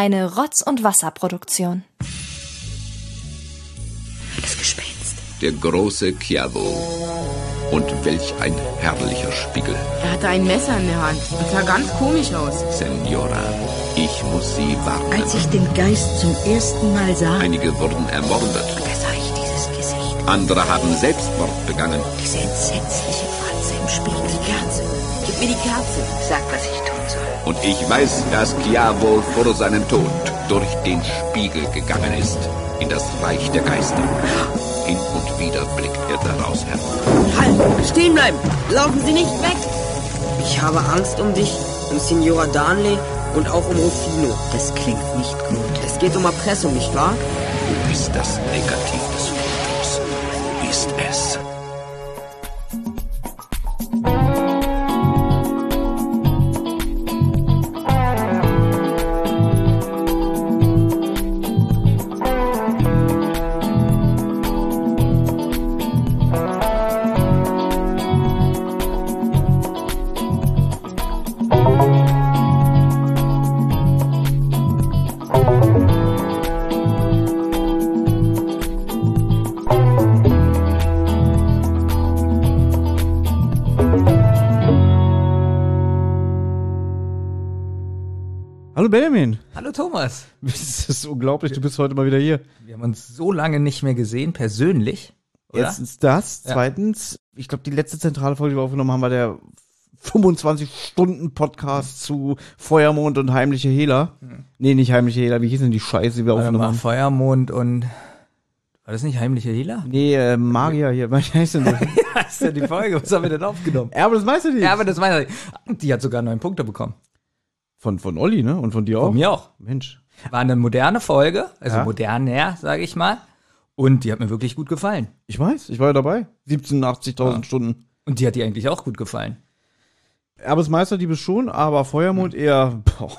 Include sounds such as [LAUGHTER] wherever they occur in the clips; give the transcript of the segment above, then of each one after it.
Eine Rotz- und Wasserproduktion. Das Gespenst. Der große Chiavo. Und welch ein herrlicher Spiegel. Er hatte ein Messer in der Hand und sah ganz komisch aus. Senora, ich muss Sie warnen. Als ich den Geist zum ersten Mal sah, Einige wurden ermordet. da sah ich dieses Gesicht. Andere haben Selbstmord begangen. Diese entsetzliche Fratze im Spiegel. Die Kerze. Gib mir die Kerze. Sag, was ich soll. Und ich weiß, dass Chiavo vor seinem Tod durch den Spiegel gegangen ist. In das Reich der Geister. Hin und wieder blickt er daraus hervor. Halt! Stehen bleiben! Laufen Sie nicht weg! Ich habe Angst um dich, um Signora Darnley und auch um Rufino. Das klingt nicht gut. Es geht um Erpressung, nicht wahr? Wo ist das Negativ des Fotos? Wo ist es? Hallo Benjamin. Hallo Thomas. [LAUGHS] Das ist unglaublich, du bist heute mal wieder hier. Wir haben uns so lange nicht mehr gesehen, persönlich. Oder? Erstens das, Ja. zweitens, ich glaube, die letzte zentrale Folge, die wir aufgenommen haben, war der 25-Stunden-Podcast zu Feuermond und heimliche Hehler. Nee, nicht heimliche Hehler, wie hieß denn die Scheiße, die wir aufgenommen haben? Feuermond und. War das nicht heimliche Hehler? Nee, äh, Magier hier, [LAUGHS] was heißt denn das? [LAUGHS] Das ist ja die Folge. Was haben wir denn aufgenommen? Erbe des Meisterdienstes. Ja, aber das meine ich. Die hat sogar neun Punkte bekommen. Von, von Olli, ne? Und von dir auch? Von mir auch. Mensch. War eine moderne Folge, also Ja. moderner, sage ich mal. Und die hat mir wirklich gut gefallen. Ich weiß, ich war ja dabei. 17, 80.000 Ja. Stunden. Und die hat dir eigentlich auch gut gefallen. Erbes Meisterdiebe schon, aber Feuermond eher, [LAUGHS] boah.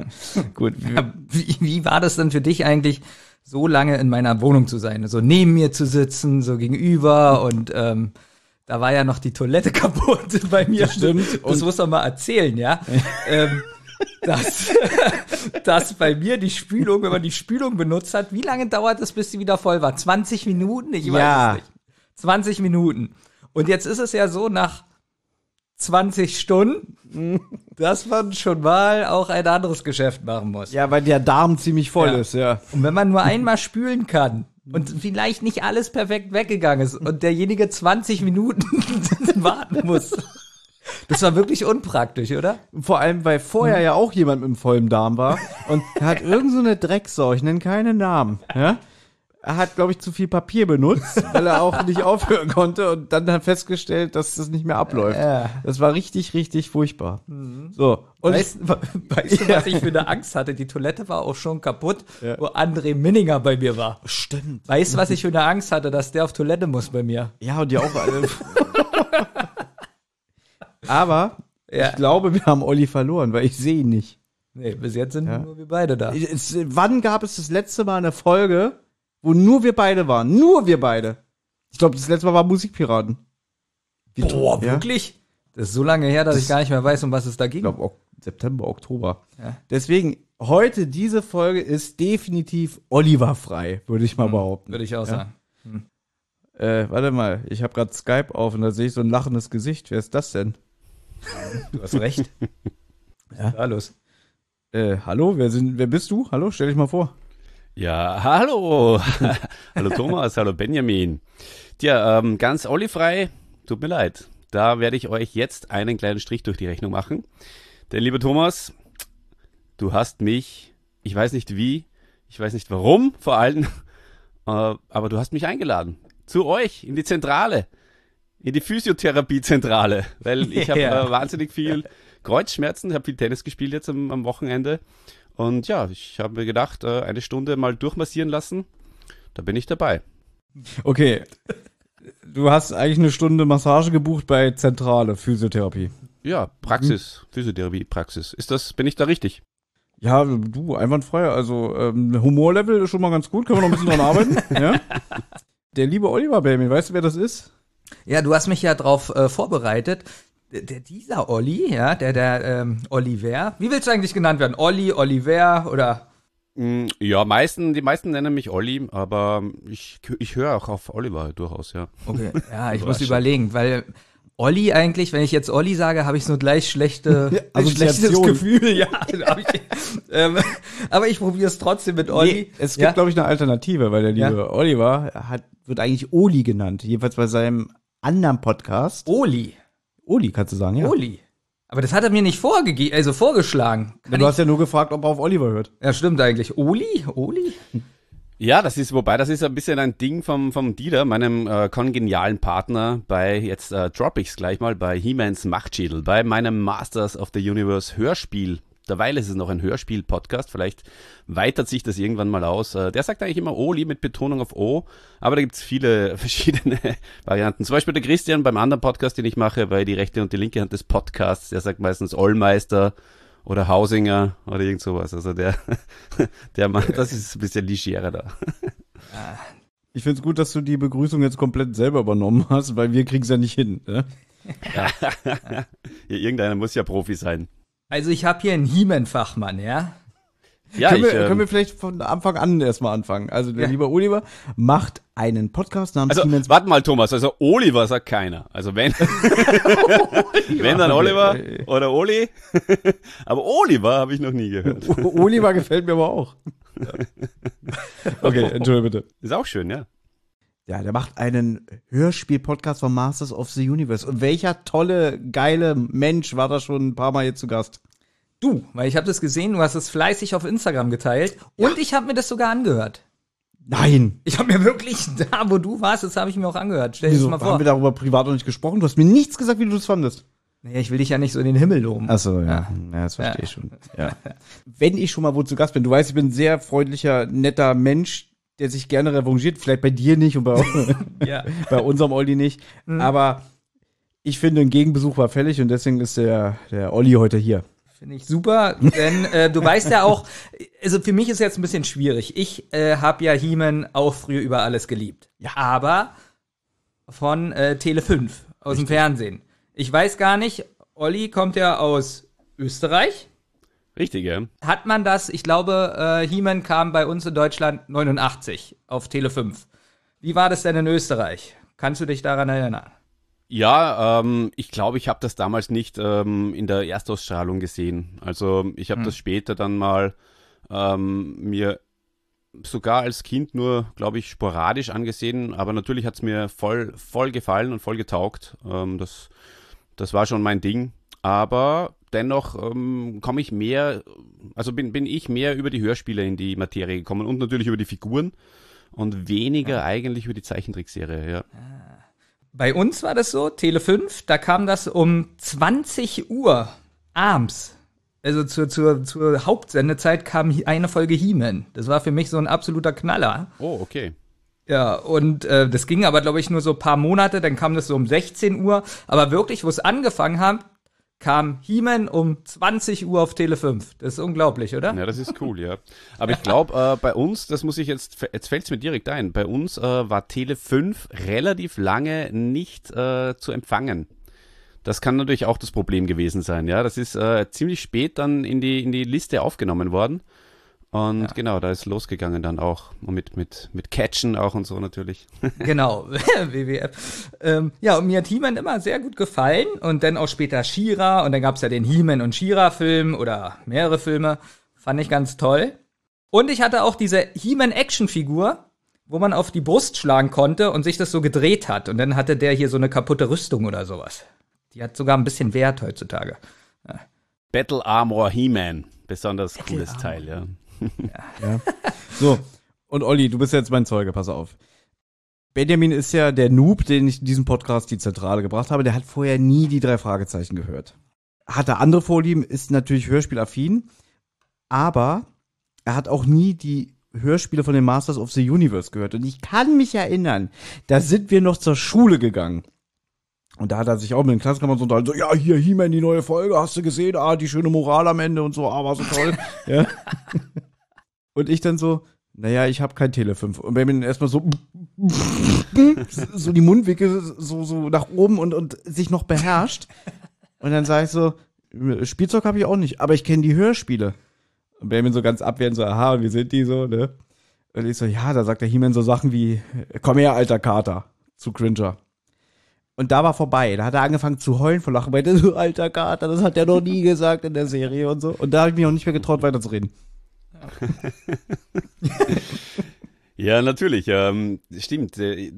[LAUGHS] gut. Wie, wie war das denn für dich eigentlich, so lange in meiner Wohnung zu sein? So neben mir zu sitzen, so gegenüber und ähm, da war ja noch die Toilette [LAUGHS] kaputt bei mir. Das stimmt. Das Und- muss man mal erzählen, ja. ähm, dass, [LAUGHS] dass bei mir die Spülung, wenn man die Spülung benutzt hat, wie lange dauert es, bis sie wieder voll war? 20 Minuten? Ich weiß Ja. es nicht. 20 Minuten. Und jetzt ist es ja so, nach 20 Stunden, dass man schon mal auch ein anderes Geschäft machen muss. Ja, weil der Darm ziemlich voll Ja. ist, ja. Und wenn man nur einmal spülen kann und vielleicht nicht alles perfekt weggegangen ist und derjenige 20 Minuten [LAUGHS] warten muss. Das war wirklich unpraktisch, oder? Vor allem, weil vorher ja auch jemand mit einem vollen Darm war und er hat irgend so eine Drecksau, ich nenne keine Namen, ja. Er hat, glaube ich, zu viel Papier benutzt, weil er auch nicht aufhören konnte und dann hat festgestellt, dass das nicht mehr abläuft. Ja. Das war richtig, richtig furchtbar. So. Und Weißt, weißt du, was ich für eine Angst hatte? Die Toilette war auch schon kaputt, Ja. wo André Minninger bei mir war. stimmt. Weißt du, was ich für eine Angst hatte, dass der auf Toilette muss bei mir? Ja, und die auch alle. [LAUGHS] Aber Ja. ich glaube, wir haben Olli verloren, weil ich sehe ihn nicht. Nee, bis jetzt sind Ja. nur wir beide da. Es, wann gab es das letzte Mal eine Folge, wo nur wir beide waren? Nur wir beide. Ich glaube, das letzte Mal war Musikpiraten. Wie- Boah, ja? wirklich? Das ist so lange her, dass Das- ich gar nicht mehr weiß, um was es da ging. Ich glaube, ok September, Oktober. Ja. Deswegen, heute, diese Folge ist definitiv Oliver frei, würde ich mal behaupten. Würde ich auch sagen. Äh, warte mal, ich habe gerade Skype auf und da sehe ich so ein lachendes Gesicht. Wer ist das denn? Du hast recht. [LAUGHS] Ist da los? Äh, hallo, wer, sind, wer bist du? Hallo, stell dich mal vor. Ja, hallo. [LAUGHS] hallo Thomas, hallo Benjamin. Tja, ähm, ganz ollifrei, tut mir leid. Da werde ich euch jetzt einen kleinen Strich durch die Rechnung machen. Denn, lieber Thomas, du hast mich, ich weiß nicht wie, ich weiß nicht warum vor allem, [LAUGHS] äh, aber du hast mich eingeladen. Zu euch, in die Zentrale. In die Physiotherapie-Zentrale. Weil ich habe [LAUGHS] Ja. äh, wahnsinnig viel Kreuzschmerzen, ich habe viel Tennis gespielt jetzt am, am Wochenende. Und ja, ich habe mir gedacht, äh, eine Stunde mal durchmassieren lassen. Da bin ich dabei. Okay. Du hast eigentlich eine Stunde Massage gebucht bei Zentrale Physiotherapie. Ja, Praxis, Physiotherapie, Praxis. Ist das, bin ich da richtig? Ja, du, einwandfrei. Also, ähm, Humorlevel ist schon mal ganz gut, können wir noch ein bisschen dran arbeiten. [LAUGHS] Ja? Der liebe Oliver Baby, weißt du, wer das ist? Ja, du hast mich ja drauf äh, vorbereitet. Der, dieser Olli, ja, der, der ähm, Oliver. Wie willst du eigentlich genannt werden? Olli, Oliver oder Mm, Ja, meisten, die meisten nennen mich Olli, aber ich, ich höre auch auf Oliver durchaus, ja. Okay, [LAUGHS] ja, ich muss überlegen, weil Olli eigentlich, wenn ich jetzt Olli sage, habe ich so gleich schlechte, [LAUGHS] ein schlechtes Assoziation. Gefühl, [LAUGHS] ja. ich, ähm, aber ich probiere es trotzdem mit Olli. Nee, es gibt, ja? glaube ich, eine Alternative, weil der liebe Ja. Oliver hat, wird eigentlich Oli genannt. Jedenfalls bei seinem anderen Podcast. Oli. Oli kannst du sagen, ja. Oli. Aber das hat er mir nicht vorgegeben, also vorgeschlagen. Kann Du hast ja nur gefragt, ob er auf Oliver hört. ja, stimmt eigentlich. Oli? Oli? Ja, das ist, wobei, das ist ein bisschen ein Ding vom, vom Dieter, meinem äh, kongenialen Partner bei, jetzt äh, drop ich's gleich mal, bei He-Mans Machtschädel, bei meinem Masters of the Universe Hörspiel. Derweil ist es noch ein Hörspiel-Podcast, vielleicht weitert sich das irgendwann mal aus. Äh, der sagt eigentlich immer Oli mit Betonung auf O, aber da gibt's viele [LAUGHS] verschiedene Varianten. Zum Beispiel der Christian beim anderen Podcast, den ich mache, bei die rechte und die linke Hand des Podcasts, der sagt meistens Ollmeister oder Hausinger oder irgend sowas. Also der, [LAUGHS] der Mann, das ist ein bisschen legerer da. [LAUGHS] Ich finde es gut, dass du die Begrüßung jetzt komplett selber übernommen hast, weil wir kriegen es ja nicht hin. Ne? Ja, irgendeiner muss ja Profi sein. Also ich habe hier einen He-Man-Fachmann, ja? Ja, können, ich, wir, ähm, können wir vielleicht von Anfang an erstmal anfangen? Also der Ja. liebe Oliver macht einen Podcast namens also, Siemens. warte mal, Thomas, also Oliver sagt keiner. Also wenn, [LAUGHS] [LAUGHS] wenn dann Oliver oder Oli. [LAUGHS] Aber Oliver habe ich noch nie gehört. Oliver gefällt mir aber auch. okay, entschuldige bitte. Ist auch schön, ja. Ja, der macht einen Hörspiel-Podcast von Masters of the Universe. Und welcher tolle, geile Mensch war da schon ein paar Mal jetzt zu Gast? Du, weil ich habe das gesehen, du hast es fleißig auf Instagram geteilt und ich habe mir das sogar angehört. Nein. Ich habe mir wirklich [LAUGHS] da, wo du warst, das habe ich mir auch angehört. Stell dir das mal Haben vor. wir darüber privat noch nicht gesprochen? Du hast mir nichts gesagt, wie du das fandest. Naja, ich will dich ja nicht so in den Himmel loben. Achso, ja. ja. das verstehe ich schon. Ja. Wenn ich schon mal wo zu Gast bin, du weißt, ich bin ein sehr freundlicher, netter Mensch, der sich gerne revanchiert. Vielleicht bei dir nicht und bei, [LAUGHS] Ja. [LAUGHS] bei unserem Olli nicht. Aber ich finde, ein Gegenbesuch war fällig und deswegen ist der, der Olli heute hier. Finde ich super, denn äh, du weißt ja auch, also für mich ist jetzt ein bisschen schwierig. Ich äh, habe ja He-Man auch früher über alles geliebt. Ja. Aber von äh, Tele 5 aus dem Fernsehen. Ich weiß gar nicht, Olli kommt ja aus Österreich. Richtig, ja. Hat man das, ich glaube, äh, He-Man kam bei uns in Deutschland 89 auf Tele 5. Wie war das denn in Österreich? Kannst du dich daran erinnern? Ja, ähm, ich glaube, ich habe das damals nicht ähm, in der Erstausstrahlung gesehen. Also ich habe das später dann mal ähm, mir sogar als Kind nur, glaube ich, sporadisch angesehen. Aber natürlich hat's mir voll, voll gefallen und voll getaugt. Ähm, das, das war schon mein Ding. Aber dennoch ähm, komme ich mehr, also bin, bin ich mehr über die Hörspiele in die Materie gekommen und natürlich über die Figuren und weniger eigentlich über die Zeichentrickserie, ja. Bei uns war das so, Tele 5, da kam das um 20 Uhr abends. Also zur, zur, zur Hauptsendezeit kam eine Folge He-Man. Das war für mich so ein absoluter Knaller. Oh, okay. Ja, und äh, das ging aber, glaube ich, nur so ein paar Monate, dann kam das so um 16 Uhr. Aber wirklich, wo es angefangen hat, kam He-Man um 20 Uhr auf Tele 5. Das ist unglaublich, oder? Ja, das ist cool, ja. Aber ich glaube, äh, bei uns, das muss ich jetzt, jetzt fällt es mir direkt ein, bei uns äh, war Tele 5 relativ lange nicht äh, zu empfangen. Das kann natürlich auch das Problem gewesen sein, ja. Das ist äh, ziemlich spät dann in die, in die Liste aufgenommen worden. Und genau, da ist losgegangen dann auch. Mit, mit, mit Catchen auch und so natürlich. [LAUGHS] Genau, [LAUGHS] WWF. Ähm, ja, und mir hat He-Man immer sehr gut gefallen und dann auch später She-Ra und dann gab's ja den He-Man und She-Ra-Film oder mehrere Filme. Fand ich ganz toll. Und ich hatte auch diese He-Man-Action-Figur, wo man auf die Brust schlagen konnte und sich das so gedreht hat. Und dann hatte der hier so eine kaputte Rüstung oder sowas. Die hat sogar ein bisschen Wert heutzutage. Battle Armor He-Man. Besonders cooles Teil, ja. So, und Olli, du bist jetzt mein Zeuge, pass auf. Benjamin ist ja der Noob, den ich in diesem Podcast die Zentrale gebracht habe. Der hat vorher nie die drei Fragezeichen gehört. Hatte andere Vorlieben, ist natürlich hörspielaffin, aber er hat auch nie die Hörspiele von den Masters of the Universe gehört. Und ich kann mich erinnern, da sind wir noch zur Schule gegangen. Und da hat er sich auch mit den Klassenkammern so unterhalten, so, ja, hier, He-Man, die neue Folge, hast du gesehen? Ah, die schöne Moral am Ende und so, ah, war so toll. [LAUGHS] ja. Und ich dann so, naja, ich habe kein Tele 5. Und Benjamin erstmal so, so die Mundwinkel so, so nach oben und, und sich noch beherrscht. Und dann sage ich so, Spielzeug habe ich auch nicht, aber ich kenne die Hörspiele. Und Benjamin so ganz abwehrend so, aha, wie sind die so, ne? Und ich so, ja, da sagt der He-Man so Sachen wie, komm her, alter Kater, zu Cringer. Und da war vorbei. Da hat er angefangen zu heulen vor Lachen. Meinte so, alter Kater, das hat er noch nie gesagt in der Serie und so. Und da habe ich mich auch nicht mehr getraut, weiterzureden. [LAUGHS] Ja, natürlich. Ähm, stimmt. Äh,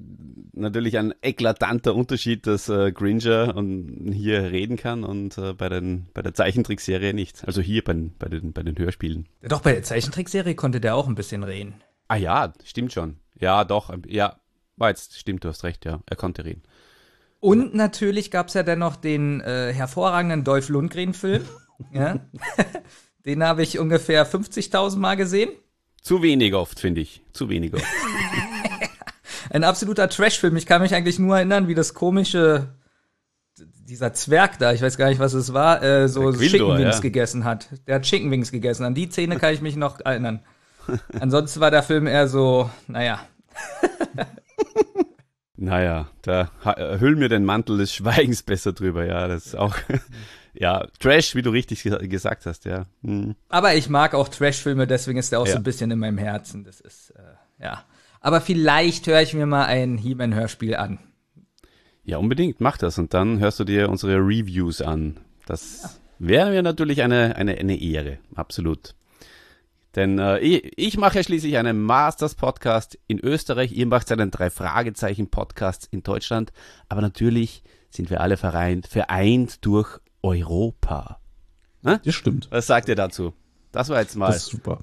natürlich ein eklatanter Unterschied, dass äh, Gringer und hier reden kann und äh, bei, den, bei der Zeichentrickserie nicht. Also hier bei, bei, den, bei den Hörspielen. Doch, bei der Zeichentrickserie konnte der auch ein bisschen reden. Ah ja, stimmt schon. Ja, doch. Ja, war jetzt, stimmt, du hast recht, ja. Er konnte reden. Und natürlich gab es ja dann noch den äh, hervorragenden Dolph Lundgren-Film. ja. [LAUGHS] den habe ich ungefähr 50.000 Mal gesehen. Zu wenig oft, finde ich. Zu wenig oft. [LAUGHS] Ein absoluter Trash-Film. Ich kann mich eigentlich nur erinnern, wie das komische, dieser Zwerg da, ich weiß gar nicht, was es war, äh, so Quildor, Chicken Wings ja. gegessen hat. Der hat Chicken Wings gegessen. An die Szene kann ich mich noch erinnern. Ansonsten war der Film eher so, naja. Naja, da ha- äh, hüll mir den Mantel des Schweigens besser drüber, ja. Das ist auch, ja, Trash, wie du richtig ge- gesagt hast, ja. Hm. Aber ich mag auch Trash-Filme, deswegen ist der auch Ja. so ein bisschen in meinem Herzen. Das ist, äh, ja. Aber vielleicht höre ich mir mal ein He-Man-Hörspiel an. Ja, unbedingt, mach das und dann hörst du dir unsere Reviews an. Das wäre mir natürlich eine, eine, eine Ehre, absolut. Denn äh, ich, ich mache ja schließlich einen Masters-Podcast in Österreich, ihr macht einen Drei-Fragezeichen-Podcast in Deutschland, aber natürlich sind wir alle vereint, vereint durch Europa. Das stimmt. Was sagt ihr dazu? Das war jetzt mal. Das ist super.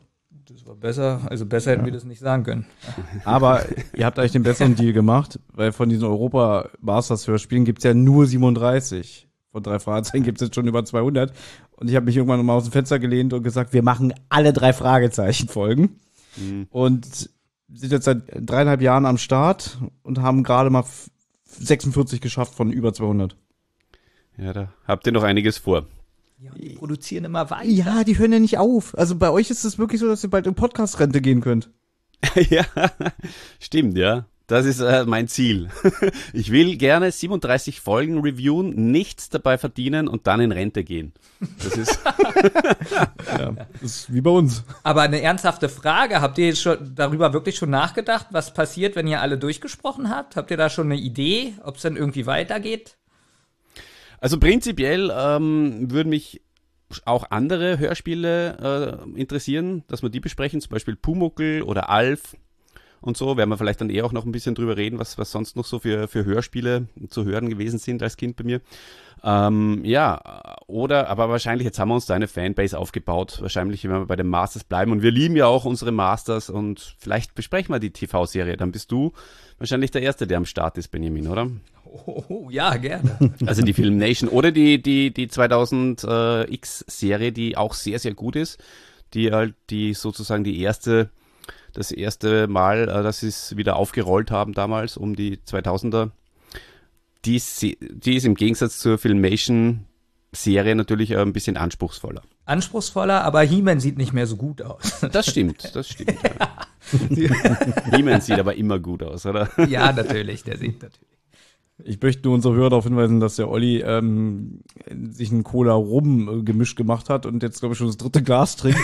Das war besser, also besser hätten wir das nicht sagen können. [LAUGHS] Aber ihr habt eigentlich den besseren Deal gemacht, weil von diesen Europa-Masters-Hörspielen gibt's ja nur 37. Von drei Fragezeichen gibt's jetzt schon über 200. Und ich habe mich irgendwann mal aus dem Fenster gelehnt und gesagt, wir machen alle drei Fragezeichen-Folgen. Und sind jetzt seit dreieinhalb Jahren am Start und haben gerade mal f- 46 geschafft von über 200. Ja, da habt ihr noch einiges vor. Ja, die produzieren immer weiter. Ja, die hören ja nicht auf. Also bei euch ist es wirklich so, dass ihr bald in Podcast-Rente gehen könnt. [LAUGHS] ja, stimmt, ja. Das ist äh, mein Ziel. [LAUGHS] Ich will gerne 37 Folgen reviewen, nichts dabei verdienen und dann in Rente gehen. Das ist [LAUGHS] Ja, das ist wie bei uns. Aber eine ernsthafte Frage, habt ihr jetzt schon darüber wirklich schon nachgedacht, was passiert, wenn ihr alle durchgesprochen habt? Habt ihr da schon eine Idee, ob es dann irgendwie weitergeht? Also prinzipiell ähm, würden mich auch andere Hörspiele äh, interessieren, dass wir die besprechen, zum Beispiel Pumuckel oder Alf und so. Werden wir vielleicht dann eh auch noch ein bisschen drüber reden, was, was sonst noch so für, für Hörspiele zu hören gewesen sind als Kind bei mir. Ähm, ja, oder, aber wahrscheinlich, jetzt haben wir uns da eine Fanbase aufgebaut. Wahrscheinlich, wenn wir bei den Masters bleiben. Und wir lieben ja auch unsere Masters und vielleicht besprechen wir die TV-Serie. Dann bist du wahrscheinlich der Erste, der am Start ist, Benjamin, oder? Oh, ja, gerne. Also die Film Nation oder die, die, die 2000X-Serie, die auch sehr, sehr gut ist. Die halt, die sozusagen die erste, das erste Mal, äh, dass sie es wieder aufgerollt haben damals um die 2000er. Die, Se- die ist im Gegensatz zur Filmation-Serie natürlich äh, ein bisschen anspruchsvoller. Anspruchsvoller, aber He-Man sieht nicht mehr so gut aus. Das stimmt, das stimmt. Ja. [LAUGHS] Niemand sieht aber immer gut aus, oder? ja, natürlich, der sieht natürlich. Ich möchte nur unsere Hörer darauf hinweisen, dass der Olli ähm, sich einen Cola-Rum-Gemisch gemacht hat und jetzt, glaube ich, schon das dritte Glas trinkt.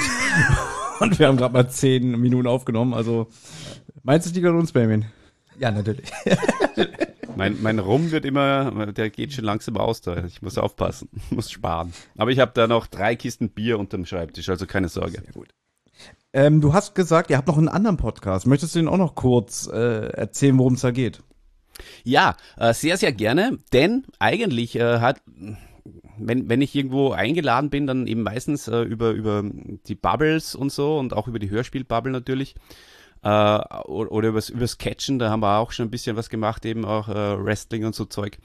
[LAUGHS] und wir haben gerade mal zehn Minuten aufgenommen. Also, meinst du, es liegt an uns, Benjamin? Ja, natürlich. [LAUGHS] Mein, mein Rum wird immer, der geht schon langsam aus da. Ich muss aufpassen, [LAUGHS] muss sparen. Aber ich habe da noch drei Kisten Bier unterm Schreibtisch, also keine Sorge. Ähm, du hast gesagt, ihr habt noch einen anderen Podcast. Möchtest du den auch noch kurz äh, erzählen, worum es da geht? Ja, äh, sehr, sehr gerne, denn eigentlich äh, hat, wenn, wenn ich irgendwo eingeladen bin, dann eben meistens äh, über, über die Bubbles und so und auch über die Hörspielbubble natürlich. Oder oder übers, übers Catchen, da haben wir auch schon ein bisschen was gemacht, eben auch Wrestling und so Zeug.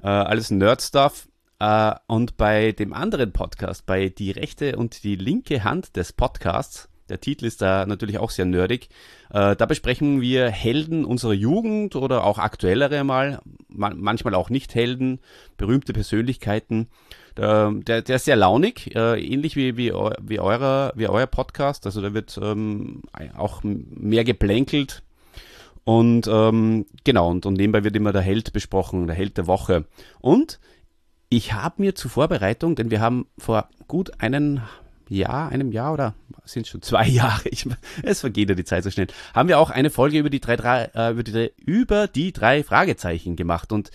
Alles Nerd-Stuff. Und bei dem anderen Podcast, bei Die rechte und die linke Hand des Podcasts, der Titel ist da natürlich auch sehr nerdig. Äh, da besprechen wir Helden unserer Jugend oder auch aktuellere mal, man, manchmal auch nicht Helden, berühmte Persönlichkeiten. Der, der, der ist sehr launig, äh, ähnlich wie, wie, wie, eurer, wie euer Podcast. Also da wird ähm, auch mehr geplänkelt. Und ähm, genau, und, und nebenbei wird immer der Held besprochen, der Held der Woche. Und ich habe mir zur Vorbereitung, denn wir haben vor gut einen Jahr, einem Jahr oder sind schon zwei [LAUGHS] Jahre, ich, es vergeht ja die Zeit so schnell, haben wir auch eine Folge über die drei, drei äh, über, die, über die drei Fragezeichen gemacht. Und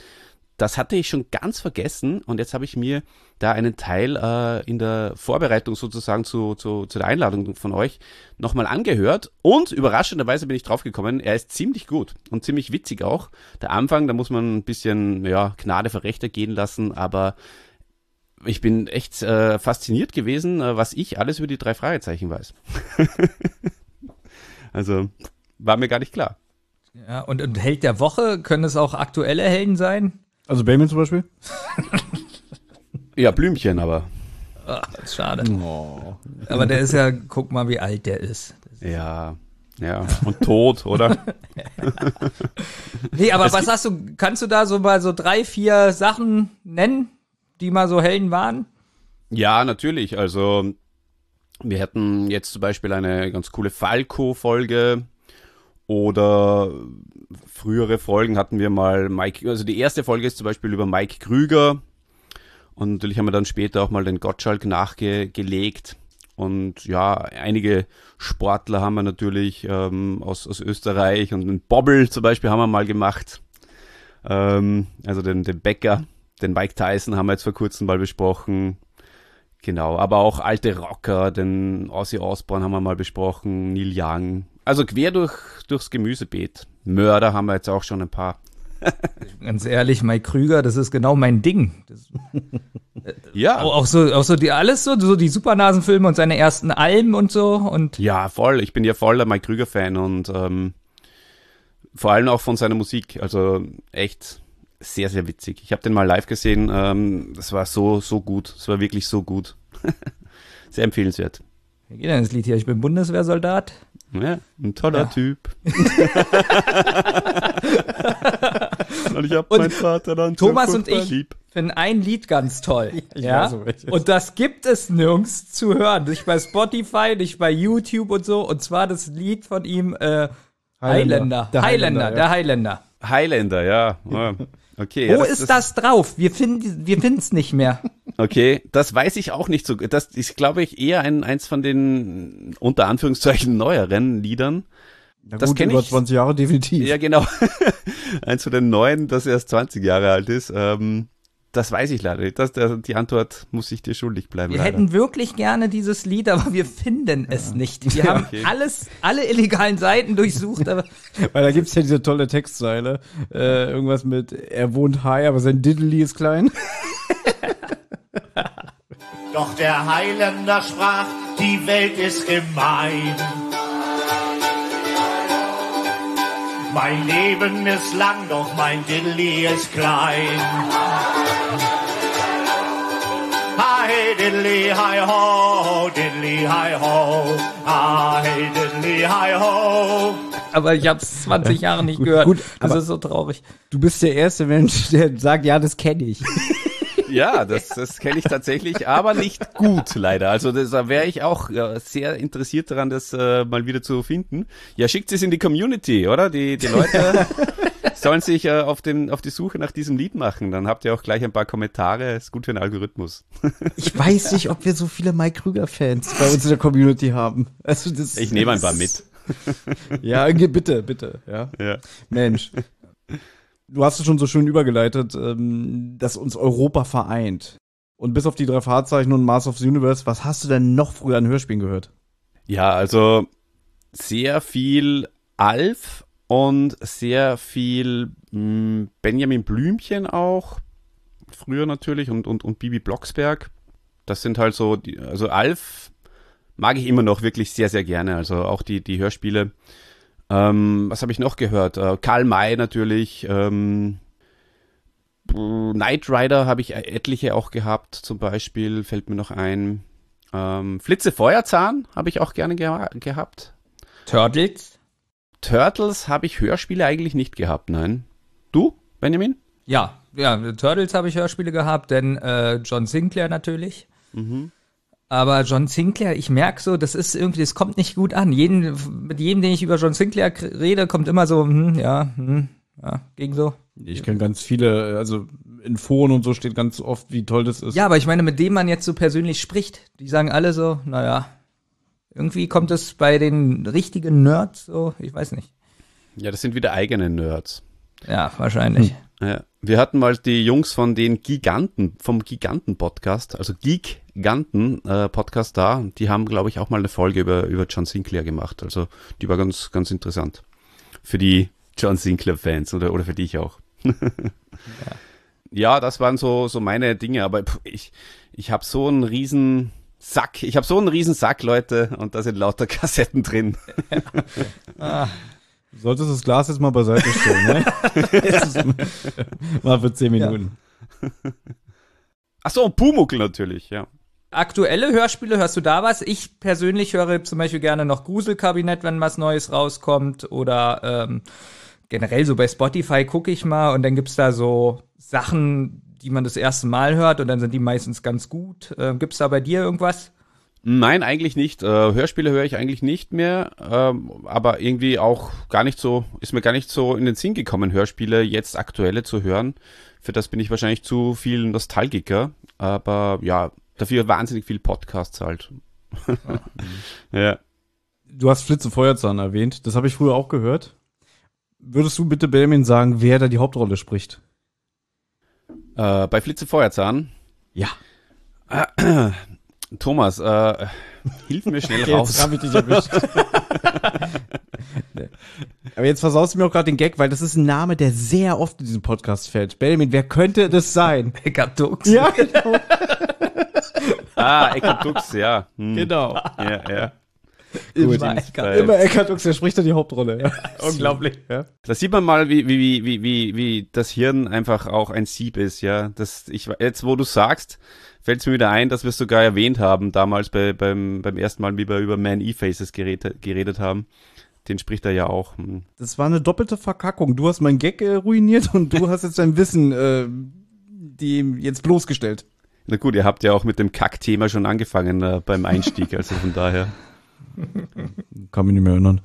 das hatte ich schon ganz vergessen. Und jetzt habe ich mir da einen Teil äh, in der Vorbereitung sozusagen zu, zu, zu der Einladung von euch nochmal angehört. Und überraschenderweise bin ich draufgekommen, er ist ziemlich gut und ziemlich witzig auch. Der Anfang, da muss man ein bisschen ja, Gnade für Rechte gehen lassen, aber ich bin echt äh, fasziniert gewesen, äh, was ich alles über die drei Fragezeichen weiß. [LAUGHS] also war mir gar nicht klar. Ja, und, und Held der Woche, können es auch aktuelle Helden sein? Also Bayman zum Beispiel? [LAUGHS] ja, Blümchen, aber. Ach, ist schade. Oh. Aber der ist ja, guck mal, wie alt der ist. Ja, ja, und tot, oder? [LAUGHS] nee, aber es was hast du, kannst du da so mal so drei, vier Sachen nennen, die mal so Helden waren? Ja, natürlich. Also, wir hätten jetzt zum Beispiel eine ganz coole Falco-Folge oder frühere Folgen hatten wir mal Mike, also die erste Folge ist zum Beispiel über Mike Krüger. Und natürlich haben wir dann später auch mal den Gottschalk nachgelegt. Und ja, einige Sportler haben wir natürlich ähm, aus, aus Österreich und den Bobbel zum Beispiel haben wir mal gemacht. Ähm, also den, den Bäcker, den Mike Tyson haben wir jetzt vor kurzem mal besprochen. Genau, aber auch alte Rocker, den Ozzy Osbourne haben wir mal besprochen, Neil Young, also quer durch, durchs Gemüsebeet. Mörder haben wir jetzt auch schon ein paar. [LAUGHS] Ganz ehrlich, Mike Krüger, das ist genau mein Ding. Das, [LAUGHS] ja. Auch, auch, so, auch so die, alles so, so die Supernasenfilme und seine ersten Alben und so und. Ja, voll. Ich bin ja voll der Mike Krüger-Fan und ähm, vor allem auch von seiner Musik. Also echt sehr, sehr witzig. Ich habe den mal live gesehen. Ähm, das war so, so gut. Es war wirklich so gut. [LAUGHS] sehr empfehlenswert. Wie geht denn das Lied hier? Ich bin Bundeswehrsoldat. Ja, ein toller ja. Typ. [LAUGHS] und ich hab meinen Vater dann Thomas und ich lieb. finden ein Lied ganz toll. [LAUGHS] ja. So und das gibt es nirgends zu hören. Nicht bei Spotify, nicht bei YouTube und so. Und zwar das Lied von ihm äh, Highlander. Der Highlander, Highlander, der Highlander. Highlander, ja. Okay. Wo ja, das, ist das, das drauf? Wir finden wir finden's nicht mehr. [LAUGHS] Okay, das weiß ich auch nicht so. Das ist, glaube ich, eher ein, eins von den unter Anführungszeichen neueren Liedern. Na das kenne ich. 20 Jahre definitiv. Ja, genau. [LAUGHS] eins von den neuen, das erst 20 Jahre alt ist. Ähm, das weiß ich leider nicht. Das, der, die Antwort muss ich dir schuldig bleiben. Wir leider. hätten wirklich gerne dieses Lied, aber wir finden ja. es nicht. Wir [LAUGHS] haben okay. alles, alle illegalen Seiten durchsucht. Aber [LAUGHS] Weil da gibt's ja diese tolle Textzeile. Äh, irgendwas mit, er wohnt high, aber sein Diddley ist klein. [LAUGHS] Doch der Highlander sprach, die Welt ist gemein. Mein Leben ist lang, doch mein Diddley ist klein. Hi diddly hi ho, diddly hi ho, hi diddly hi ho. Aber ich hab's 20 Jahre nicht gehört. Gut, das ist so traurig. Du bist der erste Mensch, der sagt, ja, das kenne ich. [LAUGHS] Ja, das, das kenne ich tatsächlich, aber nicht gut leider. Also das, da wäre ich auch äh, sehr interessiert daran, das äh, mal wieder zu finden. Ja, schickt es in die Community, oder? Die, die [LAUGHS] Leute sollen sich äh, auf, den, auf die Suche nach diesem Lied machen. Dann habt ihr auch gleich ein paar Kommentare. Ist gut für den Algorithmus. ich weiß nicht, ob wir so viele Mike Krüger-Fans bei uns in der Community haben. Also das, ich nehme ein paar mit. ja, bitte, bitte. Ja. ja. Mensch du hast es schon so schön übergeleitet, ähm, dass uns Europa vereint. Und bis auf die drei Fahrzeichen und Mars of the Universe, was hast du denn noch früher an Hörspielen gehört? Ja, also sehr viel Alf und sehr viel mh, hm, Benjamin Blümchen auch. Früher natürlich und, und, und Bibi Blocksberg. Das sind halt so, die, also Alf mag ich immer noch wirklich sehr, sehr gerne. Also auch die, die Hörspiele. Ähm, was habe ich noch gehört? Äh, Karl May natürlich. Ähm, Knight Rider habe ich etliche auch gehabt, zum Beispiel, fällt mir noch ein. Ähm, Flitze Feuerzahn habe ich auch gerne ge gehabt. Turtles? Turtles habe ich Hörspiele eigentlich nicht gehabt, nein. Du, Benjamin? Ja, ja, Turtles habe ich Hörspiele gehabt, denn äh, John Sinclair natürlich. Mhm. Aber John Sinclair, ich merke so, das ist irgendwie, das kommt nicht gut an. Jeden, mit jedem, den ich über John Sinclair rede, kommt immer so, hm, ja, hm, ja, ging so. Ich kenne ganz viele, also in Foren und so steht ganz oft, wie toll das ist. Ja, aber ich meine, mit dem man jetzt so persönlich spricht, die sagen alle so, naja, irgendwie kommt es bei den richtigen Nerds so, ich weiß nicht. Ja, das sind wieder eigene Nerds. Ja, wahrscheinlich. Ja. Wir hatten mal die Jungs von den Giganten, vom Giganten-Podcast, also Geek-Ganten-Podcast da. Die haben, glaube ich, auch mal eine Folge über, über John Sinclair gemacht. Also die war ganz, ganz interessant. Für die John Sinclair-Fans oder, oder für dich auch. ja. [LAUGHS] ja, das waren so, so meine Dinge, aber ich, ich habe so einen riesen Sack, ich habe so einen riesen Sack, Leute, und da sind lauter [LAUGHS] Kassetten drin. [LAUGHS] ah. Du solltest das Glas jetzt mal beiseite stellen, ne? mal für zehn Minuten. Ja. Ach so, Pumuckel natürlich, ja. Aktuelle Hörspiele, hörst du da was? Ich persönlich höre zum Beispiel gerne noch Gruselkabinett, wenn was Neues rauskommt. Oder ähm, generell so bei Spotify gucke ich mal und dann gibt's da so Sachen, die man das erste Mal hört und dann sind die meistens ganz gut. Äh, gibt's da bei dir irgendwas? Nein, eigentlich nicht. Äh, Hörspiele höre ich eigentlich nicht mehr, ähm, aber irgendwie auch gar nicht so, ist mir gar nicht so in den Sinn gekommen, Hörspiele jetzt aktuelle zu hören. Für das bin ich wahrscheinlich zu viel Nostalgiker, aber ja, dafür wahnsinnig viel Podcasts halt. [LAUGHS] ja. Du hast Flitze Feuerzahn erwähnt, das habe ich früher auch gehört. Würdest du bitte Benjamin sagen, wer da die Hauptrolle spricht? Äh, bei Flitze Feuerzahn? Ja. [CLEARS THROAT] Thomas, äh, hilf mir schnell okay, raus. Jetzt hab ich dich erwischt. [LAUGHS] Aber jetzt versaust du mir auch gerade den Gag, weil das ist ein Name, der sehr oft in diesem Podcast fällt. Benjamin, wer könnte das sein? Eckart Ja, genau. [LAUGHS] ah, Eckart Dux, ja. Hm. Genau. Ja, ja. Gut, immer, Eckart, immer Eckart Dux, der spricht da die Hauptrolle. Ja. [LAUGHS] Unglaublich. Ja. Da sieht man mal, wie, wie, wie, wie, wie das Hirn einfach auch ein Sieb ist, ja. Das, ich, jetzt, wo du sagst, fällt es mir wieder ein, dass wir es sogar erwähnt haben, damals bei, beim, beim ersten Mal, wie wir über Man-E-Faces geredet, geredet haben. Den spricht er ja auch. Hm. Das war eine doppelte Verkackung. Du hast mein Gag äh, ruiniert und du hast jetzt dein Wissen äh, dem jetzt bloßgestellt. Na gut, ihr habt ja auch mit dem Kack-Thema schon angefangen äh, beim Einstieg, also von daher. [LAUGHS] Kann mich nicht mehr erinnern.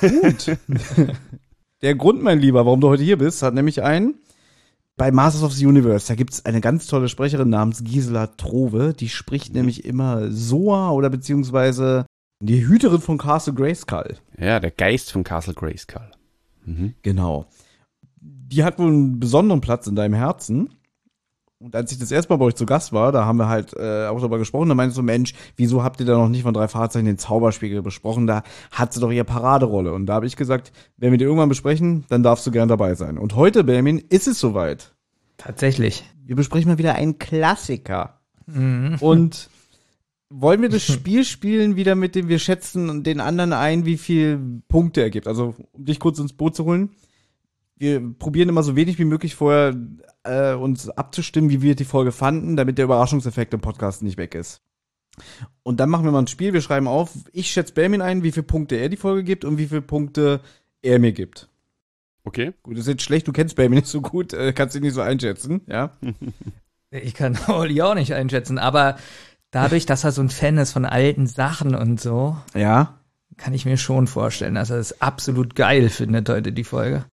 Gut. [LAUGHS] Der Grund, mein Lieber, warum du heute hier bist, hat nämlich einen. Bei Masters of the Universe, da gibt's eine ganz tolle Sprecherin namens Gisela Trove, die spricht mhm. nämlich immer Soa oder beziehungsweise die Hüterin von Castle Grayskull. Ja, der Geist von Castle Grayskull. Mhm. Genau. Die hat wohl einen besonderen Platz in deinem Herzen. Und als ich das erste Mal bei euch zu Gast war, da haben wir halt äh, auch darüber gesprochen, da meinte so, Mensch, wieso habt ihr da noch nicht von drei Fahrzeichen den Zauberspiegel besprochen? Da hat sie doch ihre Paraderolle. Und da habe ich gesagt, wenn wir die irgendwann besprechen, dann darfst du gern dabei sein. Und heute, Benjamin, ist es soweit. Tatsächlich. Wir besprechen mal wieder einen Klassiker. Mhm. Und [LAUGHS] wollen wir das Spiel spielen wieder mit dem wir schätzen den anderen ein, wie viel Punkte er gibt? Also, um dich kurz ins Boot zu holen. Wir probieren immer so wenig wie möglich vorher äh, uns abzustimmen, wie wir die Folge fanden, damit der Überraschungseffekt im Podcast nicht weg ist. Und dann machen wir mal ein Spiel. Wir schreiben auf, ich schätze Belmin ein, wie viele Punkte er die Folge gibt und wie viele Punkte er mir gibt. Okay. Gut, das ist jetzt schlecht, du kennst Belmin nicht so gut, äh, kannst ihn nicht so einschätzen, ja? [LAUGHS] ich kann Olli auch nicht einschätzen, aber dadurch, dass er so ein Fan ist von alten Sachen und so, ja, kann ich mir schon vorstellen, dass er es absolut geil findet heute die Folge.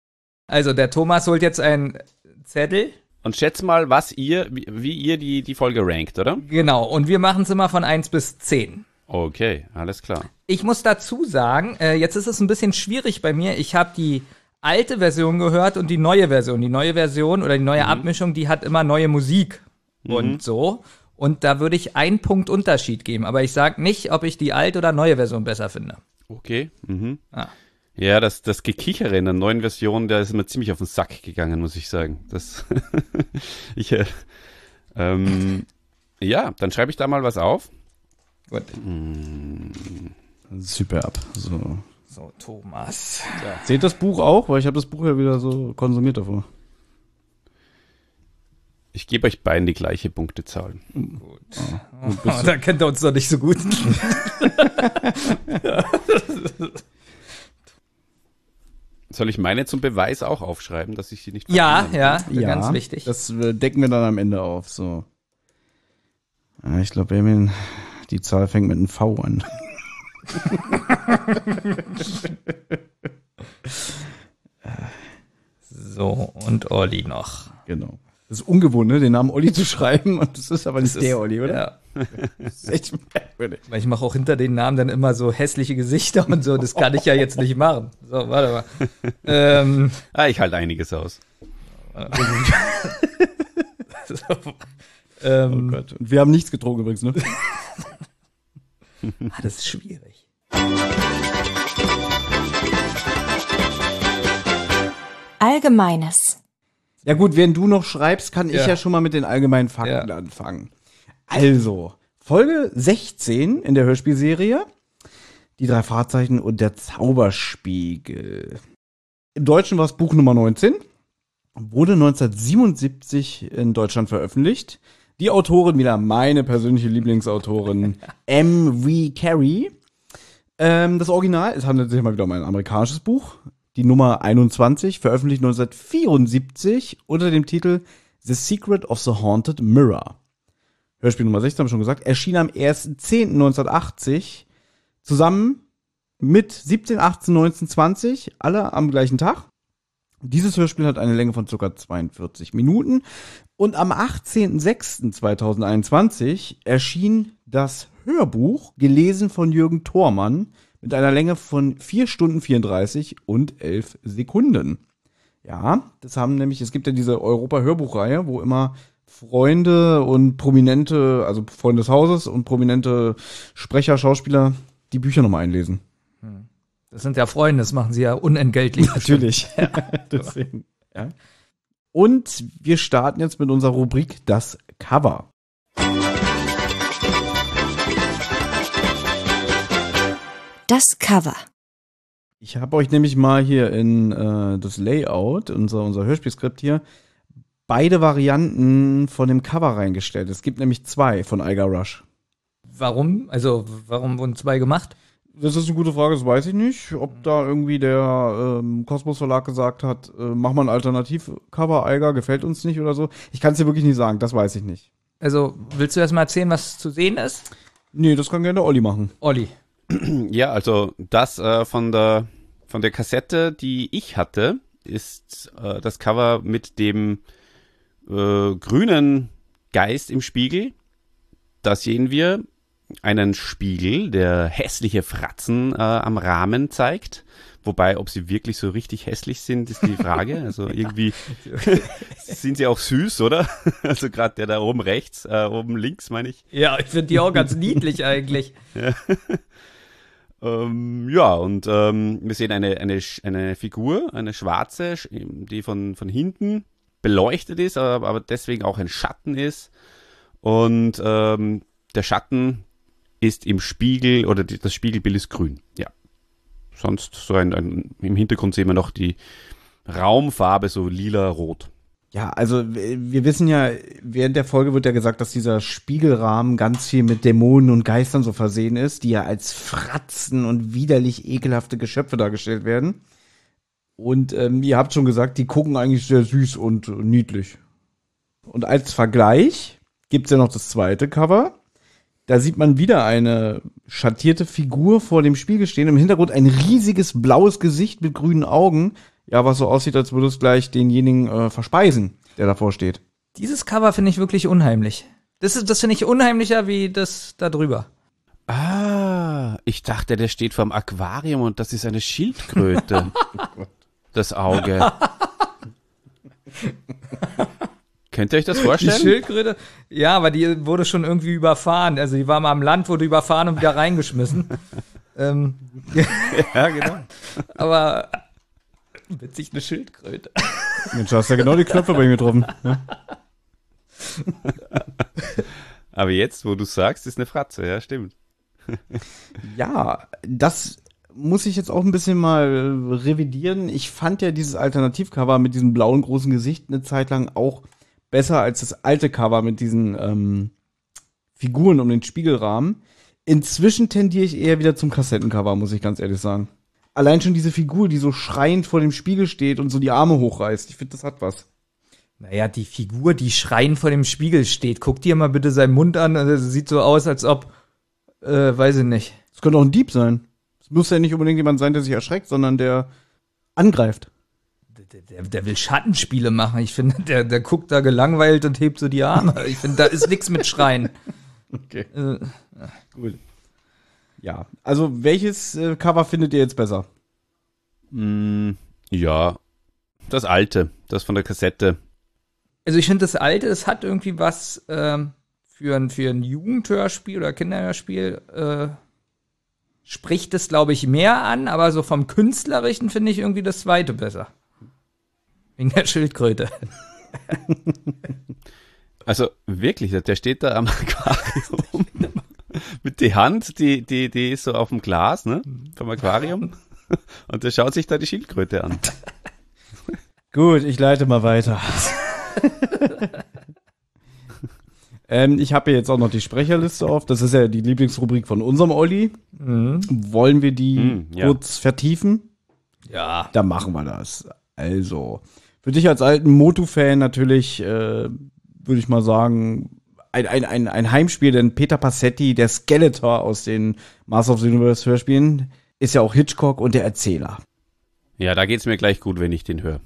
Also der Thomas holt jetzt einen Zettel. Und schätzt mal, was ihr, wie, wie ihr die, die Folge rankt, oder? Genau, und wir machen es immer von 1 bis 10. Okay, alles klar. Ich muss dazu sagen, äh, jetzt ist es ein bisschen schwierig bei mir. Ich habe die alte Version gehört und die neue Version. Die neue Version oder die neue mhm. Abmischung, die hat immer neue Musik mhm. und so. Und da würde ich einen Punkt Unterschied geben. Aber ich sage nicht, ob ich die alte oder neue Version besser finde. Okay. Mhm. Ah. Ja, das, das Gekichere in der neuen Version, der ist mir ziemlich auf den Sack gegangen, muss ich sagen. Das [LAUGHS] ich, äh, ähm, ja, dann schreibe ich da mal was auf. Gut. Mm. Super ab. So. So, Thomas. Ja. Seht das Buch auch? Weil ich habe das Buch ja wieder so konsumiert davor. Ich gebe euch beiden die gleiche Punktezahl. Gut. Oh, oh, [LAUGHS] da kennt er uns doch nicht so gut. [LAUGHS] Soll ich meine zum Beweis auch aufschreiben, dass ich sie nicht Ja, ja, ja, ganz wichtig. Das äh, decken wir dann am Ende auf. So. Ja, ich glaube, die Zahl fängt mit einem V an. [LAUGHS] so, und Olli noch. Genau. Das ist ungewohnt, ne? den Namen Olli zu schreiben. Und das ist aber nicht der Olli, oder? Ja. Das ist echt merkwürdig. Weil ich mache auch hinter den Namen dann immer so hässliche Gesichter und so. Das kann ich ja jetzt nicht machen. So, warte mal. ähm, Ah, ich halte einiges aus. so, [LAUGHS] Oh ähm, Gott. Und wir haben nichts getrunken übrigens, ne? ah, das ist schwierig. Allgemeines. Ja gut, während du noch schreibst, kann ich Ja. ja schon mal mit den allgemeinen Fakten Ja. anfangen. Also, Folge 16 in der Hörspielserie. Die drei Fahrzeichen und der Zauberspiegel. Im Deutschen war es Buch Nummer 19. Wurde 1977 in Deutschland veröffentlicht. Die Autorin, wieder meine persönliche Lieblingsautorin, [LAUGHS] M.V. Carey. Ähm, das Original, es handelt sich mal wieder um ein amerikanisches Buch. Die Nummer 21, veröffentlicht 1974 unter dem Titel The Secret of the Haunted Mirror. Hörspiel Nummer 16, haben wir schon gesagt, erschien am 1.10.1980 zusammen mit 17, 18, 19, 20, alle am gleichen Tag. Dieses Hörspiel hat eine Länge von ca. 42 Minuten. Und am 18.06.2021 erschien das Hörbuch, gelesen von Jürgen Thormann, mit einer Länge von 4 Stunden 34 und 11 Sekunden. Ja, das haben nämlich, es gibt ja diese Europa-Hörbuchreihe, wo immer Freunde und Prominente, also Freunde des Hauses und prominente Sprecher, Schauspieler die Bücher nochmal einlesen. Das sind ja Freunde, das machen sie ja unentgeltlich. Natürlich. [LAUGHS] Deswegen, ja. Und wir starten jetzt mit unserer Rubrik Das Cover. Das Cover. Ich habe euch nämlich mal hier in äh, das Layout, unser, unser Hörspielskript hier, beide Varianten von dem Cover reingestellt. Es gibt nämlich zwei von Iger Rush. Warum? Also, warum wurden zwei gemacht? Das ist eine gute Frage, das weiß ich nicht. Ob da irgendwie der ähm, Kosmos Verlag gesagt hat, äh, mach mal ein Alternativcover, Eiger, gefällt uns nicht oder so. Ich kann es dir wirklich nicht sagen, das weiß ich nicht. Also, willst du erst mal erzählen, was zu sehen ist? Nee, das kann gerne Olli machen. Olli. Ja, also das äh, von der von der Kassette, die ich hatte, ist äh, das Cover mit dem äh, grünen Geist im Spiegel. Da sehen wir einen Spiegel, der hässliche Fratzen äh, am Rahmen zeigt. Wobei, ob sie wirklich so richtig hässlich sind, ist die Frage. Also [LAUGHS] irgendwie [LAUGHS] sind sie auch süß, oder? [LAUGHS] Also gerade der da oben rechts, äh, oben links, meine ich. Ja, ich finde die auch ganz niedlich eigentlich. Ähm, ja, und ähm, wir sehen eine, eine, eine Figur, eine schwarze, sch- die von, von hinten beleuchtet ist, aber, aber deswegen auch ein Schatten ist. Und ähm, der Schatten ist im Spiegel, oder die, das Spiegelbild ist grün. Ja. Sonst so ein, ein im Hintergrund sehen wir noch die Raumfarbe, so lila-rot. Ja, also wir wissen ja, während der Folge wird ja gesagt, dass dieser Spiegelrahmen ganz viel mit Dämonen und Geistern so versehen ist, die ja als Fratzen und widerlich ekelhafte Geschöpfe dargestellt werden. Und ähm, ihr habt schon gesagt, die gucken eigentlich sehr süß und niedlich. Und als Vergleich gibt's ja noch das zweite Cover. Da sieht man wieder eine schattierte Figur vor dem Spiegel stehen. Im Hintergrund ein riesiges blaues Gesicht mit grünen Augen. Ja, was so aussieht, als würde es gleich denjenigen äh, verspeisen, der davor steht. Dieses Cover finde ich wirklich unheimlich. Das, ist- das finde ich unheimlicher wie das da drüber. Ah, ich dachte, der steht vorm Aquarium und das ist eine Schildkröte. [LAUGHS] das Auge. Könnt ihr euch das Die vorstellen? Schildkröte, ja, aber die wurde schon irgendwie überfahren. Also die war mal am Land, wurde überfahren und wieder reingeschmissen. [LAUGHS] ähm, ja, genau. [LAUGHS] aber witzig eine Schildkröte. [LAUGHS] Mensch, du hast ja genau die Knöpfe bei mir getroffen. Ja. [LAUGHS] Aber jetzt, wo du sagst, ist eine Fratze, ja, stimmt. [LAUGHS] Ja, das muss ich jetzt auch ein bisschen mal revidieren. Ich fand ja dieses Alternativcover mit diesem blauen großen Gesicht eine Zeit lang auch besser als das alte Cover mit diesen ähm, Figuren um den Spiegelrahmen. Inzwischen tendiere ich eher wieder zum Kassettencover, muss ich ganz ehrlich sagen. Allein schon diese Figur, die so schreiend vor dem Spiegel steht und so die Arme hochreißt. Ich finde, das hat was. Naja, die Figur, die schreien vor dem Spiegel steht. Guck dir mal bitte seinen Mund an. Also, sieht so aus, als ob, äh, weiß ich nicht. Es könnte auch ein Dieb sein. Es muss ja nicht unbedingt jemand sein, der sich erschreckt, sondern der angreift. der, der, der will Schattenspiele machen. Ich finde, der, der guckt da gelangweilt und hebt so die Arme. Ich finde, da ist nichts mit Schreien. [LAUGHS] Okay. Äh, Gut. Ja, also welches äh, Cover findet ihr jetzt besser? Mm, ja, das alte, das von der Kassette. Also ich finde das alte, es hat irgendwie was ähm, für ein, für ein Jugendhörspiel oder Kinderhörspiel, äh, spricht es, glaube ich, mehr an, aber so vom Künstlerischen finde ich irgendwie das zweite besser. Wegen der Schildkröte. [LAUGHS] Also wirklich, der steht da am Aquarium [LAUGHS] mit die Hand, die, die, die ist so auf dem Glas, ne, vom Aquarium. [LAUGHS] Und der schaut sich da die Schildkröte an. [LAUGHS] Gut, ich leite mal weiter. [LAUGHS] ähm, ich habe hier jetzt auch noch die Sprecherliste auf. Das ist ja die Lieblingsrubrik von unserem Olli. Wollen wir die Mhm, ja. kurz vertiefen? Ja. Dann machen wir das. Also, für dich als alten Motu-Fan natürlich, äh, würde ich mal sagen, ein, ein, ein, ein Heimspiel, denn Peter Passetti, der Skeletor aus den Master of the Universe Hörspielen, ist ja auch Hitchcock und der Erzähler. Ja, da geht's mir gleich gut, wenn ich den höre.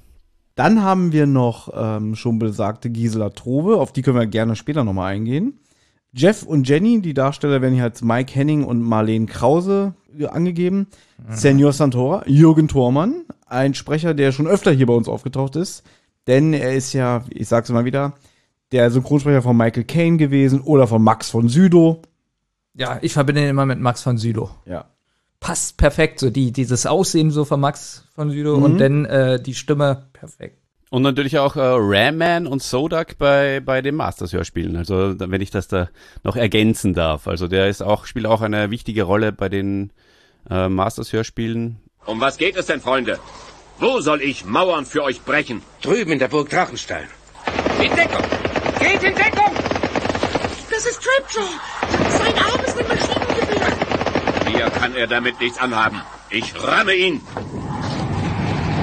Dann haben wir noch ähm, schon besagte Gisela Trove, auf die können wir gerne später nochmal eingehen. Jeff und Jenny, die Darsteller werden hier als Mike Henning und Marlene Krause äh, angegeben. Senior Santora, Jürgen Thormann, ein Sprecher, der schon öfter hier bei uns aufgetaucht ist. Denn er ist ja, ich sag's immer wieder, der Synchronsprecher von Michael Caine gewesen oder von Max von Südow. Ja, ich verbinde ihn immer mit Max von Südow. Ja. Passt perfekt, so die, dieses Aussehen so von Max von Südow und dann äh, die Stimme perfekt. Und natürlich auch äh, Ram-Man und Sodak bei, bei den Masters-Hörspielen. Also wenn ich das da noch ergänzen darf. Also der ist auch, spielt auch eine wichtige Rolle bei den äh, Masters-Hörspielen. Um was geht es denn, Freunde? Wo soll ich Mauern für euch brechen? Drüben in der Burg Drachenstein. In Deckung! Geht in Deckung! Das ist Tripjaw. Sein Arm ist ein Maschinengewehr. Mir kann er damit nichts anhaben. Ich ramme ihn!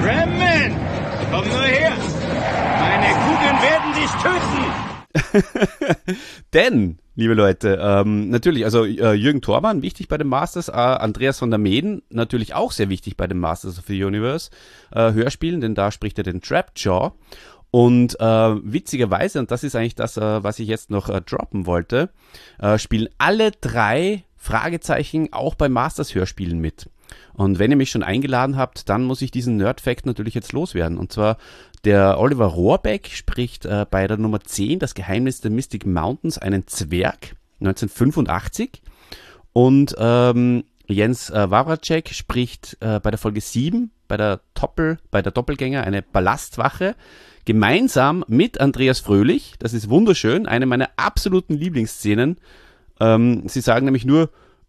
Ramman! Komm nur her! Meine Kugeln werden dich töten! [LAUGHS] Denn, liebe Leute, ähm, natürlich, also äh, Jürgen Thormann, wichtig bei den Masters, äh, Andreas von der Meden, natürlich auch sehr wichtig bei den Masters of the Universe äh, Hörspielen, denn da spricht er den Trapjaw. Und äh, witzigerweise, und das ist eigentlich das, äh, was ich jetzt noch äh, droppen wollte, äh, spielen alle drei Fragezeichen auch bei Masters Hörspielen mit. Und wenn ihr mich schon eingeladen habt, dann muss ich diesen Nerd-Fact natürlich jetzt loswerden. Und zwar, der Oliver Rohrbeck spricht äh, bei der Nummer 10, das Geheimnis der Mystic Mountains, einen Zwerg, 1985. Und ähm, Jens äh, Wawracek spricht äh, bei der Folge 7, bei der, Doppel, bei der Doppelgänger, eine Ballastwache, gemeinsam mit Andreas Fröhlich. Das ist wunderschön, eine meiner absoluten Lieblingsszenen. Ähm, sie sagen nämlich nur,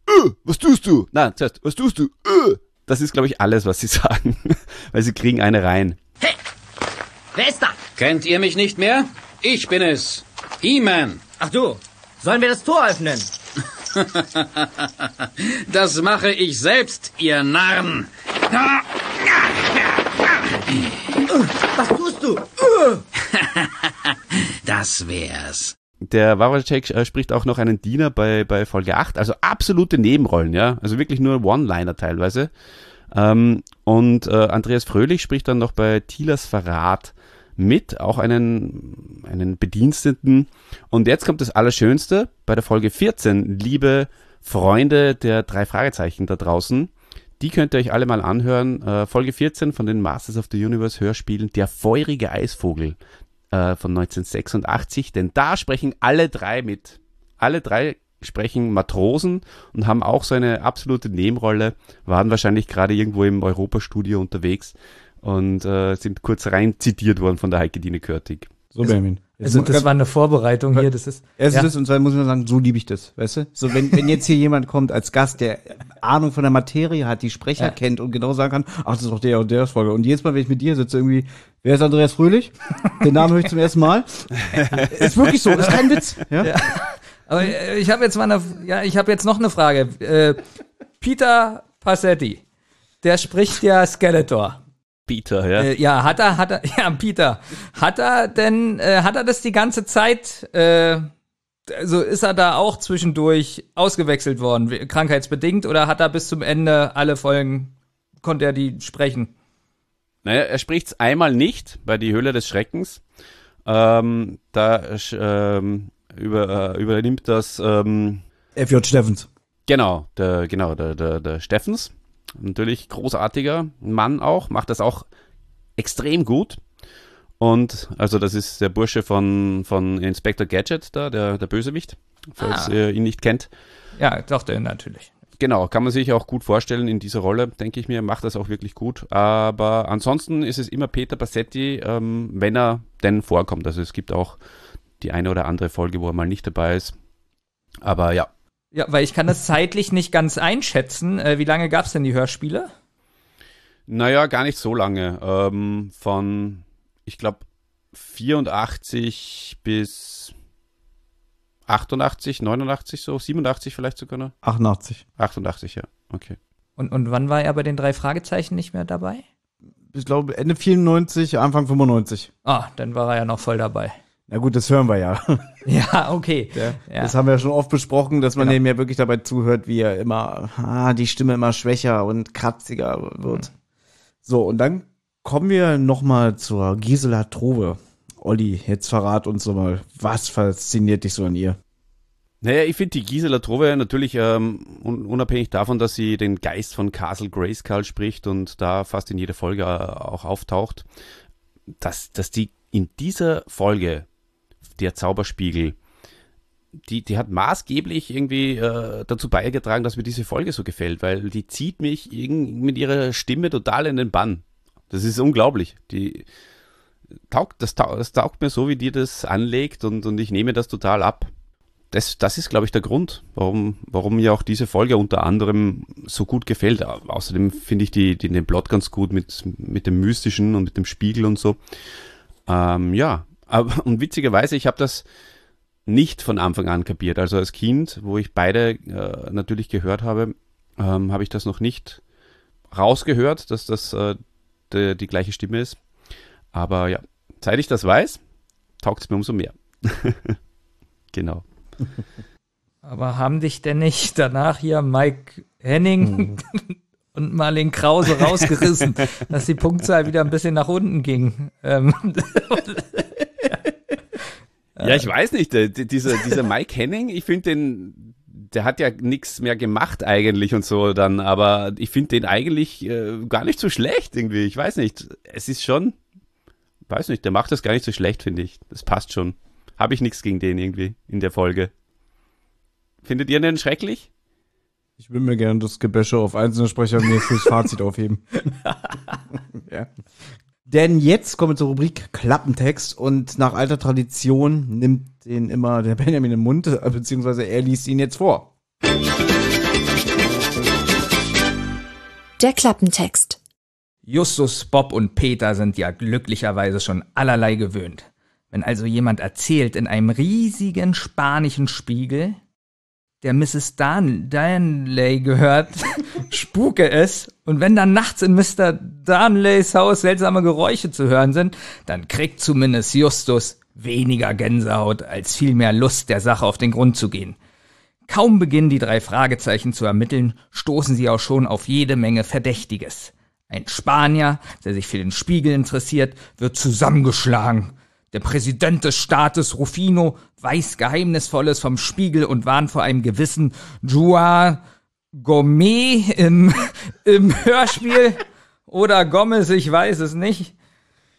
äh, was tust du? Nein, zuerst, was tust du? Äh. Das ist, glaube ich, alles, was sie [LAUGHS] sagen, weil sie kriegen eine rein. Wer ist da? Kennt ihr mich nicht mehr? Ich bin es. He-Man. Ach du, sollen wir das Tor öffnen? [LAUGHS] Das mache ich selbst, ihr Narren. [LAUGHS] Was tust du? [LAUGHS] Das wär's. Der Wawacek äh, spricht auch noch einen Diener bei, bei Folge 8, also absolute Nebenrollen, ja, also wirklich nur One-Liner teilweise. Ähm, und äh, Andreas Fröhlich spricht dann noch bei Tilas Verrat mit, auch einen, einen Bediensteten. Und jetzt kommt das Allerschönste bei der Folge 14, liebe Freunde der drei Fragezeichen da draußen. Die könnt ihr euch alle mal anhören. Äh, Folge 14 von den Masters of the Universe Hörspielen, Der feurige Eisvogel äh, von 1986, denn da sprechen alle drei mit. Alle drei sprechen Matrosen und haben auch so eine absolute Nebenrolle, waren wahrscheinlich gerade irgendwo im Europastudio unterwegs und äh, sind kurz rein zitiert worden von der Heike Dine Körtig. So, Benjamin. Also das war eine Vorbereitung hier, das ist. Erstens ja. das und zweitens muss ich nur sagen, so liebe ich das, weißt du? So, wenn, wenn jetzt hier jemand kommt als Gast, der Ahnung von der Materie hat, die Sprecher Ja. kennt und genau sagen kann, ach, das ist doch der und der Folge. Und jedes Mal, wenn ich mit dir sitze, irgendwie, wer ist Andreas Fröhlich? Den Namen höre ich zum ersten Mal. [LAUGHS] ist wirklich so, ist kein Witz. Ja? Ja. Aber ich habe jetzt mal eine, ja, ich habe jetzt noch eine Frage. Äh, Peter Passetti, der spricht ja Skeletor. Peter, ja. Äh, ja, hat er, hat er, [LAUGHS] ja, Peter, hat er denn, äh, hat er das die ganze Zeit, äh, also ist er da auch zwischendurch ausgewechselt worden, krankheitsbedingt, oder hat er bis zum Ende alle Folgen, konnte er die sprechen? Naja, er spricht's einmal nicht bei Die Höhle des Schreckens. Ähm, da ähm, über, äh, übernimmt das ähm, F.J. Steffens. Genau, der, genau, der, der, der Steffens. Natürlich großartiger Mann auch, macht das auch extrem gut. Und also das ist der Bursche von, von Inspector Gadget da, der, der Bösewicht, falls Ah. ihr ihn nicht kennt. Ja, doch, der natürlich. Genau, kann man sich auch gut vorstellen in dieser Rolle, denke ich mir, macht das auch wirklich gut. Aber ansonsten ist es immer Peter Bassetti, ähm, wenn er denn vorkommt. Also es gibt auch die eine oder andere Folge, wo er mal nicht dabei ist. Aber ja, Ja, weil ich kann das zeitlich nicht ganz einschätzen. Äh, wie lange gab's denn die Hörspiele? naja, gar nicht so lange. Ähm, von, ich glaube, 84 bis 88, 89 so, 87 vielleicht sogar noch. 88. 88, ja, okay. Und, und wann war er bei den drei Fragezeichen nicht mehr dabei? Ich glaube Ende 94, Anfang 95. Ah, dann war er ja noch voll dabei. Na gut, das hören wir ja. [LAUGHS] Ja, okay. Ja. Das haben wir ja schon oft besprochen, dass man Genau. dem ja wirklich dabei zuhört, wie er immer, ah, die Stimme immer schwächer und kratziger wird. So, und dann kommen wir noch mal zur Gisela Trove. Olli, jetzt verrat uns doch mal, was fasziniert dich so an ihr? Naja, ich finde die Gisela Trove natürlich ähm, un unabhängig davon, dass sie den Geist von Castle Grayskull spricht und da fast in jeder Folge äh, auch auftaucht, dass, dass die in dieser Folge, der Zauberspiegel, die, die hat maßgeblich irgendwie äh, dazu beigetragen, dass mir diese Folge so gefällt, weil die zieht mich mit ihrer Stimme total in den Bann. Das ist unglaublich. Die taugt, das, taugt, das taugt mir so, wie die das anlegt und, und ich nehme das total ab das, das ist, glaube ich, der Grund, warum, warum mir auch diese Folge unter anderem so gut gefällt. Au- Außerdem finde ich die, die, den Plot ganz gut mit, mit dem Mystischen und mit dem Spiegel und so. Ähm, ja, aber, und witzigerweise, ich habe das nicht von Anfang an kapiert. Also als Kind, wo ich beide äh, natürlich gehört habe, ähm, habe ich das noch nicht rausgehört, dass das äh, die, die gleiche Stimme ist. Aber ja, seit ich das weiß, taugt es mir umso mehr. [LAUGHS] genau. [LAUGHS] Aber haben dich denn nicht danach hier Mike Henning [LAUGHS] und Marlene Krause rausgerissen, dass die Punktzahl wieder ein bisschen nach unten ging? Ähm, Ja, ich weiß nicht, der, dieser, dieser Mike Henning, ich finde den, der hat ja nichts mehr gemacht eigentlich und so dann, aber ich finde den eigentlich äh, gar nicht so schlecht irgendwie. Ich weiß nicht, es ist schon, weiß nicht, der macht das gar nicht so schlecht, finde ich. Das passt schon. Habe ich nichts gegen den irgendwie in der Folge. Findet ihr den schrecklich? Ich will mir gerne das Gebäsche auf einzelne Sprecher mir fürs Fazit aufheben. [LAUGHS] ja. Denn jetzt kommen wir zur Rubrik Klappentext und nach alter Tradition nimmt den immer der Benjamin im Mund, äh, beziehungsweise er liest ihn jetzt vor. Der Klappentext. Justus, Bob und Peter sind ja glücklicherweise schon allerlei gewöhnt. Wenn also jemand erzählt in einem riesigen spanischen Spiegel, der Mrs. Dan Danley gehört, [LAUGHS] spuke es, und wenn dann nachts in Mr. Danleys Haus seltsame Geräusche zu hören sind, dann kriegt zumindest Justus weniger Gänsehaut als vielmehr Lust, der Sache auf den Grund zu gehen. Kaum beginnen die drei Fragezeichen zu ermitteln, stoßen sie auch schon auf jede Menge Verdächtiges. Ein Spanier, der sich für den Spiegel interessiert, wird zusammengeschlagen. Der Präsident des Staates, Rufino, weiß Geheimnisvolles vom Spiegel und warnt vor einem gewissen Joa Gourmet im, [LAUGHS] im Hörspiel. Oder Gomez, ich weiß es nicht.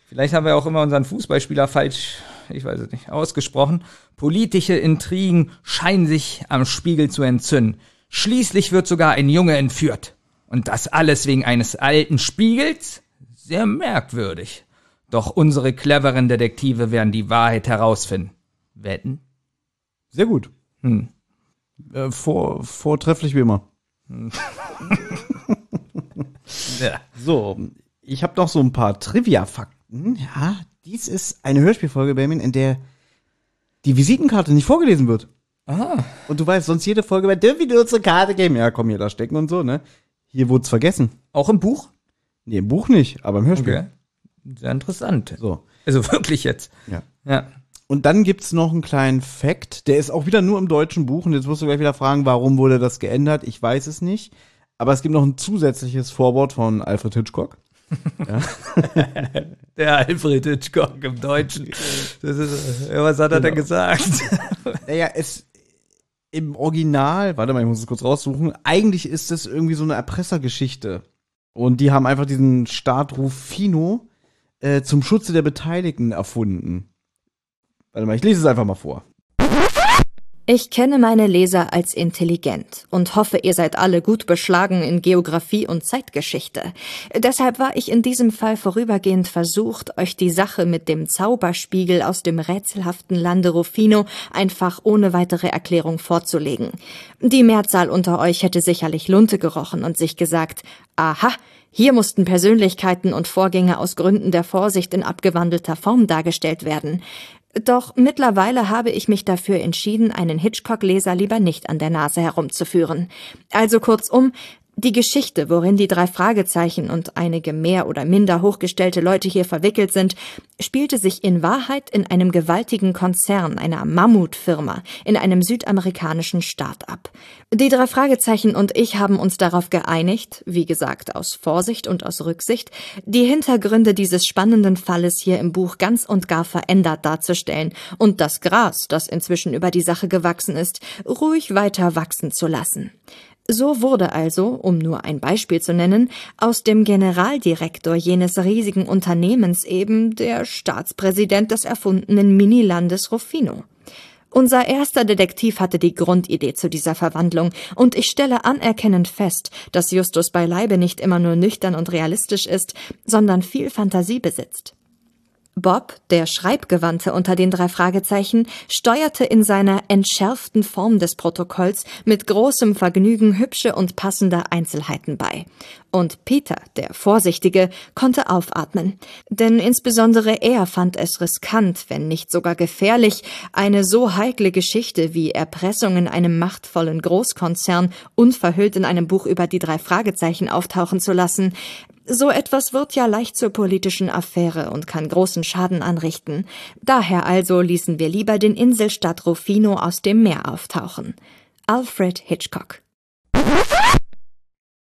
Vielleicht haben wir auch immer unseren Fußballspieler falsch, ich weiß es nicht, ausgesprochen. Politische Intrigen scheinen sich am Spiegel zu entzünden. Schließlich wird sogar ein Junge entführt. Und das alles wegen eines alten Spiegels? Sehr merkwürdig. Doch unsere cleveren Detektive werden die Wahrheit herausfinden. Wetten? Sehr gut. Hm. Äh, vor, vortrefflich wie immer. [LAUGHS] Ja. So, ich habe noch so ein paar Trivia-Fakten. Ja, dies ist eine Hörspielfolge, Benjamin, in der die Visitenkarte nicht vorgelesen wird. Ah. Und du weißt, sonst jede Folge, wer dürfen wir unsere Karte geben? Ja, komm hier, da stecken und so, ne? Hier wurde es vergessen. Auch im Buch? Nee, im Buch nicht, aber im Hörspiel. Okay. Sehr interessant. So. Also [LAUGHS] wirklich jetzt. Ja. Ja. Und dann gibt's noch einen kleinen Fact, der ist auch wieder nur im deutschen Buch. Und jetzt musst du gleich wieder fragen, warum wurde das geändert? Ich weiß es nicht. Aber es gibt noch ein zusätzliches Vorwort von Alfred Hitchcock. [LAUGHS] Der Alfred Hitchcock im Deutschen. Das ist, ja, was hat er denn Genau. gesagt? [LAUGHS] Naja, es im Original, warte mal, ich muss es kurz raussuchen. Eigentlich ist es irgendwie so eine Erpressergeschichte. Und die haben einfach diesen Staat Rufino äh, zum Schutze der Beteiligten erfunden. Warte mal, ich lese es einfach mal vor. Ich kenne meine Leser als intelligent und hoffe, ihr seid alle gut beschlagen in Geographie und Zeitgeschichte. Deshalb war ich in diesem Fall vorübergehend versucht, euch die Sache mit dem Zauberspiegel aus dem rätselhaften Lande Rufino einfach ohne weitere Erklärung vorzulegen. Die Mehrzahl unter euch hätte sicherlich Lunte gerochen und sich gesagt, aha, hier mussten Persönlichkeiten und Vorgänge aus Gründen der Vorsicht in abgewandelter Form dargestellt werden. Doch mittlerweile habe ich mich dafür entschieden, einen Hitchcock-Leser lieber nicht an der Nase herumzuführen. Also kurzum, die Geschichte, worin die drei Fragezeichen und einige mehr oder minder hochgestellte Leute hier verwickelt sind, spielte sich in Wahrheit in einem gewaltigen Konzern, einer Mammutfirma, in einem südamerikanischen Staat ab. Die drei Fragezeichen und ich haben uns darauf geeinigt, wie gesagt aus Vorsicht und aus Rücksicht, die Hintergründe dieses spannenden Falles hier im Buch ganz und gar verändert darzustellen und das Gras, das inzwischen über die Sache gewachsen ist, ruhig weiter wachsen zu lassen. So wurde also, um nur ein Beispiel zu nennen, aus dem Generaldirektor jenes riesigen Unternehmens eben der Staatspräsident des erfundenen Minilandes Rufino. Unser erster Detektiv hatte die Grundidee zu dieser Verwandlung, und ich stelle anerkennend fest, dass Justus beileibe nicht immer nur nüchtern und realistisch ist, sondern viel Fantasie besitzt. Bob, der Schreibgewandte unter den drei Fragezeichen, steuerte in seiner entschärften Form des Protokolls mit großem Vergnügen hübsche und passende Einzelheiten bei. Und Peter, der Vorsichtige, konnte aufatmen. Denn insbesondere er fand es riskant, wenn nicht sogar gefährlich, eine so heikle Geschichte wie Erpressung in einem machtvollen Großkonzern unverhüllt in einem Buch über die drei Fragezeichen auftauchen zu lassen. So etwas wird ja leicht zur politischen Affäre und kann großen Schaden anrichten. Daher also ließen wir lieber den Inselstadt Rufino aus dem Meer auftauchen. Alfred Hitchcock.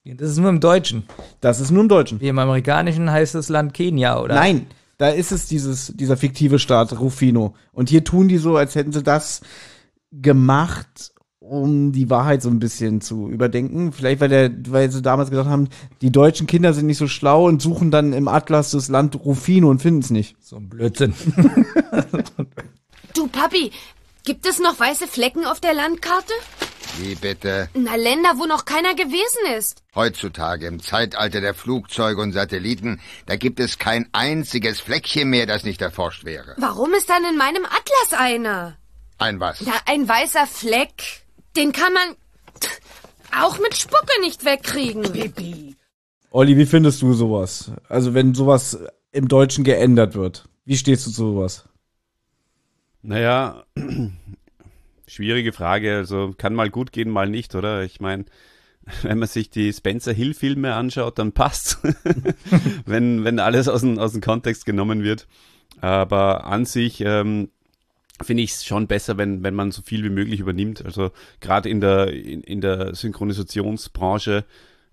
Das ist nur im Deutschen. Das ist nur im Deutschen. Wie im Amerikanischen heißt das Land Kenia, oder? Nein, da ist es dieses, dieser fiktive Staat Rufino. Und hier tun die so, als hätten sie das gemacht, um die Wahrheit so ein bisschen zu überdenken. Vielleicht, weil, der, weil sie damals gesagt haben, die deutschen Kinder sind nicht so schlau und suchen dann im Atlas das Land Rufino und finden es nicht. So ein Blödsinn. [LAUGHS] Du, Papi, gibt es noch weiße Flecken auf der Landkarte? Wie bitte? Na, Länder, wo noch keiner gewesen ist. Heutzutage im Zeitalter der Flugzeuge und Satelliten, da gibt es kein einziges Fleckchen mehr, das nicht erforscht wäre. Warum ist dann in meinem Atlas einer? Ein was? Na, ein weißer Fleck. Den kann man auch mit Spucke nicht wegkriegen. Pipi. Olli, wie findest du sowas? Also wenn sowas im Deutschen geändert wird. Wie stehst du zu sowas? Naja, [CLEARS THROAT] schwierige Frage. Also kann mal gut gehen, mal nicht, oder? Ich meine, wenn man sich die Spencer Hill Filme anschaut, dann passt, [LAUGHS] wenn wenn alles aus dem aus dem Kontext genommen wird. Aber an sich ähm, finde ich es schon besser, wenn wenn man so viel wie möglich übernimmt. Also gerade in der in, in der Synchronisationsbranche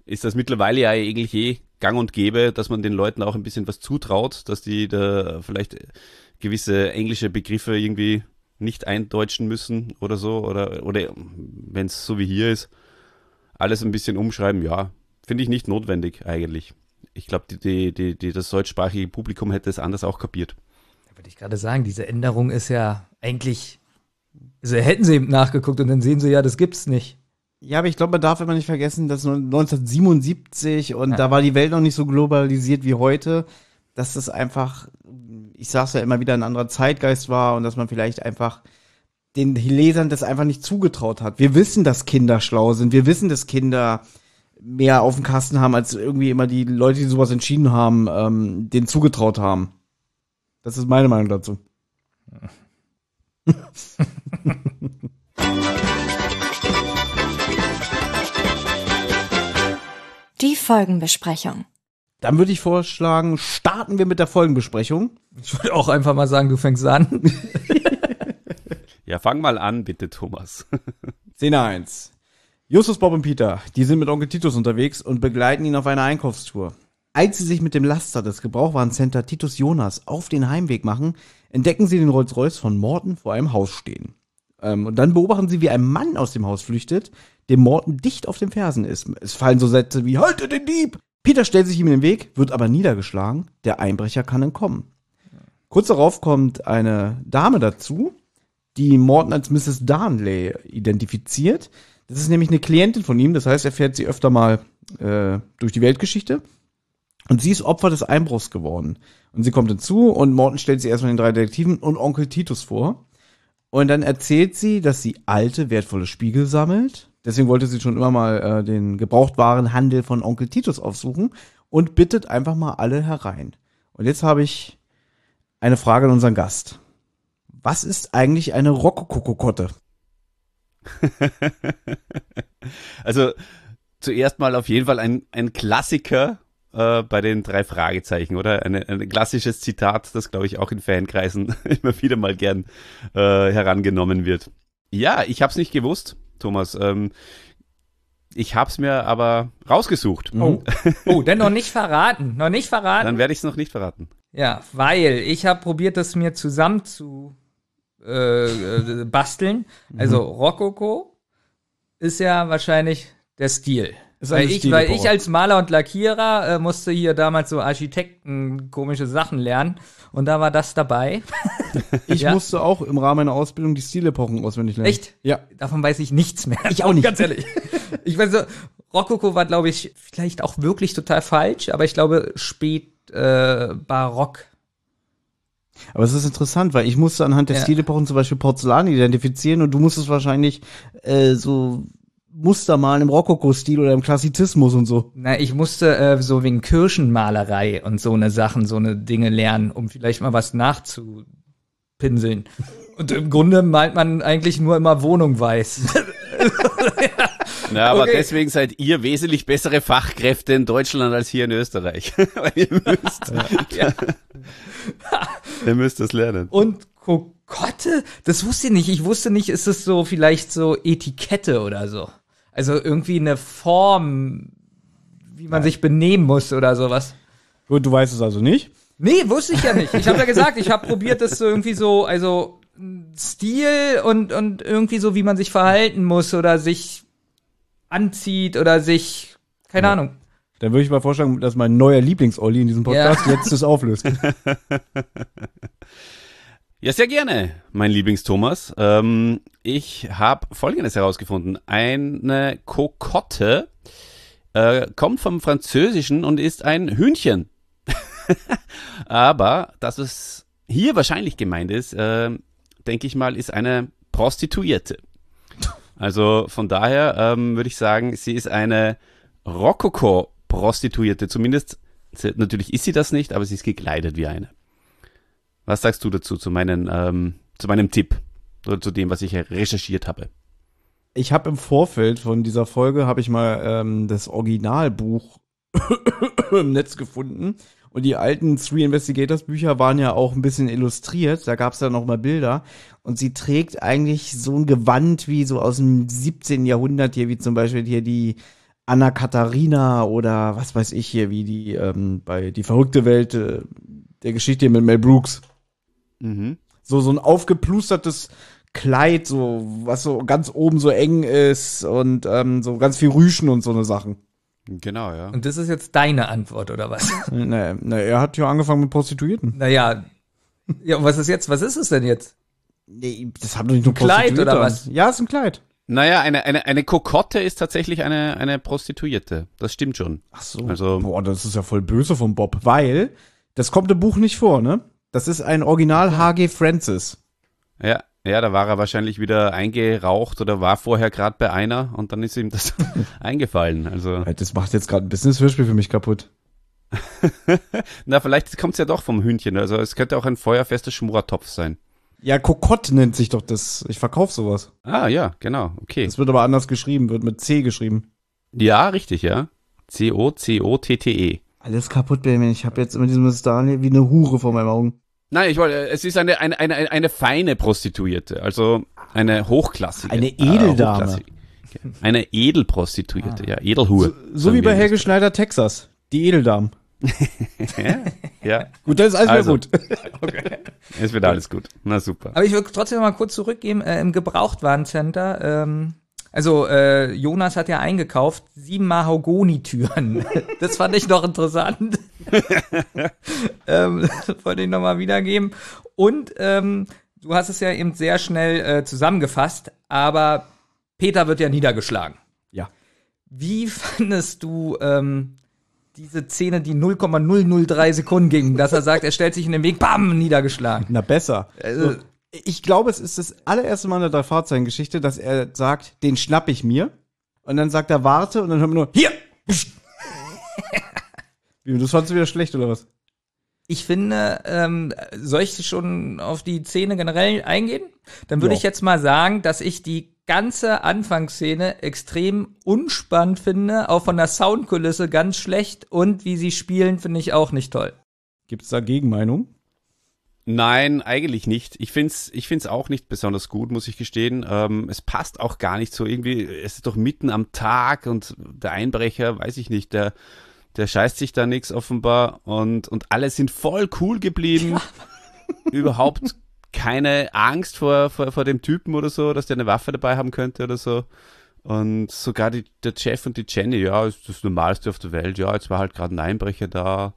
ist das mittlerweile ja eigentlich eh gang und gäbe, dass man den Leuten auch ein bisschen was zutraut, dass die da vielleicht gewisse englische Begriffe irgendwie nicht eindeutschen müssen oder so oder oder wenn es so wie hier ist, alles ein bisschen umschreiben, ja, finde ich nicht notwendig eigentlich. Ich glaube, die, die, die, das deutschsprachige Publikum hätte es anders auch kapiert. Wollte ich gerade sagen, diese Änderung ist ja eigentlich, also hätten sie eben nachgeguckt und dann sehen sie ja, das gibt's nicht. Ja, aber ich glaube, man darf immer nicht vergessen, dass 1977 und da war die Welt noch nicht so globalisiert wie heute, dass das einfach, ich sag's ja immer wieder, ein anderer Zeitgeist war und dass man vielleicht einfach den Lesern das einfach nicht zugetraut hat. Wir wissen, dass Kinder schlau sind. Wir wissen, dass Kinder mehr auf dem Kasten haben, als irgendwie immer die Leute, die sowas entschieden haben, ähm, denen zugetraut haben. Das ist meine Meinung dazu. Die Folgenbesprechung. Dann würde ich vorschlagen, starten wir mit der Folgenbesprechung. Ich würde auch einfach mal sagen, du fängst an. [LAUGHS] Ja, fang mal an, bitte, Thomas. [LAUGHS] Szene 1. Justus, Bob und Peter, die sind mit Onkel Titus unterwegs und begleiten ihn auf einer Einkaufstour. Als sie sich mit dem Laster des Gebrauchwarencenter Titus Jonas auf den Heimweg machen, entdecken sie den Rolls-Royce von Morton vor einem Haus stehen. Ähm, und dann beobachten sie, wie ein Mann aus dem Haus flüchtet, dem Morton dicht auf den Fersen ist. Es fallen so Sätze wie Halte den Dieb! Peter stellt sich ihm in den Weg, wird aber niedergeschlagen. Der Einbrecher kann entkommen. Kurz darauf kommt eine Dame dazu, die Morton als Mrs. Darnley identifiziert. Das ist nämlich eine Klientin von ihm, das heißt, er fährt sie öfter mal äh, durch die Weltgeschichte. Und sie ist Opfer des Einbruchs geworden. Und sie kommt hinzu und Morton stellt sie erstmal den drei Detektiven und Onkel Titus vor. Und dann erzählt sie, dass sie alte, wertvolle Spiegel sammelt. Deswegen wollte sie schon immer mal äh, den Gebrauchtwarenhandel von Onkel Titus aufsuchen und bittet einfach mal alle herein. Und jetzt habe ich eine Frage an unseren Gast. Was ist eigentlich eine Rokokokotte? [LAUGHS] also zuerst mal auf jeden Fall ein, ein Klassiker äh, bei den drei Fragezeichen, oder? Eine, ein klassisches Zitat, das, glaube ich, auch in Fankreisen [LAUGHS] immer wieder mal gern äh, herangenommen wird. Ja, ich habe es nicht gewusst, Thomas. Ähm, ich hab's mir aber rausgesucht. Oh, oh denn noch [LAUGHS] nicht verraten. Noch nicht verraten. Dann werde ich es noch nicht verraten. Ja, weil ich habe probiert, das mir zusammen zu äh, äh, basteln. Also mhm. Rokoko ist ja wahrscheinlich der Stil. Weil ich, weil ich als Maler und Lackierer äh, musste hier damals so Architekten komische Sachen lernen und da war das dabei. [LAUGHS] ich ja. musste auch im Rahmen meiner Ausbildung die Stilepochen auswendig lernen. Echt? Ja. Davon weiß ich nichts mehr. Ich auch nicht. Ganz ehrlich. ich weiß so, Rokoko war, glaube ich, vielleicht auch wirklich total falsch, aber ich glaube spät äh, Barock. Aber es ist interessant, weil ich musste anhand der ja. Stilepochen zum Beispiel Porzellan identifizieren und du musstest wahrscheinlich äh, so Muster malen im Rokoko-Stil oder im Klassizismus und so. Na, ich musste äh, so wegen Kirchenmalerei und so eine Sachen, so eine Dinge lernen, um vielleicht mal was nachzupinseln. Und im Grunde malt man eigentlich nur immer Wohnung weiß. [LAUGHS] ja, aber okay. deswegen seid ihr wesentlich bessere Fachkräfte in Deutschland als hier in Österreich. [LAUGHS] Weil ihr müsst, ja. [LAUGHS] ihr müsst das lernen. Und Kokotte? Das wusste ich nicht. Ich wusste nicht, ist es so vielleicht so Etikette oder so. Also irgendwie eine Form, wie man ja. sich benehmen muss oder sowas. Gut, du weißt es also nicht? Nee, wusste ich ja nicht. Ich habe ja gesagt, ich habe probiert, das so irgendwie so, also Stil und, und irgendwie so, wie man sich verhalten muss oder sich anzieht oder sich, keine ja. Ahnung. Dann würde ich mal vorschlagen, dass mein neuer Lieblings-Olli in diesem Podcast ja. jetzt das auflöst. [LAUGHS] Ja, sehr gerne, mein Lieblings-Thomas. Ähm, ich habe Folgendes herausgefunden. Eine Kokotte äh, kommt vom Französischen und ist ein Hühnchen. [LAUGHS] Aber dass es hier wahrscheinlich gemeint ist, äh, denke ich mal, ist eine Prostituierte. Also von daher ähm, würde ich sagen, sie ist eine Rokoko-Prostituierte. Zumindest, natürlich ist sie das nicht, aber sie ist gekleidet wie eine. Was sagst du dazu, zu, meinen, ähm, zu meinem Tipp oder zu dem, was ich recherchiert habe? Ich habe im Vorfeld von dieser Folge habe ich mal ähm, das Originalbuch [COUGHS] im Netz gefunden und die alten Three Investigators Bücher waren ja auch ein bisschen illustriert. Da gab es ja noch mal Bilder und sie trägt eigentlich so ein Gewand wie so aus dem 17. Jahrhundert hier, wie zum Beispiel hier die Anna Katharina oder was weiß ich hier, wie die ähm, bei die verrückte Welt äh, der Geschichte mit Mel Brooks. Mhm. So, so ein aufgeplustertes Kleid, so, was so ganz oben so eng ist und ähm, so ganz viel Rüschen und so eine Sachen. Genau, ja. Und das ist jetzt deine Antwort, oder was? [LAUGHS] naja, na, er hat ja angefangen mit Prostituierten. Naja. Ja, und was ist jetzt? Was ist es denn jetzt? Nee, das haben doch nicht nur Kleid oder was? Ja, ist ein Kleid. Naja, eine, eine, eine Kokotte ist tatsächlich eine, eine Prostituierte. Das stimmt schon. Ach so. Also, Boah, das ist ja voll böse von Bob, weil das kommt im Buch nicht vor, ne? Das ist ein Original HG Francis. Ja, ja, da war er wahrscheinlich wieder eingeraucht oder war vorher gerade bei einer und dann ist ihm das [LAUGHS] eingefallen. Also das macht jetzt gerade ein Business-Hörspiel für mich kaputt. [LAUGHS] Na, vielleicht kommt es ja doch vom Hühnchen. Also es könnte auch ein feuerfester Schmorertopf sein. Ja, Kokott nennt sich doch das. Ich verkaufe sowas. Ah, ja, genau. Okay. Das wird aber anders geschrieben, wird mit C geschrieben. Ja, richtig, ja. C-O-C-O-T-T-E. Alles kaputt, Benjamin. Ich habe jetzt immer diesen Daniel wie eine Hure vor meinen Augen. Nein, ich wollte, es ist eine, eine, eine, eine feine Prostituierte, also eine hochklassige. Eine Edeldame. Äh, eine Edelprostituierte, ah. ja, Edelhure. So, so wie bei Helge Schneider, Texas. Die Edeldamen. [LAUGHS] ja, ja. Gut, dann ist alles Also. wieder gut. [LAUGHS] Okay. Es wird alles gut. Na super. Aber ich würde trotzdem mal kurz zurückgeben, äh, im Gebrauchtwarencenter, ähm, also äh, Jonas hat ja eingekauft, sieben Mahagoni-Türen. [LAUGHS] Das fand ich noch interessant. [LAUGHS] ähm, [LAUGHS] wollte ich noch mal wiedergeben. Und ähm, du hast es ja eben sehr schnell äh, zusammengefasst, aber Peter wird ja niedergeschlagen. Ja. Wie fandest du ähm, diese Szene, die 0,003 Sekunden ging, dass er sagt, er stellt sich in den Weg, bam, niedergeschlagen. Na besser. Also- so, ich glaube, es ist das allererste Mal in der Drei-Fahrzeichen-Geschichte, dass er sagt, den schnapp ich mir. Und dann sagt er, warte, und dann hören wir nur, hier! [LAUGHS] Wie, das fandst du wieder schlecht, oder was? Ich finde, ähm, soll ich schon auf die Szene generell eingehen? Dann würde Ja. ich jetzt mal sagen, dass ich die ganze Anfangsszene extrem unspannend finde, auch von der Soundkulisse ganz schlecht und wie sie spielen, finde ich auch nicht toll. Gibt's da Gegenmeinung? Nein, eigentlich nicht. Ich find's, ich find's auch nicht besonders gut, muss ich gestehen. Ähm, es passt auch gar nicht so irgendwie. Es ist doch mitten am Tag und der Einbrecher, weiß ich nicht, der, der scheißt sich da nix offenbar und, und alle sind voll cool geblieben. [LAUGHS] Überhaupt keine Angst vor, vor, vor dem Typen oder so, dass der eine Waffe dabei haben könnte oder so. Und sogar die, der Jeff und die Jenny, ja, ist das Normalste auf der Welt. Ja, jetzt war halt gerade ein Einbrecher da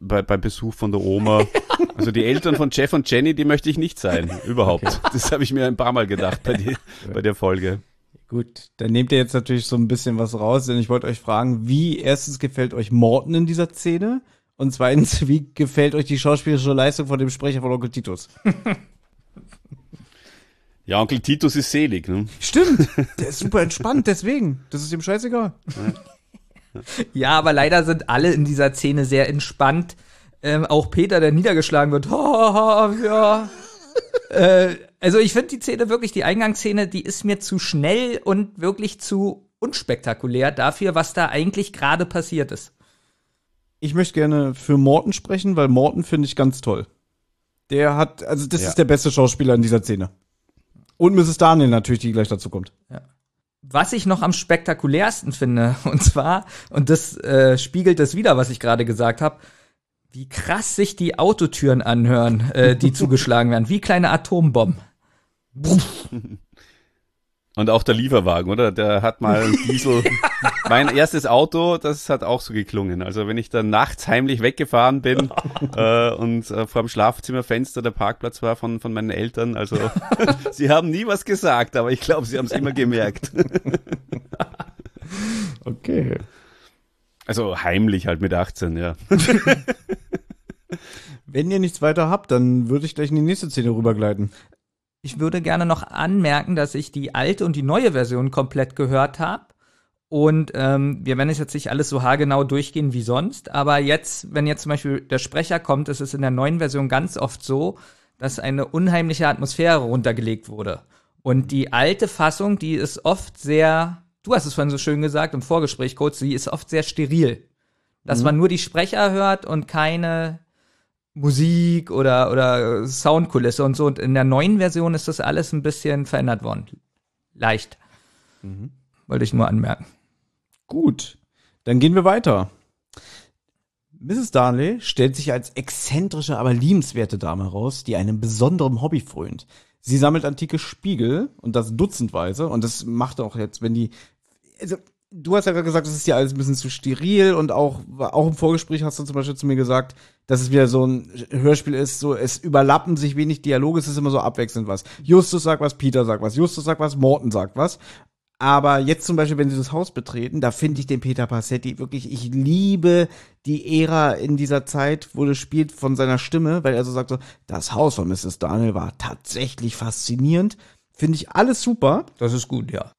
bei, beim Besuch von der Oma. [LAUGHS] Also die Eltern von Jeff und Jenny, die möchte ich nicht sein, überhaupt. Das habe ich mir ein paar Mal gedacht bei, die, bei der Folge. Gut, dann nehmt ihr jetzt natürlich so ein bisschen was raus, denn ich wollte euch fragen, wie erstens gefällt euch Morten in dieser Szene? Und zweitens, wie gefällt euch die schauspielerische Leistung von dem Sprecher von Onkel Titus? [LAUGHS] Ja, Onkel Titus ist selig, ne? Stimmt, der ist super entspannt, deswegen. Das ist ihm scheißegal. Ja, [LAUGHS] aber leider sind alle in dieser Szene sehr entspannt. Ähm, auch Peter, der niedergeschlagen wird. [LAUGHS] Ha, ha, ja. äh, also ich finde die Szene wirklich, die Eingangsszene, die ist mir zu schnell und wirklich zu unspektakulär dafür, was da eigentlich gerade passiert ist. Ich möchte gerne für Morten sprechen, weil Morten finde ich ganz toll. Der hat, also das Ja. ist der beste Schauspieler in dieser Szene. Und Mrs. Daniel natürlich, die gleich dazu kommt. Was ich noch am spektakulärsten finde, [LAUGHS] und zwar, und das äh, spiegelt das wieder, was ich gerade gesagt habe, wie krass sich die Autotüren anhören, äh, die [LAUGHS] zugeschlagen werden, wie kleine Atombomben. [LAUGHS] Und auch der Lieferwagen, oder? Der hat mal einen Diesel. [LAUGHS] mein erstes Auto, das hat auch so geklungen. Also wenn ich dann nachts heimlich weggefahren bin [LAUGHS] äh, und äh, vor dem Schlafzimmerfenster der Parkplatz war von, von meinen Eltern, also [LAUGHS] sie haben nie was gesagt, aber ich glaube, sie haben es immer gemerkt. Okay. Also heimlich halt mit 18, ja. Wenn ihr nichts weiter habt, dann würde ich gleich in die nächste Szene rübergleiten. Ich würde gerne noch anmerken, dass ich die alte und die neue Version komplett gehört habe. Und ähm, wir werden es jetzt nicht alles so haargenau durchgehen wie sonst, aber jetzt, wenn jetzt zum Beispiel der Sprecher kommt, ist es in der neuen Version ganz oft so, dass eine unheimliche Atmosphäre runtergelegt wurde. Und die alte Fassung, die ist oft sehr, du hast es vorhin so schön gesagt im Vorgespräch kurz, die ist oft sehr steril. Dass Mhm. man nur die Sprecher hört und keine Musik oder, oder Soundkulisse und so. Und in der neuen Version ist das alles ein bisschen verändert worden. Leicht. Wollte ich nur anmerken. Gut, dann gehen wir weiter. Mrs. Darnley stellt sich als exzentrische, aber liebenswerte Dame heraus, die einem besonderen Hobby frönt. Sie sammelt antike Spiegel und das dutzendweise und das macht auch jetzt, wenn die, also du hast ja gerade gesagt, das ist ja alles ein bisschen zu steril und auch, auch im Vorgespräch hast du zum Beispiel zu mir gesagt, dass es wieder so ein Hörspiel ist, so es überlappen sich wenig Dialoge, es ist immer so abwechselnd was. Justus sagt was, Peter sagt was, Justus sagt was, Morton sagt was. Aber jetzt zum Beispiel, wenn sie das Haus betreten, da finde ich den Peter Passetti wirklich, ich liebe die Ära in dieser Zeit, wo das spielt von seiner Stimme, weil er so sagt so, das Haus von Mrs. Daniel war tatsächlich faszinierend. Finde ich alles super. Das ist gut, ja.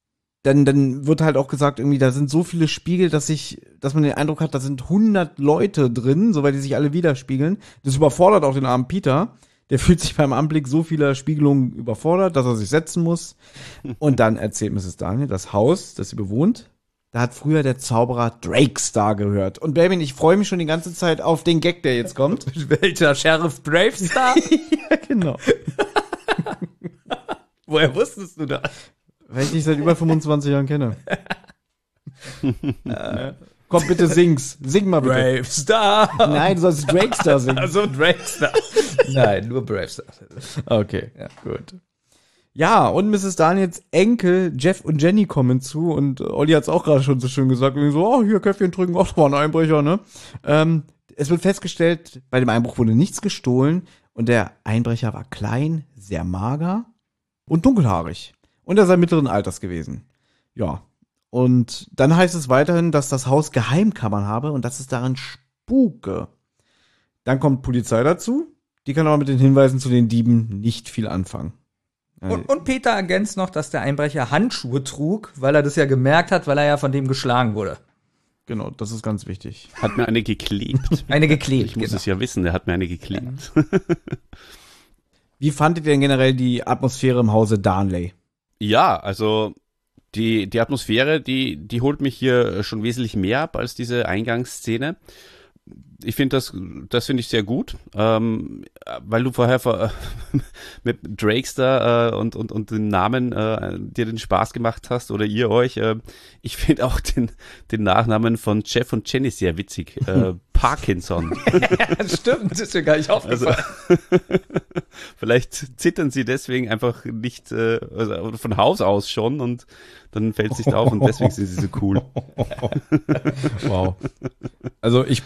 Dann, dann wird halt auch gesagt, irgendwie, da sind so viele Spiegel, dass ich, dass man den Eindruck hat, da sind 100 Leute drin, so weil die sich alle widerspiegeln. Das überfordert auch den armen Peter. Der [LAUGHS] fühlt sich beim Anblick so vieler Spiegelungen überfordert, dass er sich setzen muss. Und dann erzählt Mrs. Daniel, das Haus, das sie bewohnt, da hat früher der Zauberer Drakestar gehört. Und Baby, ich freue mich schon die ganze Zeit auf den Gag, der jetzt kommt. [LAUGHS] Welcher Sheriff Bravestar? [LAUGHS] ja, genau. Woher wusstest du das? Weil ich dich seit über 25 Jahren kenne. Kommt Komm, bitte sing's. Sing mal bitte. Bravestar. Nein, du sollst Drakestar singen. Also Drakestar. Nein, nur Bravestar. Okay, gut. Ja, und Mrs. Daniels Enkel Jeff und Jenny kommen zu und Olli hat's auch gerade schon so schön gesagt, irgendwie so, oh, hier Köpfchen drücken, ach, war ein Einbrecher, ne? Ähm, es wird festgestellt, bei dem Einbruch wurde nichts gestohlen und der Einbrecher war klein, sehr mager und dunkelhaarig. Und er sei mittleren Alters gewesen. Ja. Und dann heißt es weiterhin, dass das Haus Geheimkammern habe und dass es darin spuke. Dann kommt Polizei dazu. Die kann aber mit den Hinweisen zu den Dieben nicht viel anfangen. Und, und Peter ergänzt noch, dass der Einbrecher Handschuhe trug, weil er das ja gemerkt hat, weil er ja von dem geschlagen wurde. Genau, das ist ganz wichtig. Hat mir eine geklebt. [LAUGHS] Eine geklebt, Ich muss genau. es ja wissen, der hat mir eine geklebt. [LAUGHS] Wie fandet ihr denn generell die Atmosphäre im Hause Darnley? Ja, also die, die Atmosphäre, die, die holt mich hier schon wesentlich mehr ab als diese Eingangsszene. Ich finde das, das finde ich sehr gut, ähm, weil du vorher vor, [LAUGHS] mit Drakester äh, und, und, und den Namen äh, dir den Spaß gemacht hast oder ihr euch. Äh, ich finde auch den, den Nachnamen von Jeff und Jenny sehr witzig. Äh, [LAUGHS] Parkinson. ja, stimmt, das ist mir gar nicht Also, aufgefallen. [LAUGHS] vielleicht zittern sie deswegen einfach nicht äh, also von Haus aus schon und dann fällt sich da auf und deswegen sind sie so cool. wow. Also ich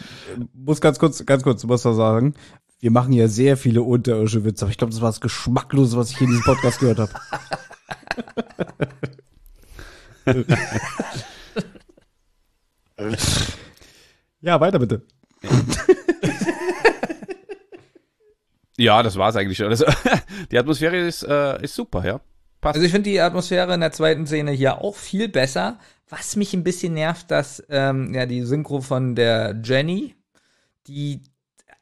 muss ganz kurz, ganz kurz was da sagen. Wir machen ja sehr viele unterirdische Witze, aber ich glaube, das war das Geschmacklose, was ich hier in diesem Podcast gehört habe. [LAUGHS] ja, weiter bitte. [LAUGHS] Ja, das war's eigentlich schon. Also, [LAUGHS] die Atmosphäre ist, äh, ist super, ja. Passt. Also ich finde die Atmosphäre in der zweiten Szene hier auch viel besser. Was mich ein bisschen nervt, dass ähm, ja die Synchro von der Jenny, die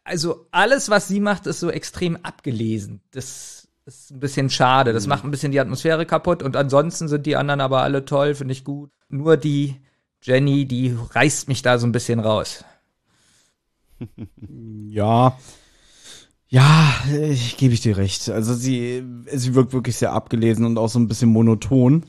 also alles, was sie macht, ist so extrem abgelesen. Das ist ein bisschen schade. Das macht ein bisschen die Atmosphäre kaputt. Und ansonsten sind die anderen aber alle toll, finde ich gut. Nur die Jenny, die reißt mich da so ein bisschen raus. [LAUGHS] Ja. Ja, ich gebe ich dir recht. Also sie, sie wirkt wirklich sehr abgelesen und auch so ein bisschen monoton.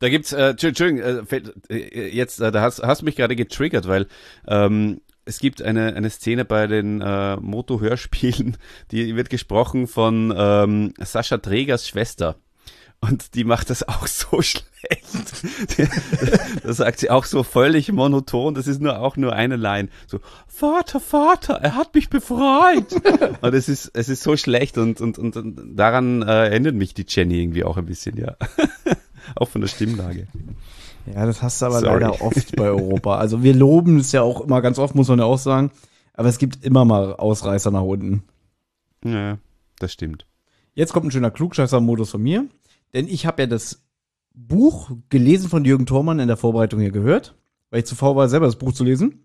Da gibt's, äh, Entschuldigung, äh, äh, jetzt, äh, da hast, hast du mich gerade getriggert, weil ähm, es gibt eine, eine Szene bei den äh, Moto-Hörspielen, [LAUGHS] die wird gesprochen von ähm, Sascha Trägers Schwester. Und die macht das auch so [LAUGHS] schlecht. [LAUGHS] das sagt sie auch so völlig monoton. Das ist nur auch nur eine Line. So, Vater, Vater, er hat mich befreit. und es ist, es ist so schlecht und, und, und, und daran äh, erinnert mich die Jenny irgendwie auch ein bisschen, ja. auch von der Stimmlage. Ja, das hast du aber Sorry. leider oft bei Europa. Also wir loben es ja auch immer ganz oft, muss man ja auch sagen. Aber es gibt immer mal Ausreißer nach unten. Ja, das stimmt. Jetzt kommt ein schöner Klugscheißer-Modus von mir. Denn ich habe ja das Buch gelesen von Jürgen Thormann in der Vorbereitung hier gehört, weil ich zu faul war, selber das Buch zu lesen.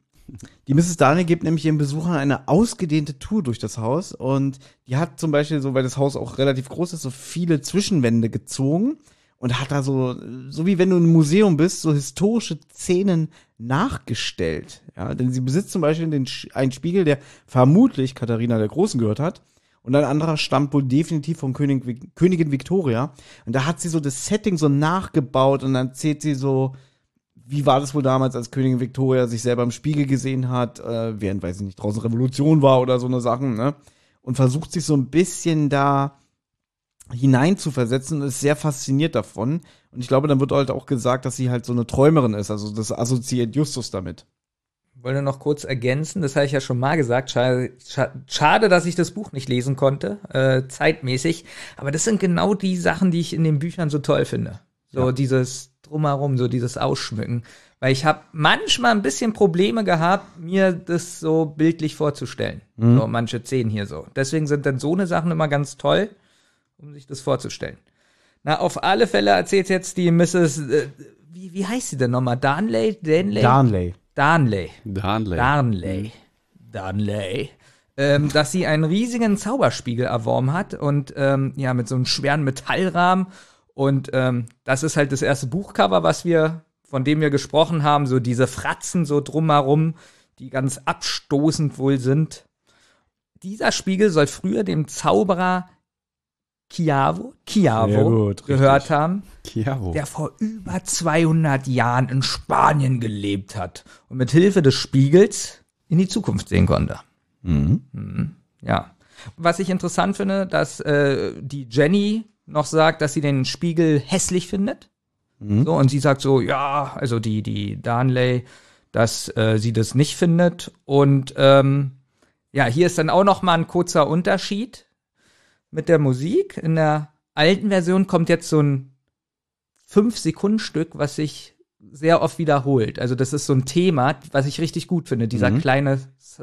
Die Mrs. Daniel gibt nämlich ihren Besuchern eine ausgedehnte Tour durch das Haus und die hat zum Beispiel so, weil das Haus auch relativ groß ist, so viele Zwischenwände gezogen und hat da so, so wie wenn du im Museum bist, so historische Szenen nachgestellt. Ja, denn sie besitzt zum Beispiel den, einen Spiegel, der vermutlich Katharina der Großen gehört hat. Und ein anderer stammt wohl definitiv von König, Königin Victoria. Und da hat sie so das Setting so nachgebaut und dann erzählt sie so, wie war das wohl damals, als Königin Victoria sich selber im Spiegel gesehen hat, äh, während, weiß ich nicht, draußen Revolution war oder so eine Sachen, ne? Und versucht sich so ein bisschen da hinein zu versetzen und ist sehr fasziniert davon. Und ich glaube, dann wird halt auch gesagt, dass sie halt so eine Träumerin ist. Also das assoziiert Justus damit. wollte noch kurz ergänzen, das habe ich ja schon mal gesagt. Schade, scha- schade dass ich das Buch nicht lesen konnte, äh, zeitmäßig. Aber das sind genau die Sachen, die ich in den Büchern so toll finde. So Ja. dieses drumherum, so dieses Ausschmücken. Weil ich habe manchmal ein bisschen Probleme gehabt, mir das so bildlich vorzustellen. Mhm. So manche Szenen hier so. Deswegen sind dann so eine Sachen immer ganz toll, um sich das vorzustellen. Na, auf alle Fälle erzählt jetzt die Mrs. Äh, wie, wie heißt sie denn nochmal? Darnley? Danley? Darnley. Darnley. Darnley. Darnley. Darnley. Ähm, dass sie einen riesigen Zauberspiegel erworben hat und ähm, ja, mit so einem schweren Metallrahmen. Und ähm, das ist halt das erste Buchcover, was wir, von dem wir gesprochen haben, so diese Fratzen so drumherum, die ganz abstoßend wohl sind. Dieser Spiegel soll früher dem Zauberer Chiavo, Chiavo gut, gehört richtig. haben, Chiavo. der vor über 200 Jahren in Spanien gelebt hat und mit Hilfe des Spiegels in die Zukunft sehen konnte. Mhm. Ja. Was ich interessant finde, dass äh, die Jenny noch sagt, dass sie den Spiegel hässlich findet. So, und sie sagt so, ja, also die, die Darnley, dass äh, sie das nicht findet. Und ähm, ja, hier ist dann auch noch mal ein kurzer Unterschied mit der Musik. In der alten Version kommt jetzt so ein fünf Sekunden Stück, was sich sehr oft wiederholt. Also das ist so ein Thema, was ich richtig gut finde. Dieser Mhm. kleine,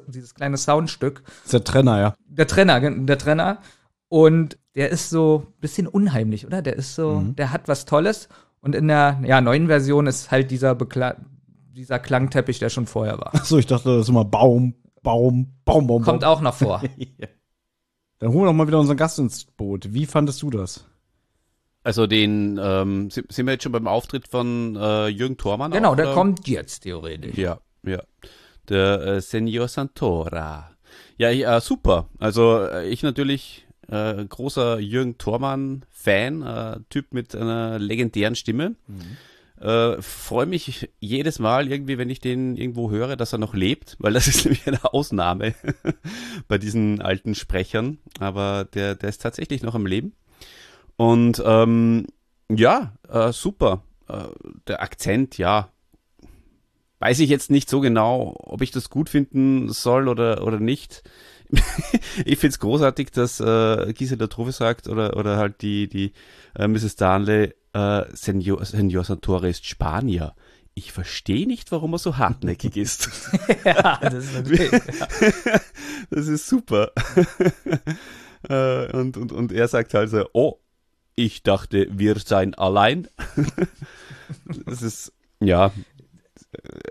dieses kleine Soundstück. Das ist der Trenner, ja. Der Trenner, der Trenner. Und der ist so ein bisschen unheimlich, oder? Der ist so, Mhm. der hat was Tolles. Und in der ja, neuen Version ist halt dieser, Bekla dieser Klangteppich, der schon vorher war. Achso, ich dachte, das ist immer Baum, Baum, Baum, Baum. Kommt Baum. auch noch vor. [LAUGHS] Dann holen wir doch mal wieder unseren Gast ins Boot. Wie fandest du das? Also den, ähm, sind, wir jetzt schon beim Auftritt von äh, Jürgen Thormann? Genau, auch, der oder? kommt jetzt theoretisch. Ja, ja. Der äh, Senor Santora. Ja, ich, äh, super. Also äh, ich natürlich äh, großer Jürgen Thormann-Fan, äh, Typ mit einer legendären Stimme. Äh, Freue mich jedes Mal irgendwie, wenn ich den irgendwo höre, dass er noch lebt, weil das [LAUGHS] ist nämlich eine Ausnahme [LAUGHS] bei diesen alten Sprechern. Aber der, der ist tatsächlich noch am Leben. Und ähm, ja, äh, super. Äh, der Akzent, ja, weiß ich jetzt nicht so genau, ob ich das gut finden soll oder, oder nicht. [LAUGHS] ich find's großartig, dass äh, Gisela Trove sagt oder, oder halt die, die äh, Mrs. Darnley, äh, Senor, Senor Santore ist Spanier. Ich verstehe nicht, warum er so hartnäckig ist. [LAUGHS] [LAUGHS] ja, das ist natürlich. [LAUGHS] das ist super. Äh, und, und, und er sagt halt so, oh, ich dachte, wir seien allein. das ist, ja,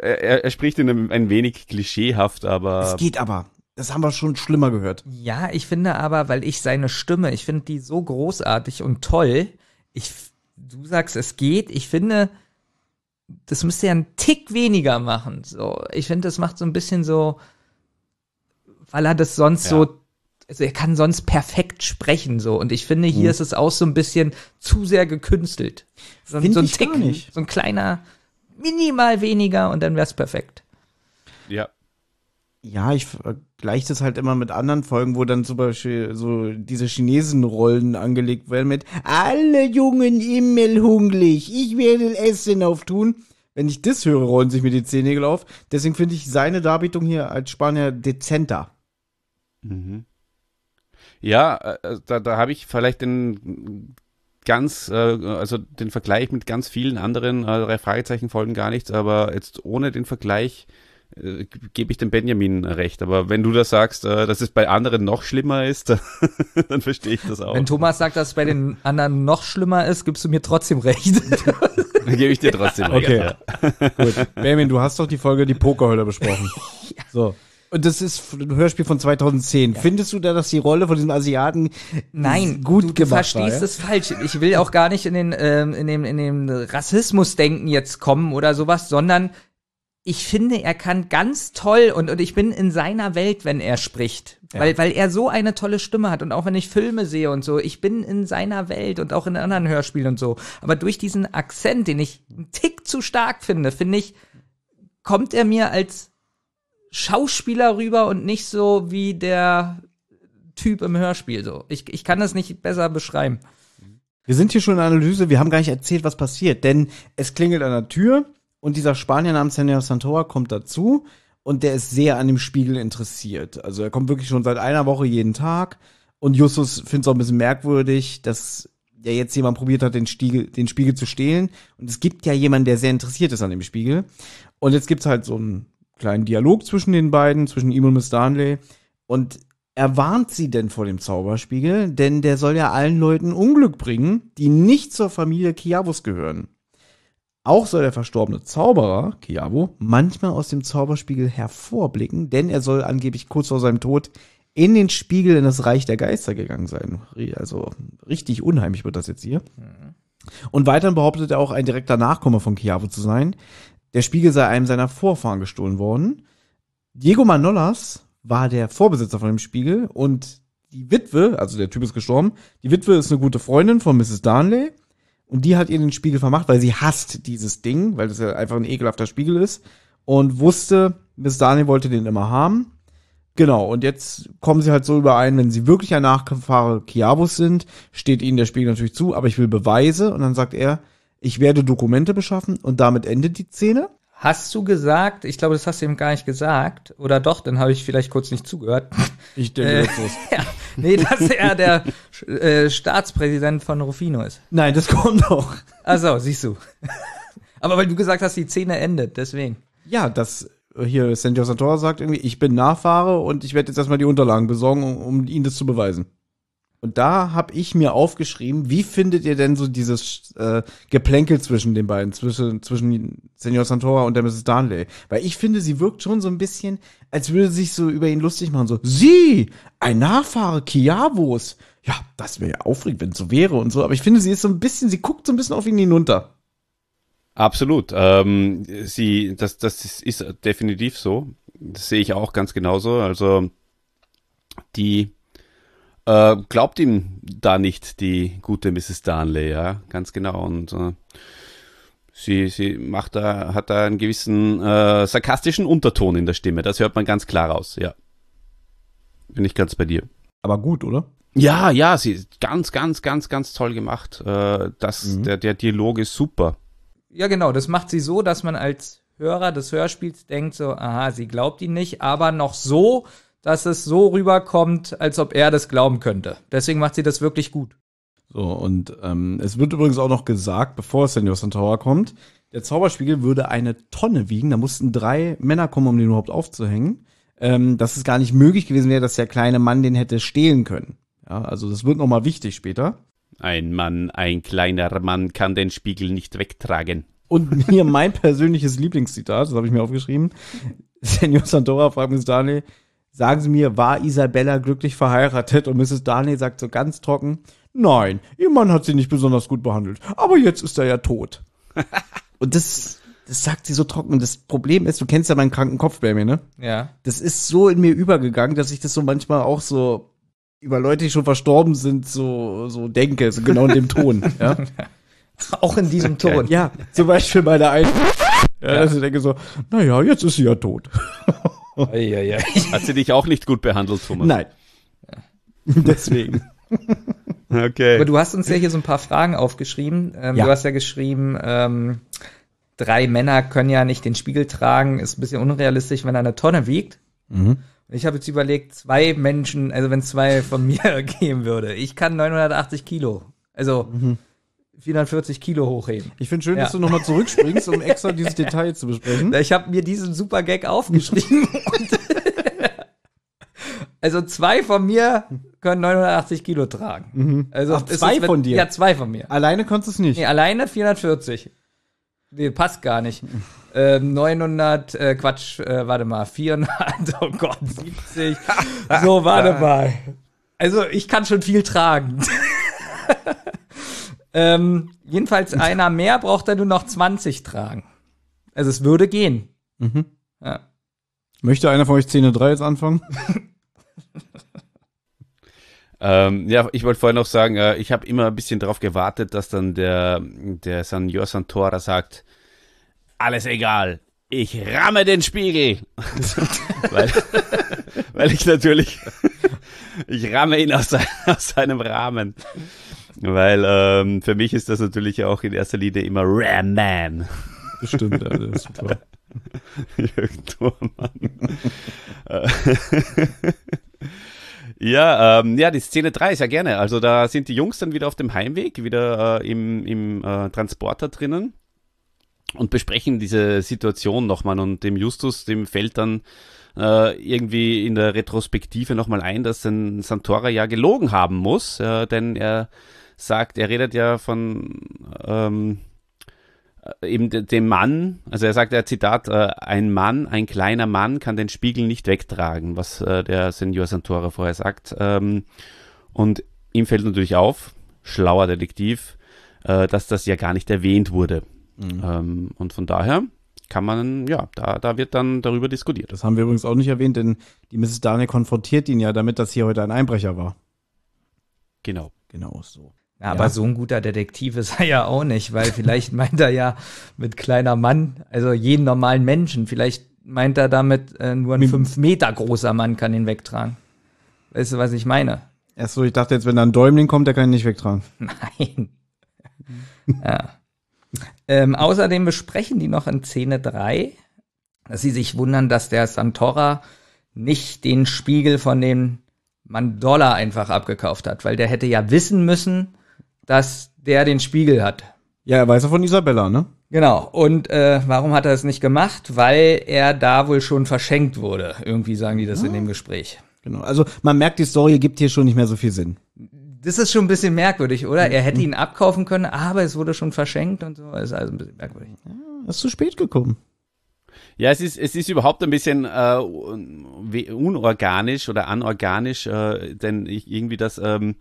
er, er spricht in einem ein wenig klischeehaft, aber. Es geht aber. Das haben wir schon schlimmer gehört. Ja, ich finde aber, weil ich seine Stimme, ich finde die so großartig und toll. Ich, du sagst, es geht. Ich finde, das müsste ja einen Tick weniger machen. So, ich finde, das macht so ein bisschen so, weil er das sonst Ja. so, also er kann sonst perfekt sprechen so. Und ich finde, hier Mhm. ist es auch so ein bisschen zu sehr gekünstelt. So, so ein Tick, nicht. so ein kleiner, minimal weniger und dann wär's perfekt. Ja. Ja, ich vergleiche das halt immer mit anderen Folgen, wo dann zum Beispiel so diese Chinesenrollen angelegt werden mit alle Jungen immer hungrig, ich werde Essen auftun. Wenn ich das höre, rollen sich mir die Zehennägel auf. Deswegen finde ich seine Darbietung hier als Spanier dezenter. Mhm. Ja, äh, da, da habe ich vielleicht den ganz, äh, also den Vergleich mit ganz vielen anderen äh, Fragezeichen-Folgen gar nichts, aber jetzt ohne den Vergleich äh, gebe ich dem Benjamin recht. Aber wenn du das sagst, äh, dass es bei anderen noch schlimmer ist, [LAUGHS] dann verstehe ich das auch. Wenn Thomas sagt, dass es bei den anderen noch schlimmer ist, gibst du mir trotzdem recht. [LAUGHS] Dann gebe ich dir trotzdem recht. Okay. Ja. [LAUGHS] Gut. Benjamin, du hast doch die Folge Die Pokerhölle besprochen. So. Und das ist ein Hörspiel von 2010. Findest du da, dass die Rolle von diesem Asiaten Nein, gut du, du gemacht verstehst war, ja? es falsch. Ich will auch gar nicht in den ähm, in dem in dem Rassismusdenken jetzt kommen oder sowas, sondern ich finde, er kann ganz toll und und ich bin in seiner Welt, wenn er spricht, Ja. weil weil er so eine tolle Stimme hat und auch wenn ich Filme sehe und so, ich bin in seiner Welt und auch in anderen Hörspielen und so. Aber durch diesen Akzent, den ich einen Tick zu stark finde, finde ich, kommt er mir als Schauspieler rüber und nicht so wie der Typ im Hörspiel so. Ich, ich kann das nicht besser beschreiben. Wir sind hier schon in der Analyse, wir haben gar nicht erzählt, was passiert, denn es klingelt an der Tür und dieser Spanier namens Senor Santora kommt dazu und der ist sehr an dem Spiegel interessiert. Also er kommt wirklich schon seit einer Woche jeden Tag. Und Justus findet es auch ein bisschen merkwürdig, dass ja jetzt jemand probiert hat, den Spiegel, den Spiegel zu stehlen. Und es gibt ja jemanden, der sehr interessiert ist an dem Spiegel. Und jetzt gibt's halt so einen kleinen Dialog zwischen den beiden, zwischen ihm und Miss Darnley. Und er warnt sie denn vor dem Zauberspiegel, denn der soll ja allen Leuten Unglück bringen, die nicht zur Familie Kiavos gehören. Auch soll der verstorbene Zauberer, Kiavo, manchmal aus dem Zauberspiegel hervorblicken, denn er soll angeblich kurz vor seinem Tod in den Spiegel in das Reich der Geister gegangen sein. Also richtig unheimlich wird das jetzt hier. Und weiterhin behauptet er auch, ein direkter Nachkomme von Kiavo zu sein. Der Spiegel sei einem seiner Vorfahren gestohlen worden. Diego Manolas war der Vorbesitzer von dem Spiegel und die Witwe, also der Typ ist gestorben, die Witwe ist eine gute Freundin von Mrs. Darnley und die hat ihr den Spiegel vermacht, weil sie hasst dieses Ding, weil das ja einfach ein ekelhafter Spiegel ist und wusste, Mrs. Darnley wollte den immer haben. Genau, und jetzt kommen sie halt so überein, wenn sie wirklich ein Nachfahre Kiabus sind, steht ihnen der Spiegel natürlich zu, aber ich will Beweise und dann sagt er, ich werde Dokumente beschaffen und damit endet die Szene. Hast du gesagt, ich glaube, das hast du ihm gar nicht gesagt, oder doch, dann habe ich vielleicht kurz nicht zugehört. Ich denke, Äh, das [LAUGHS] ist. ja, nee, dass er der äh, Staatspräsident von Rufino ist. Nein, das kommt doch. Ach so, siehst du. Aber weil du gesagt hast, die Szene endet, deswegen. Ja, das hier Senor Santora sagt irgendwie, ich bin Nachfahre und ich werde jetzt erstmal die Unterlagen besorgen, um, um ihnen das zu beweisen. Und da habe ich mir aufgeschrieben, wie findet ihr denn so dieses äh, Geplänkel zwischen den beiden, zwischen, zwischen Senor Santora und der Mrs. Darnley? Weil ich finde, sie wirkt schon so ein bisschen, als würde sie sich so über ihn lustig machen. So, sie, ein Nachfahre Kiavos. Ja, das wäre ja aufregend, wenn es so wäre und so. Aber ich finde, sie ist so ein bisschen, sie guckt so ein bisschen auf ihn hinunter. Absolut. Ähm, sie, das, das ist, definitiv so. Das sehe ich auch ganz genauso. Also die äh, glaubt ihm da nicht die gute Mrs. Darnley, ja, ganz genau. Und äh, sie, sie macht da, hat da einen gewissen äh, sarkastischen Unterton in der Stimme. Das hört man ganz klar raus, ja. Bin ich ganz bei dir. Aber gut, oder? Ja, ja, sie ist ganz, ganz, ganz, ganz toll gemacht. Äh, das, Mhm. der, der Dialog ist super. Ja, genau, das macht sie so, dass man als Hörer des Hörspiels denkt so, aha, sie glaubt ihn nicht, aber noch so, dass es so rüberkommt, als ob er das glauben könnte. Deswegen macht sie das wirklich gut. So, und ähm, es wird übrigens auch noch gesagt, bevor Senor Santora kommt, der Zauberspiegel würde eine Tonne wiegen. Da mussten drei Männer kommen, um den überhaupt aufzuhängen. Ähm, dass es gar nicht möglich gewesen wäre, dass der kleine Mann den hätte stehlen können. Ja, also das wird nochmal wichtig später. Ein Mann, ein kleiner Mann kann den Spiegel nicht wegtragen. Und hier mein persönliches Lieblingszitat, das habe ich mir aufgeschrieben. [LAUGHS] Senor Santora fragt Miss Darnley, sagen Sie mir, war Isabella glücklich verheiratet? Und Mrs. Darnley sagt so ganz trocken, nein, ihr Mann hat sie nicht besonders gut behandelt, aber jetzt ist er ja tot. [LAUGHS] Und das, das sagt sie so trocken. Und das Problem ist, du kennst ja meinen kranken Kopf bei mir, ne? Ja. Das ist so in mir übergegangen, dass ich das so manchmal auch so über Leute, die schon verstorben sind, so, so denke, so genau in dem Ton, ja. [LAUGHS] Auch in diesem Ton. Ja, zum Beispiel bei der einen. Ja, dass ich denke so, naja, jetzt ist sie ja tot. [LAUGHS] [LAUGHS] Hat sie dich auch nicht gut behandelt, Thomas? Nein. [LAUGHS] Deswegen. Okay. Aber du hast uns ja hier so ein paar Fragen aufgeschrieben. Ähm, Ja. Du hast ja geschrieben, ähm, drei Männer können ja nicht den Spiegel tragen, ist ein bisschen unrealistisch, wenn er eine Tonne wiegt. Mhm. Ich habe jetzt überlegt, zwei Menschen, also wenn zwei von [LAUGHS] mir gehen würde. Ich kann 980 Kilo, also 440 Kilo hochheben. Ich finde schön, Ja. dass du nochmal zurückspringst, um extra dieses Detail zu besprechen. [LAUGHS] Ich habe mir diesen super Gag aufgeschrieben. [LAUGHS] [LAUGHS] also zwei von mir können 980 Kilo tragen. Also Ach, zwei ist, von dir? Ja, zwei von mir. Alleine konntest du es nicht. Nee, alleine 440. Nee, passt gar nicht. Ähm, 900, äh, Quatsch, äh, warte mal, 400, oh Gott, 70. So, warte mal. Also, ich kann schon viel tragen. Ähm, jedenfalls [LAUGHS] einer mehr braucht er nur noch 20 tragen. Also, es würde gehen. Mhm. Ja. Möchte einer von euch Szene 3 jetzt anfangen? [LAUGHS] Ähm, ja, ich wollte vorher noch sagen, äh, ich habe immer ein bisschen darauf gewartet, dass dann der, der Senor Santora sagt, alles egal, ich ramme den Spiegel. [LAUGHS] weil, weil ich natürlich, ich ramme ihn aus, sein, aus seinem Rahmen. Weil ähm, für mich ist das natürlich auch in erster Linie immer Ram Man. Bestimmt, ja, das ist super. [LAUGHS] Jürgen Thormann. Äh, [LAUGHS] ja, ähm, ja, die Szene 3 ist ja gerne. Also da sind die Jungs dann wieder auf dem Heimweg, wieder äh, im, im äh, Transporter drinnen und besprechen diese Situation nochmal und dem Justus, dem fällt dann äh, irgendwie in der Retrospektive nochmal ein, dass ein Santora ja gelogen haben muss, äh, denn er sagt, er redet ja von ähm, äh, eben de- dem Mann, also er sagt ja Zitat, äh, ein Mann, ein kleiner Mann kann den Spiegel nicht wegtragen, was äh, der Senor Santora vorher sagt. Ähm, und ihm fällt natürlich auf, schlauer Detektiv, äh, dass das ja gar nicht erwähnt wurde. Ähm, und von daher kann man, ja, da, da wird dann darüber diskutiert. Das haben wir übrigens auch nicht erwähnt, denn die Mrs. Darnley konfrontiert ihn ja damit, dass hier heute ein Einbrecher war. Genau. Genau so. Ja, aber so ein guter Detektiv ist er ja auch nicht, weil [LAUGHS] vielleicht meint er ja mit kleiner Mann, also jeden normalen Menschen, vielleicht meint er damit, äh, nur ein fünf Meter großer Mann kann ihn wegtragen. Weißt du, was ich meine? Erst so, ich dachte jetzt, wenn da ein Däumling kommt, der kann ihn nicht wegtragen. [LAUGHS] Nein. [LAUGHS] ja. Ähm, außerdem besprechen die noch in Szene 3, dass sie sich wundern, dass der Santora nicht den Spiegel von dem Mandola einfach abgekauft hat, weil der hätte ja wissen müssen, dass der den Spiegel hat. Ja, er weiß ja von Isabella, ne? Genau. Und äh, warum hat er es nicht gemacht? Weil er da wohl schon verschenkt wurde. Irgendwie sagen die das in dem Gespräch. Genau. Also man merkt, die Story gibt hier schon nicht mehr so viel Sinn. Das ist schon ein bisschen merkwürdig, oder? Er hätte ihn abkaufen können, aber es wurde schon verschenkt und so. Das ist also ein bisschen merkwürdig. Er ist zu spät gekommen. Ja, es ist, es ist überhaupt ein bisschen äh, unorganisch oder anorganisch, äh, denn ich, irgendwie das, ähm,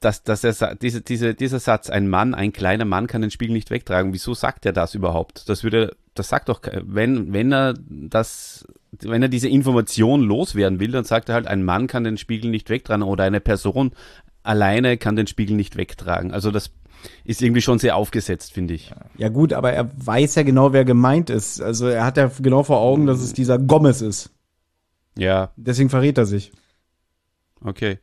dass, dass er, diese, diese, dieser Satz, ein Mann, ein kleiner Mann kann den Spiegel nicht wegtragen. Wieso sagt er das überhaupt? Das würde, das sagt doch, wenn, wenn er das, wenn er diese Information loswerden will, dann sagt er halt, ein Mann kann den Spiegel nicht wegtragen oder eine Person alleine kann den Spiegel nicht wegtragen. Also das ist irgendwie schon sehr aufgesetzt, finde ich. Ja gut, aber er weiß ja genau, wer gemeint ist. Also er hat ja genau vor Augen, dass es dieser Gomez ist. Ja, Deswegen verrät er sich. Okay.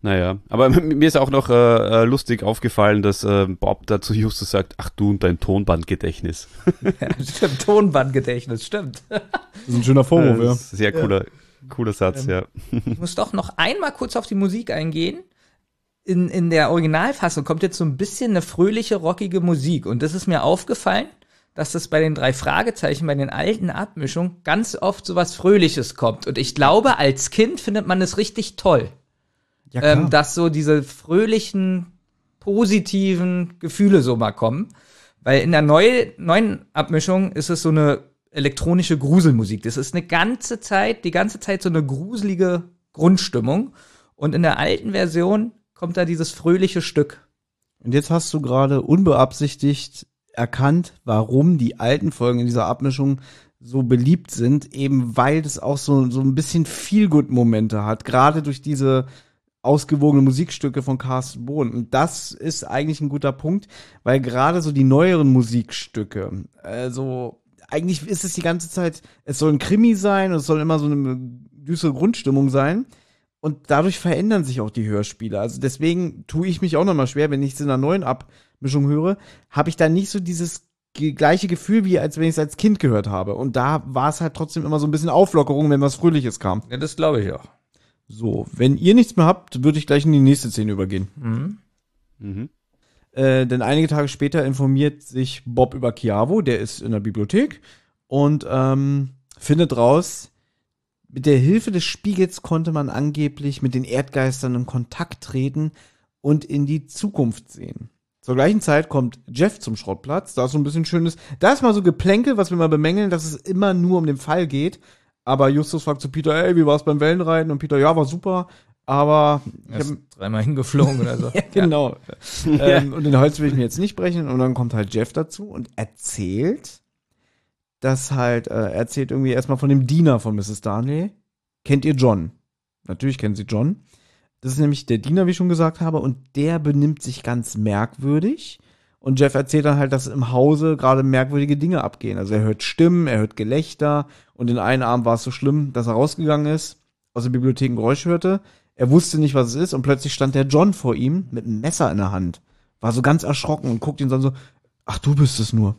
Naja, aber mir ist auch noch äh, äh, lustig aufgefallen, dass äh, Bob da zu Justus sagt, ach du und dein Tonbandgedächtnis. [LAUGHS] Ja, stimmt, Tonbandgedächtnis, stimmt. Das ist ein schöner Vorwurf, Das ja. Sehr cooler, cooler Satz, ja. Ich muss doch noch [LAUGHS] einmal kurz auf die Musik eingehen. In, in der Originalfassung kommt jetzt so ein bisschen eine fröhliche, rockige Musik. Und das ist mir aufgefallen, dass das bei den drei Fragezeichen, bei den alten Abmischungen ganz oft so was Fröhliches kommt. Und ich glaube, als Kind findet man es richtig toll. Ja, ähm, dass so diese fröhlichen, positiven Gefühle so mal kommen. Weil in der neu, neuen Abmischung ist es so eine elektronische Gruselmusik. Das ist eine ganze Zeit, die ganze Zeit so eine gruselige Grundstimmung. Und in der alten Version kommt da dieses fröhliche Stück. Und jetzt hast du gerade unbeabsichtigt erkannt, warum die alten Folgen in dieser Abmischung so beliebt sind, eben weil das auch so, so ein bisschen Feelgood-Momente hat, gerade durch diese ausgewogene Musikstücke von Carsten Bohn. Und das ist eigentlich ein guter Punkt, weil gerade so die neueren Musikstücke, also eigentlich ist es die ganze Zeit, es soll ein Krimi sein und es soll immer so eine düstere Grundstimmung sein. Und dadurch verändern sich auch die Hörspiele. Also deswegen tue ich mich auch nochmal schwer, wenn ich es in einer neuen Abmischung höre, habe ich da nicht so dieses gleiche Gefühl, wie als wenn ich es als Kind gehört habe. Und da war es halt trotzdem immer so ein bisschen Auflockerung, wenn was Fröhliches kam. Ja, das glaube ich auch. So, wenn ihr nichts mehr habt, würde ich gleich in die nächste Szene übergehen. Mhm. Mhm. Äh, denn einige Tage später informiert sich Bob über Chiavo, der ist in der Bibliothek und ähm, findet raus, mit der Hilfe des Spiegels konnte man angeblich mit den Erdgeistern in Kontakt treten und in die Zukunft sehen. Zur gleichen Zeit kommt Jeff zum Schrottplatz, da ist so ein bisschen schönes, da ist mal so Geplänkel, was wir mal bemängeln, dass es immer nur um den Fall geht. Aber Justus fragt zu Peter, ey, wie war's beim Wellenreiten? Und Peter, ja, war super, aber ich Er ist dreimal hingeflogen oder so. [LAUGHS] ja, genau. [LAUGHS] ähm, und den Holz will ich mir jetzt nicht brechen. Und dann kommt halt Jeff dazu und erzählt, dass halt, äh, er erzählt irgendwie erstmal von dem Diener von Mrs. Darnley. Kennt ihr John? Natürlich kennen sie John. Das ist nämlich der Diener, wie ich schon gesagt habe, und der benimmt sich ganz merkwürdig. Und Jeff erzählt dann halt, dass im Hause gerade merkwürdige Dinge abgehen. Also er hört Stimmen, er hört Gelächter und in einen Abend war es so schlimm, dass er rausgegangen ist, aus der Bibliothek ein Geräusch hörte. Er wusste nicht, was es ist und plötzlich stand der John vor ihm mit einem Messer in der Hand. War so ganz erschrocken und guckt ihn dann so, ach du bist es nur.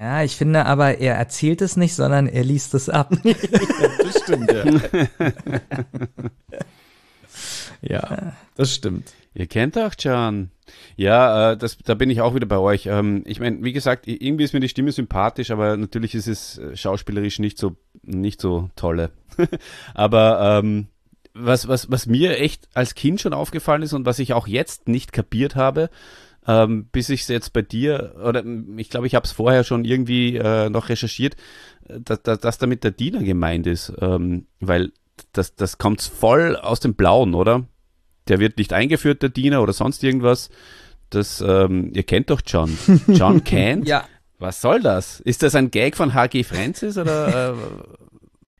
Ja, ich finde aber, er erzählt es nicht, sondern er liest es ab. [LAUGHS] Das stimmt, ja. [LAUGHS] ja, das stimmt. Ihr kennt John. Ja, äh, das, da bin ich auch wieder bei euch. Ähm, ich meine, wie gesagt, irgendwie ist mir die Stimme sympathisch, aber natürlich ist es äh, schauspielerisch nicht so nicht so tolle. [LAUGHS] aber ähm, was, was, was mir echt als Kind schon aufgallen ist und was ich auch jetzt nicht kapiert habe, ähm, bis ich es jetzt bei dir, oder ich glaube, ich habe es vorher schon irgendwie äh, noch recherchiert, äh, dass, dass, dass damit der Diener gemeint ist, ähm, weil das, das kommt voll aus dem Blauen, oder? Der wird nicht eingeführt, der Diener oder sonst irgendwas. Das, ähm, ihr kennt doch John. [LAUGHS] John kennt? Ja. Was soll das? Ist das ein Gag von HG Francis oder? Äh, [LAUGHS]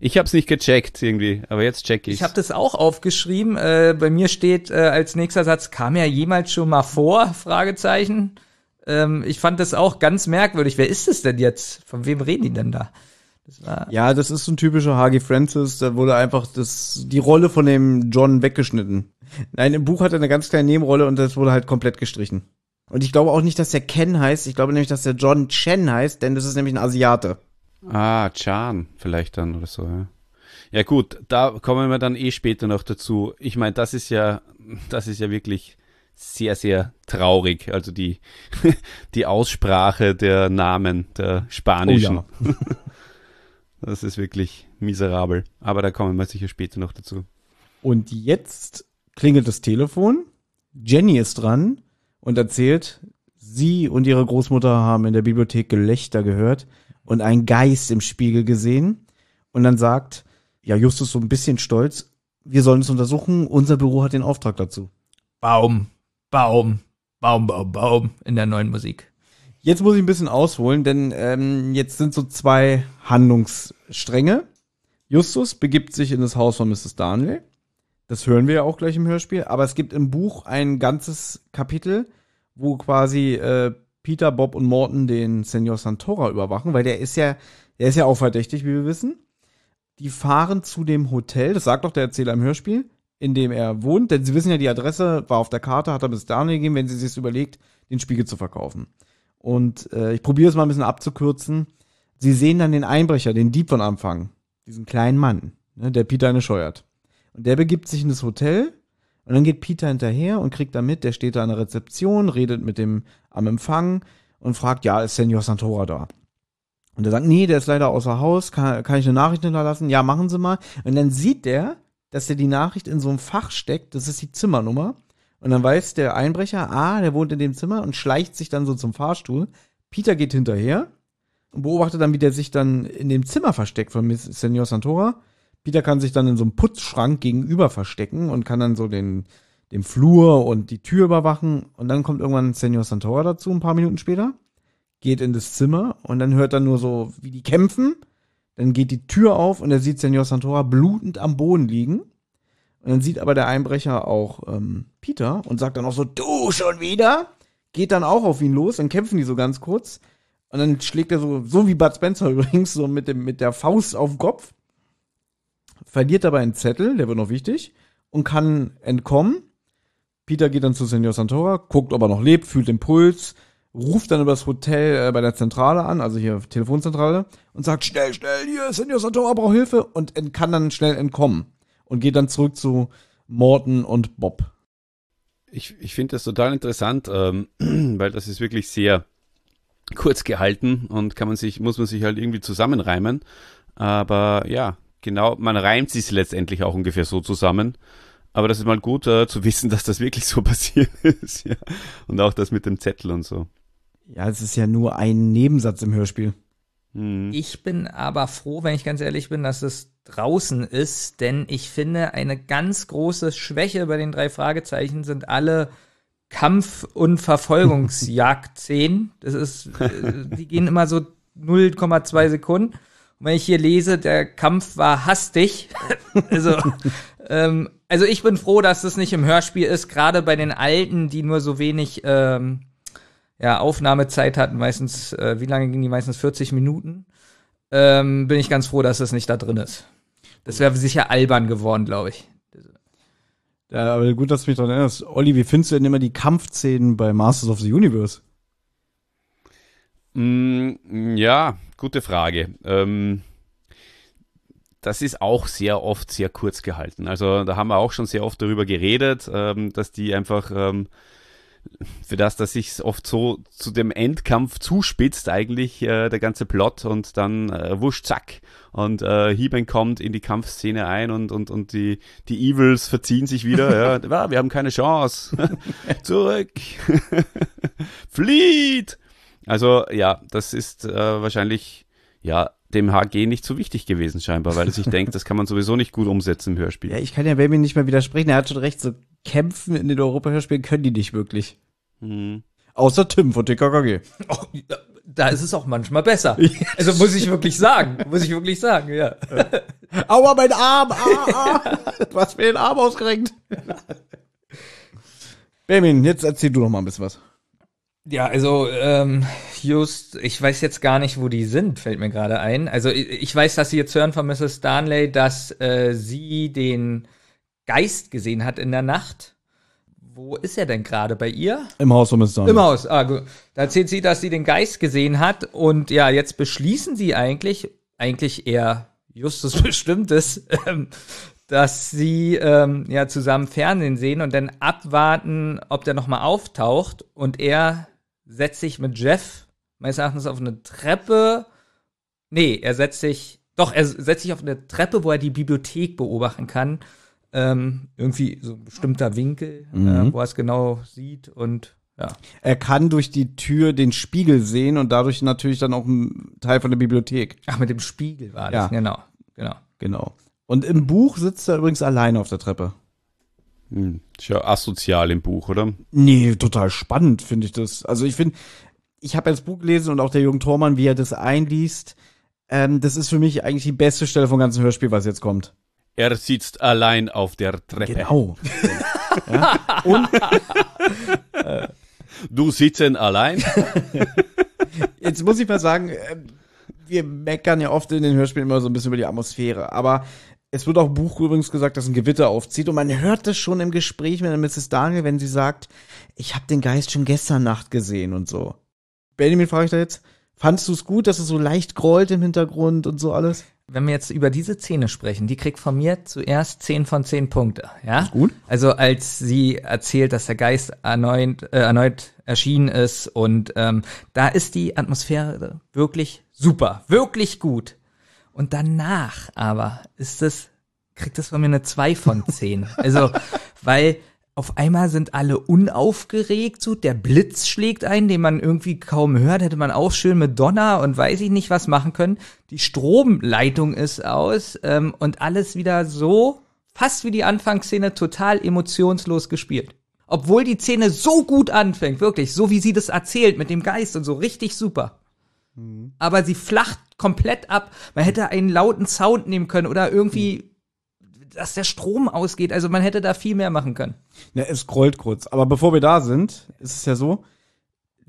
Ich habe es nicht gecheckt irgendwie, aber jetzt check ich. Ich habe das auch aufgeschrieben. Äh, bei mir steht äh, als nächster Satz, kam er jemals schon mal vor? Fragezeichen. Ähm, ich fand das auch ganz merkwürdig. Wer ist es denn jetzt? Von wem reden die denn da? Das war ja, das ist so ein typischer Hagi Francis. Da wurde einfach das, die Rolle von dem John weggeschnitten. Nein, im Buch hat er eine ganz kleine Nebenrolle und das wurde halt komplett gestrichen. Und ich glaube auch nicht, dass der Ken heißt. Ich glaube nämlich, dass der John Chen heißt, denn das ist nämlich ein Asiate. Ah, Chan vielleicht dann oder so, ja. Ja gut, da kommen wir dann eh später noch dazu. Ich meine, das ist ja, das ist ja wirklich sehr, sehr traurig. Also die, [LAUGHS] die Aussprache der Namen der spanischen. Oh ja. [LAUGHS] das ist wirklich miserabel. Aber da kommen wir sicher später noch dazu. Und jetzt klingelt das Telefon. Jenny ist dran und erzählt, sie und ihre Großmutter haben in der Bibliothek Gelächter gehört und einen Geist im Spiegel gesehen. Und dann sagt, ja, Justus so ein bisschen stolz, wir sollen es untersuchen, unser Büro hat den Auftrag dazu. Baum, Baum, Baum, Baum, Baum in der neuen Musik. Jetzt muss ich ein bisschen ausholen, denn ähm, jetzt sind so zwei Handlungsstränge. Justus begibt sich in das Haus von Mrs. Darnley. Das hören wir ja auch gleich im Hörspiel. Aber es gibt im Buch ein ganzes Kapitel, wo quasi äh, Peter, Bob und Morton den Senor Santora überwachen, weil der ist ja, der ist ja auch verdächtig, wie wir wissen. Die fahren zu dem Hotel, das sagt doch der Erzähler im Hörspiel, in dem er wohnt, denn sie wissen ja, die Adresse war auf der Karte, hat er bis dahin gegeben, wenn sie sich überlegt, den Spiegel zu verkaufen. Und äh, ich probiere es mal ein bisschen abzukürzen. Sie sehen dann den Einbrecher, den Dieb von Anfang, diesen kleinen Mann, ne, der Peter eine scheuert. Und der begibt sich in das Hotel und dann geht Peter hinterher und kriegt da mit, der steht da an der Rezeption, redet mit dem am Empfang und fragt, ja, ist Senor Santora da? Und er sagt, nee, der ist leider außer Haus, kann, kann ich eine Nachricht hinterlassen? Ja, machen Sie mal. Und dann sieht der, dass er die Nachricht in so einem Fach steckt, das ist die Zimmernummer. Und dann weiß der Einbrecher, ah, der wohnt in dem Zimmer und schleicht sich dann so zum Fahrstuhl. Peter geht hinterher und beobachtet dann, wie der sich dann in dem Zimmer versteckt von Senor Santora. Peter kann sich dann in so einem Putzschrank gegenüber verstecken und kann dann so den, den Flur und die Tür überwachen. Und dann kommt irgendwann Senor Santora dazu, ein paar Minuten später, geht in das Zimmer und dann hört er nur so, wie die kämpfen. Dann geht die Tür auf und er sieht Senor Santora blutend am Boden liegen. Und dann sieht aber der Einbrecher auch ähm, Peter und sagt dann auch so, du schon wieder? Geht dann auch auf ihn los, dann kämpfen die so ganz kurz. Und dann schlägt er so, so wie Bud Spencer [LAUGHS] übrigens, so mit, dem, mit der Faust auf den Kopf verliert dabei einen Zettel, der wird noch wichtig, und kann entkommen. Peter geht dann zu Senor Santora, guckt, ob er noch lebt, fühlt den Puls, ruft dann über das Hotel äh, bei der Zentrale an, also hier Telefonzentrale, und sagt, schnell, schnell, hier, Senor Santora braucht Hilfe, und kann dann schnell entkommen. Und geht dann zurück zu Morton und Bob. Ich, ich finde das total interessant, ähm, [CLEARS THROAT] weil das ist wirklich sehr kurz gehalten und kann man sich, muss man sich halt irgendwie zusammenreimen. Aber ja, Genau, man reimt sich letztendlich auch ungefähr so zusammen. Aber das ist mal gut äh, zu [LAUGHS] wissen, dass das wirklich so passiert ist. ja. Und auch das mit dem Zettel und so. Ja, es ist ja nur ein Nebensatz im Hörspiel. Mhm. Ich bin aber froh, wenn ich ganz ehrlich bin, dass es draußen ist, denn ich finde, eine ganz große Schwäche bei den drei Fragezeichen sind alle Kampf- und Verfolgungsjagd-Szenen. Das ist, äh, die gehen immer so 0,2 Sekunden. Wenn ich hier lese, der Kampf war hastig. [LAUGHS] also, ähm, also ich bin froh, dass das nicht im Hörspiel ist, gerade bei den Alten, die nur so wenig ähm, ja, Aufnahmezeit hatten, meistens, äh, wie lange ging die? Meistens 40 Minuten. Ähm, bin ich ganz froh, dass das nicht da drin ist. Das wäre sicher albern geworden, glaube ich. Ja, aber gut, dass du mich daran erinnerst. Olli, wie findest du denn immer die Kampfszenen bei Masters of the Universe? Mm, ja, gute Frage. Ähm, das ist auch sehr oft sehr kurz gehalten. Also da haben wir auch schon sehr oft darüber geredet, ähm, dass die einfach ähm, für das, dass sich oft so zu dem Endkampf zuspitzt eigentlich äh, der ganze Plot und dann äh, wusch zack und äh, He-Man kommt in die Kampfszene ein und und und die die Evils verziehen sich wieder. ja, [LAUGHS] wir haben keine Chance. [LAUGHS] Zurück. [LAUGHS] Flieht. Also ja, das ist äh, wahrscheinlich ja dem HG nicht so wichtig gewesen scheinbar, weil er sich [LAUGHS] denkt, das kann man sowieso nicht gut umsetzen im Hörspiel. Ja, ich kann ja Baby nicht mehr widersprechen. Er hat schon recht, so kämpfen in den Europa-Hörspielen können die nicht wirklich. Hm. Außer Tim von TKKG. Oh, da ist es auch manchmal besser. Also muss ich wirklich sagen, muss ich wirklich sagen, ja. [LAUGHS] Aua, mein Arm! Ah, ah. Du hast mir den Arm ausgerenkt. [LAUGHS] Benjamin, jetzt erzähl du noch mal ein bisschen was. Ja, also ähm, just, ich weiß jetzt gar nicht, wo die sind, fällt mir gerade ein. Also ich, ich weiß, dass sie jetzt hören von Mrs. Darnley, dass äh, sie den Geist gesehen hat in der Nacht. Wo ist er denn gerade? Bei ihr? Im Haus von Mrs. Darnley. Im Haus. Ah, gut. Da erzählt sie, dass sie den Geist gesehen hat und ja, jetzt beschließen sie eigentlich, eigentlich eher Justus [LAUGHS] Bestimmtes, ähm, dass sie ähm, ja zusammen Fernsehen sehen und dann abwarten, ob der nochmal auftaucht und er setzt sich mit Jeff meines Erachtens auf eine Treppe. Nee, er setzt sich, doch, er setzt sich auf eine Treppe, wo er die Bibliothek beobachten kann. Ähm, irgendwie so ein bestimmter Winkel, Mhm. äh, wo er es genau sieht und ja. Er kann durch die Tür den Spiegel sehen und dadurch natürlich dann auch ein Teil von der Bibliothek. Ach, mit dem Spiegel war das, Ja. genau, genau. Genau. Und im Buch sitzt er übrigens alleine auf der Treppe. Hm, ist ja asozial im Buch, oder? Nee, total spannend finde ich das. Also ich finde, ich habe jetzt das Buch gelesen und auch der Jürgen Thormann, wie er das einliest. Ähm, das ist für mich eigentlich die beste Stelle vom ganzen Hörspiel, was jetzt kommt. Er sitzt allein auf der Treppe. Genau. ja? Und Du sitzen allein? [LAUGHS] jetzt muss ich mal sagen, äh, wir meckern ja oft in den Hörspielen immer so ein bisschen über die Atmosphäre, aber es wird auch im Buch übrigens gesagt, dass ein Gewitter aufzieht und man hört das schon im Gespräch mit der Mrs. Daniel, wenn sie sagt, ich habe den Geist schon gestern Nacht gesehen und so. Benjamin, frage ich da jetzt, fandst du es gut, dass es so leicht grollt im Hintergrund und so alles? Wenn wir jetzt über diese Szene sprechen, die kriegt von mir zuerst 10 von 10 Punkte, ja? Gut. Also als sie erzählt, dass der Geist erneut, äh, erneut erschienen ist und ähm, da ist die Atmosphäre wirklich super, wirklich gut. Und danach aber ist es, kriegt es von mir eine 2 von 10. also, weil auf einmal sind alle unaufgeregt, so der Blitz schlägt ein, den man irgendwie kaum hört, hätte man auch schön mit Donner und weiß ich nicht was machen können. Die Stromleitung ist aus ähm, und alles wieder so, fast wie die Anfangsszene, total emotionslos gespielt. Obwohl die Szene so gut anfängt, wirklich, so wie sie das erzählt mit dem Geist und so, richtig super. Aber sie flacht komplett ab. Man hätte einen lauten Sound nehmen können oder irgendwie, dass der Strom ausgeht. Also man hätte da viel mehr machen können. Ne, es scrollt kurz. Aber bevor wir da sind, ist es ja so,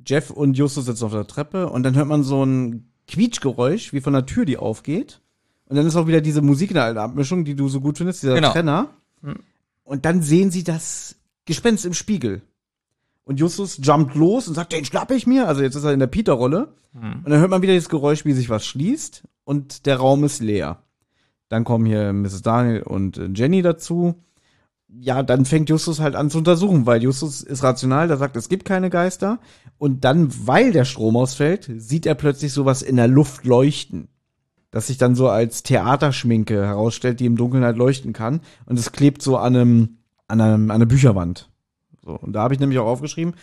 Jeff und Justus sitzen auf der Treppe und dann hört man so ein Quietschgeräusch, wie von der Tür, die aufgeht. Und dann ist auch wieder diese Musik in der Abmischung, die du so gut findest, dieser Genau. Trenner. Hm. Und dann sehen sie das Gespenst im Spiegel. Und Justus jumpt los und sagt, den schnapp ich mir. Also jetzt ist er in der Peter-Rolle. Hm. Und dann hört man wieder das Geräusch, wie sich was schließt und der Raum ist leer. Dann kommen hier Mrs. Daniel und äh, Jenny dazu. Ja, dann fängt Justus halt an zu untersuchen, weil Justus ist rational, der sagt, es gibt keine Geister. Und dann, weil der Strom ausfällt, sieht er plötzlich sowas in der Luft leuchten. Das sich dann so als Theaterschminke herausstellt, die im Dunkeln halt leuchten kann. Und es klebt so an einem, an einem, an einer Bücherwand. So, und da habe ich nämlich auch aufgeschrieben,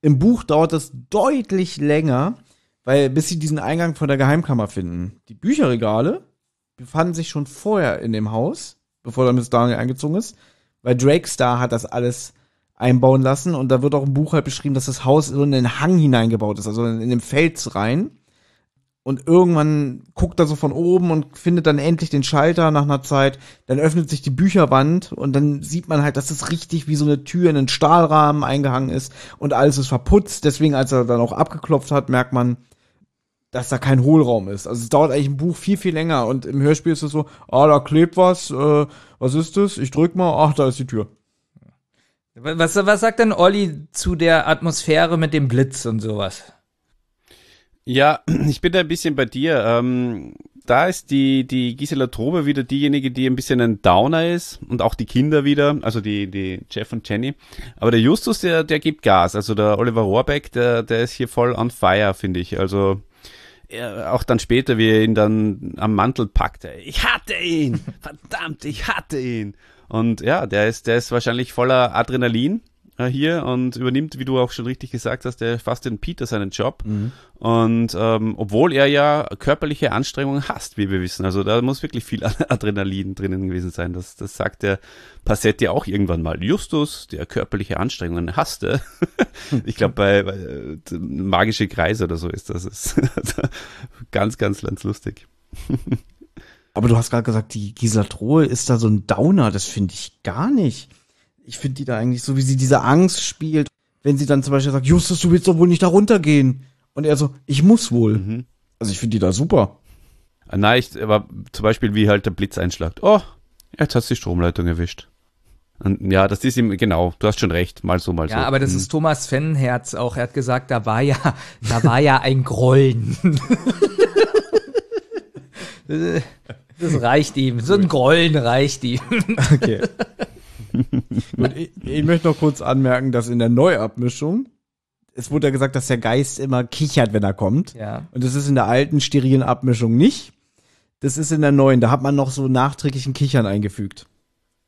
im Buch dauert es deutlich länger, weil bis sie diesen Eingang von der Geheimkammer finden. Die Bücherregale befanden sich schon vorher in dem Haus, bevor dann Miss Daniel eingezogen ist, weil Drake Star hat das alles einbauen lassen und da wird auch im Buch halt beschrieben, dass das Haus so in den Hang hineingebaut ist, also in, in den Fels rein. Und irgendwann guckt er so von oben und findet dann endlich den Schalter nach einer Zeit. Dann öffnet sich die Bücherwand und dann sieht man halt, dass es richtig wie so eine Tür in einen Stahlrahmen eingehangen ist und alles ist verputzt. Deswegen, als er dann auch abgeklopft hat, merkt man, dass da kein Hohlraum ist. Also es dauert eigentlich im Buch viel, viel länger und im Hörspiel ist es so, ah, da klebt was, äh, was ist das? Ich drück mal, ach, da ist die Tür. Was, was sagt denn Olli zu der Atmosphäre mit dem Blitz und sowas? Ja, [CLEARS THROAT] ich bin da ein bisschen bei dir. Ähm, da ist die, die Gisela Trobe wieder diejenige, die ein bisschen ein Downer ist und auch die Kinder wieder, also die, die Jeff und Jenny. Aber der Justus, der, der gibt Gas. Also der Oliver Rohrbeck, der, der ist hier voll on fire, finde ich. Also er, auch dann später, wie er ihn dann am Mantel packt. Ich hatte ihn! Verdammt, ich hatte ihn! Und ja, der ist, der ist wahrscheinlich voller Adrenalin äh, hier und übernimmt, wie du auch schon richtig gesagt hast, der fast den Peter seinen Job. Und ähm, obwohl er ja körperliche Anstrengungen hasst, wie wir wissen. Also da muss wirklich viel [LAUGHS] Adrenalin drinnen gewesen sein. Das, das sagt der Passetti auch irgendwann mal. Justus, der körperliche Anstrengungen hasste. [LAUGHS] ich glaube, bei, bei äh, magische Kreise oder so ist das. Ist [LAUGHS] ganz, ganz, ganz lustig. Aber du hast gerade gesagt, die Gisela Trohe ist da so ein Downer. Das finde ich gar nicht. Ich finde die da eigentlich so, wie sie diese Angst spielt. Wenn sie dann zum Beispiel sagt, Justus, du willst doch wohl nicht da runtergehen. Und er so, ich muss wohl. Mhm. Also ich finde die da super. Ah, Nein, ich, aber zum Beispiel wie halt der Blitz einschlagt. Oh, jetzt hat's die Stromleitung erwischt. Und ja, das ist ihm, genau, du hast schon recht, mal so, mal so. Ja, aber das Hm. ist Thomas Fennenherz auch. Er hat gesagt, da war ja, da war ja ein Grollen. [LAUGHS] Das reicht ihm. So ein Grollen reicht ihm. Okay. [LAUGHS] Und ich, ich möchte noch kurz anmerken, dass in der Neuabmischung, es wurde ja gesagt, dass der Geist immer kichert, wenn er kommt. Ja. Und das ist in der alten sterilen Abmischung nicht. Das ist in der neuen. Da hat man noch so nachträglichen Kichern eingefügt.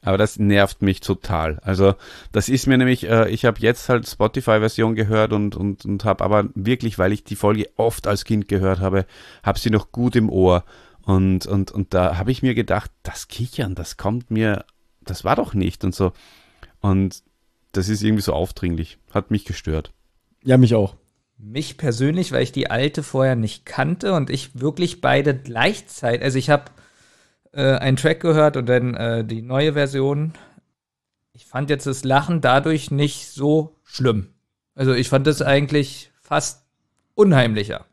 Aber das nervt mich total. Also das ist mir nämlich, äh, ich habe jetzt halt Spotify-Version gehört und, und, und habe aber wirklich, weil ich die Folge oft als Kind gehört habe, habe sie noch gut im Ohr. Und, und, und da habe ich mir gedacht, das Kichern, das kommt mir, das war doch nicht und so. Und das ist irgendwie so aufdringlich. Hat mich gestört. Ja, mich auch. Mich persönlich, weil ich die alte vorher nicht kannte und ich wirklich beide gleichzeitig, also ich habe äh, einen Track gehört und dann äh, die neue Version. Ich fand jetzt das Lachen dadurch nicht so schlimm. Also ich fand das eigentlich fast unheimlicher.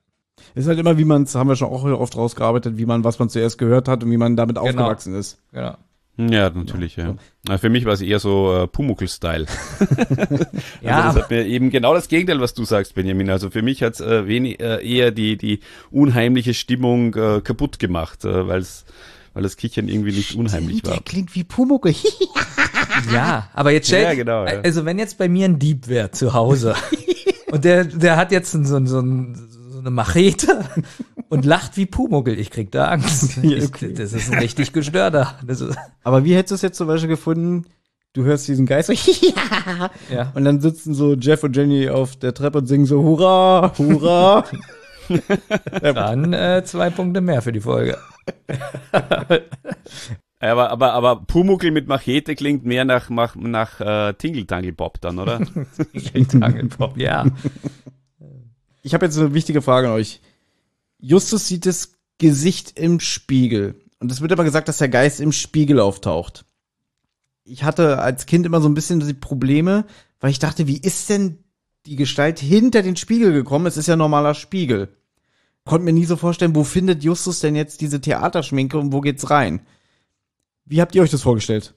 Ist halt immer, wie man es, haben wir schon auch oft rausgearbeitet, wie man, was man zuerst gehört hat und wie man damit Genau. aufgewachsen ist. Genau. Ja, natürlich, ja. Na, Für mich war es eher so äh, Pumuckl-Style. [LAUGHS] Ja, also das hat mir eben genau das Gegenteil, was du sagst, Benjamin. Also für mich hat's äh, wenig, äh, eher die, die unheimliche Stimmung äh, kaputt gemacht, äh, weil's, weil das Kichern irgendwie nicht unheimlich war. klingt wie Pumuckel. [LAUGHS] Ja, aber jetzt stell, Ja, genau, ja. also wenn jetzt bei mir ein Dieb wäre zu Hause [LAUGHS] und der, der hat jetzt so, so, so eine Machete und lacht wie Pumuckel, ich krieg da Angst. [LAUGHS] Ich, das ist ein richtig gestörter. Das ist, Aber wie hättest du es jetzt zum Beispiel gefunden? Du hörst diesen Geist so, [LAUGHS] ja. Ja. Und dann sitzen so Jeff und Jenny auf der Treppe und singen so, hurra, hurra. [LAUGHS] Dann äh, zwei Punkte mehr für die Folge. Aber, aber, aber Pumuckl mit Machete klingt mehr nach, nach, nach äh, Tingle Tangle Bob dann, oder? Tingle-Tangle-Pop, ja. Ich habe jetzt eine wichtige Frage an euch. Justus sieht das Gesicht im Spiegel. Und es wird aber gesagt, dass der Geist im Spiegel auftaucht. Ich hatte als Kind immer so ein bisschen die Probleme, weil ich dachte, wie ist denn die Gestalt hinter den Spiegel gekommen? Es ist ja normaler Spiegel. Konnte mir nie so vorstellen, wo findet Justus denn jetzt diese Theaterschminke und wo geht's rein? Wie habt ihr euch das vorgestellt?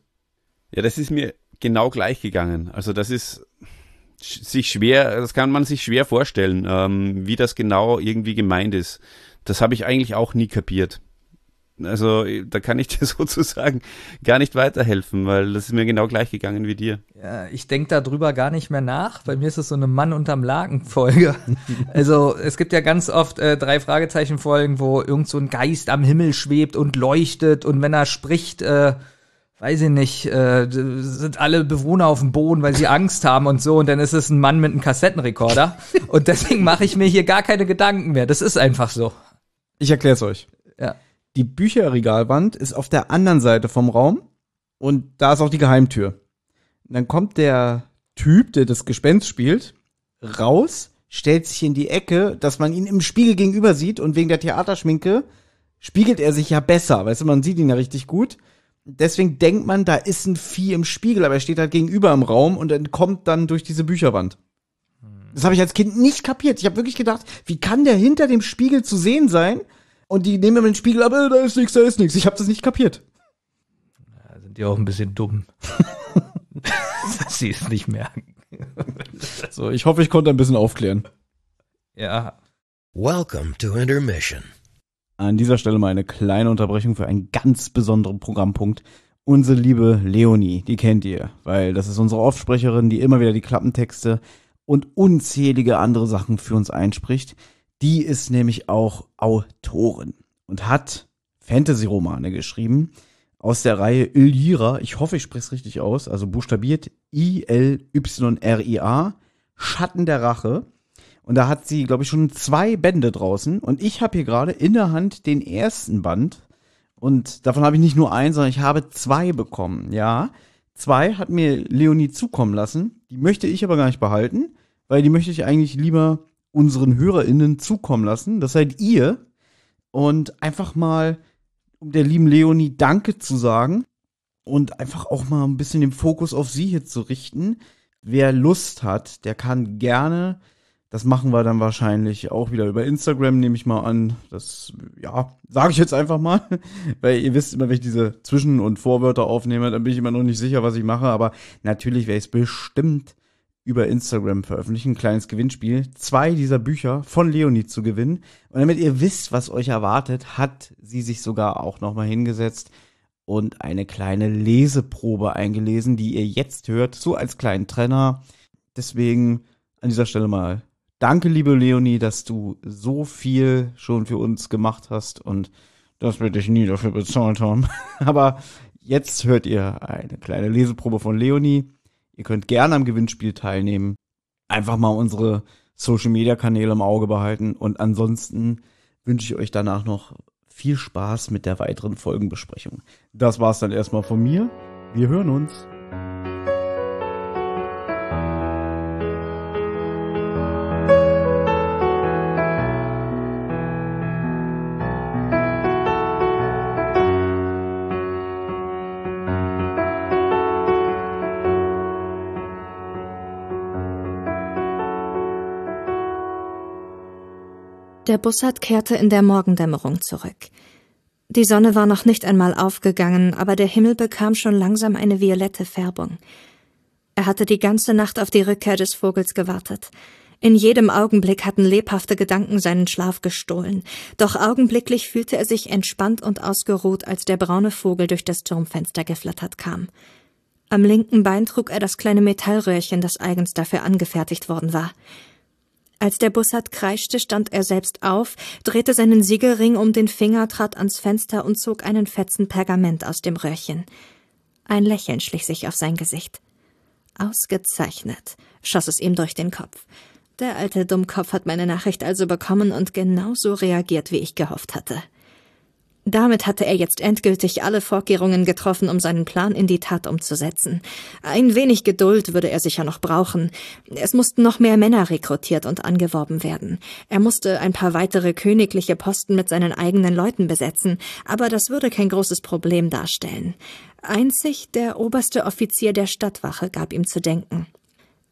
Ja, das ist mir genau gleich gegangen. Also das ist sich schwer, das kann man sich schwer vorstellen, ähm, wie das genau irgendwie gemeint ist. Das habe ich eigentlich auch nie kapiert. Also da kann ich [LAUGHS] dir sozusagen gar nicht weiterhelfen, weil das ist mir genau gleich gegangen wie dir. Ja, ich denke darüber gar nicht mehr nach. Bei mir ist es so eine Mann unterm Laken-Folge. [LAUGHS] also es gibt ja ganz oft äh, drei Fragezeichen-Folgen, wo irgend so ein Geist am Himmel schwebt und leuchtet und wenn er spricht, äh, weiß ich nicht, äh, sind alle Bewohner auf dem Boden, weil sie Angst haben und so und dann ist es ein Mann mit einem Kassettenrekorder [LAUGHS] und deswegen mache ich mir hier gar keine Gedanken mehr. Das ist einfach so. Ich erkläre es euch. Ja. Die Bücherregalwand ist auf der anderen Seite vom Raum und da ist auch die Geheimtür. Und dann kommt der Typ, der das Gespenst spielt, raus, stellt sich in die Ecke, dass man ihn im Spiegel gegenüber sieht und wegen der Theaterschminke spiegelt er sich ja besser, weißt du, man sieht ihn ja richtig gut. Deswegen denkt man, da ist ein Vieh im Spiegel, aber er steht halt gegenüber im Raum und entkommt dann durch diese Bücherwand. Das habe ich als Kind nicht kapiert. Ich habe wirklich gedacht, wie kann der hinter dem Spiegel zu sehen sein? Und die nehmen immer den Spiegel, aber da ist nichts, da ist nichts. Ich habe das nicht kapiert. Da sind die auch ein bisschen dumm. [LAUGHS] Dass sie es nicht merken. So, ich hoffe, ich konnte ein bisschen aufklären. Ja. Welcome to Intermission. An dieser Stelle mal eine kleine Unterbrechung für einen ganz besonderen Programmpunkt. Unsere liebe Leonie, die kennt ihr, weil das ist unsere Offsprecherin, die immer wieder die Klappentexte und unzählige andere Sachen für uns einspricht. Die ist nämlich auch Autorin und hat Fantasy-Romane geschrieben aus der Reihe Illyra. Ich hoffe, ich spreche es richtig aus, also buchstabiert I-L-Y-R-I-A, Schatten der Rache. Und da hat sie, glaube ich, schon zwei Bände draußen. Und ich habe hier gerade in der Hand den ersten Band. Und davon habe ich nicht nur einen, sondern ich habe zwei bekommen. Ja, zwei hat mir Leonie zukommen lassen. Die möchte ich aber gar nicht behalten, weil die möchte ich eigentlich lieber unseren HörerInnen zukommen lassen. Das seid ihr. Und einfach mal um der lieben Leonie Danke zu sagen und einfach auch mal ein bisschen den Fokus auf sie hier zu richten. Wer Lust hat, der kann gerne, das machen wir dann wahrscheinlich auch wieder über Instagram, nehme ich mal an. Das, ja, sage ich jetzt einfach mal, [LAUGHS] weil ihr wisst immer, wenn ich diese Zwischen- und Vorwörter aufnehme, dann bin ich immer noch nicht sicher, was ich mache, aber natürlich werde ich es bestimmt über Instagram veröffentlichen, ein kleines Gewinnspiel, zwei dieser Bücher von Leonie zu gewinnen. Und damit ihr wisst, was euch erwartet, hat sie sich sogar auch nochmal hingesetzt und eine kleine Leseprobe eingelesen, die ihr jetzt hört, so als kleinen Trenner. Deswegen an dieser Stelle mal danke, liebe Leonie, dass du so viel schon für uns gemacht hast und das werde ich nie dafür bezahlt haben. [LAUGHS] Aber jetzt hört ihr eine kleine Leseprobe von Leonie. Ihr könnt gerne am Gewinnspiel teilnehmen. Einfach mal unsere Social Media Kanäle im Auge behalten und ansonsten wünsche ich euch danach noch viel Spaß mit der weiteren Folgenbesprechung. Das war's dann erstmal von mir. Wir hören uns. Der Bussard kehrte in der Morgendämmerung zurück. Die Sonne war noch nicht einmal aufgegangen, aber der Himmel bekam schon langsam eine violette Färbung. Er hatte die ganze Nacht auf die Rückkehr des Vogels gewartet. In jedem Augenblick hatten lebhafte Gedanken seinen Schlaf gestohlen, doch augenblicklich fühlte er sich entspannt und ausgeruht, als der braune Vogel durch das Turmfenster geflattert kam. Am linken Bein trug er das kleine Metallröhrchen, das eigens dafür angefertigt worden war. Als der Bussard kreischte, stand er selbst auf, drehte seinen Siegelring um den Finger, trat ans Fenster und zog einen Fetzen Pergament aus dem Röhrchen. Ein Lächeln schlich sich auf sein Gesicht. Ausgezeichnet, schoss es ihm durch den Kopf. Der alte Dummkopf hat meine Nachricht also bekommen und genauso reagiert, wie ich gehofft hatte. Damit hatte er jetzt endgültig alle Vorkehrungen getroffen, um seinen Plan in die Tat umzusetzen. Ein wenig Geduld würde er sicher noch brauchen. Es mussten noch mehr Männer rekrutiert und angeworben werden. Er musste ein paar weitere königliche Posten mit seinen eigenen Leuten besetzen, aber das würde kein großes Problem darstellen. Einzig der oberste Offizier der Stadtwache gab ihm zu denken.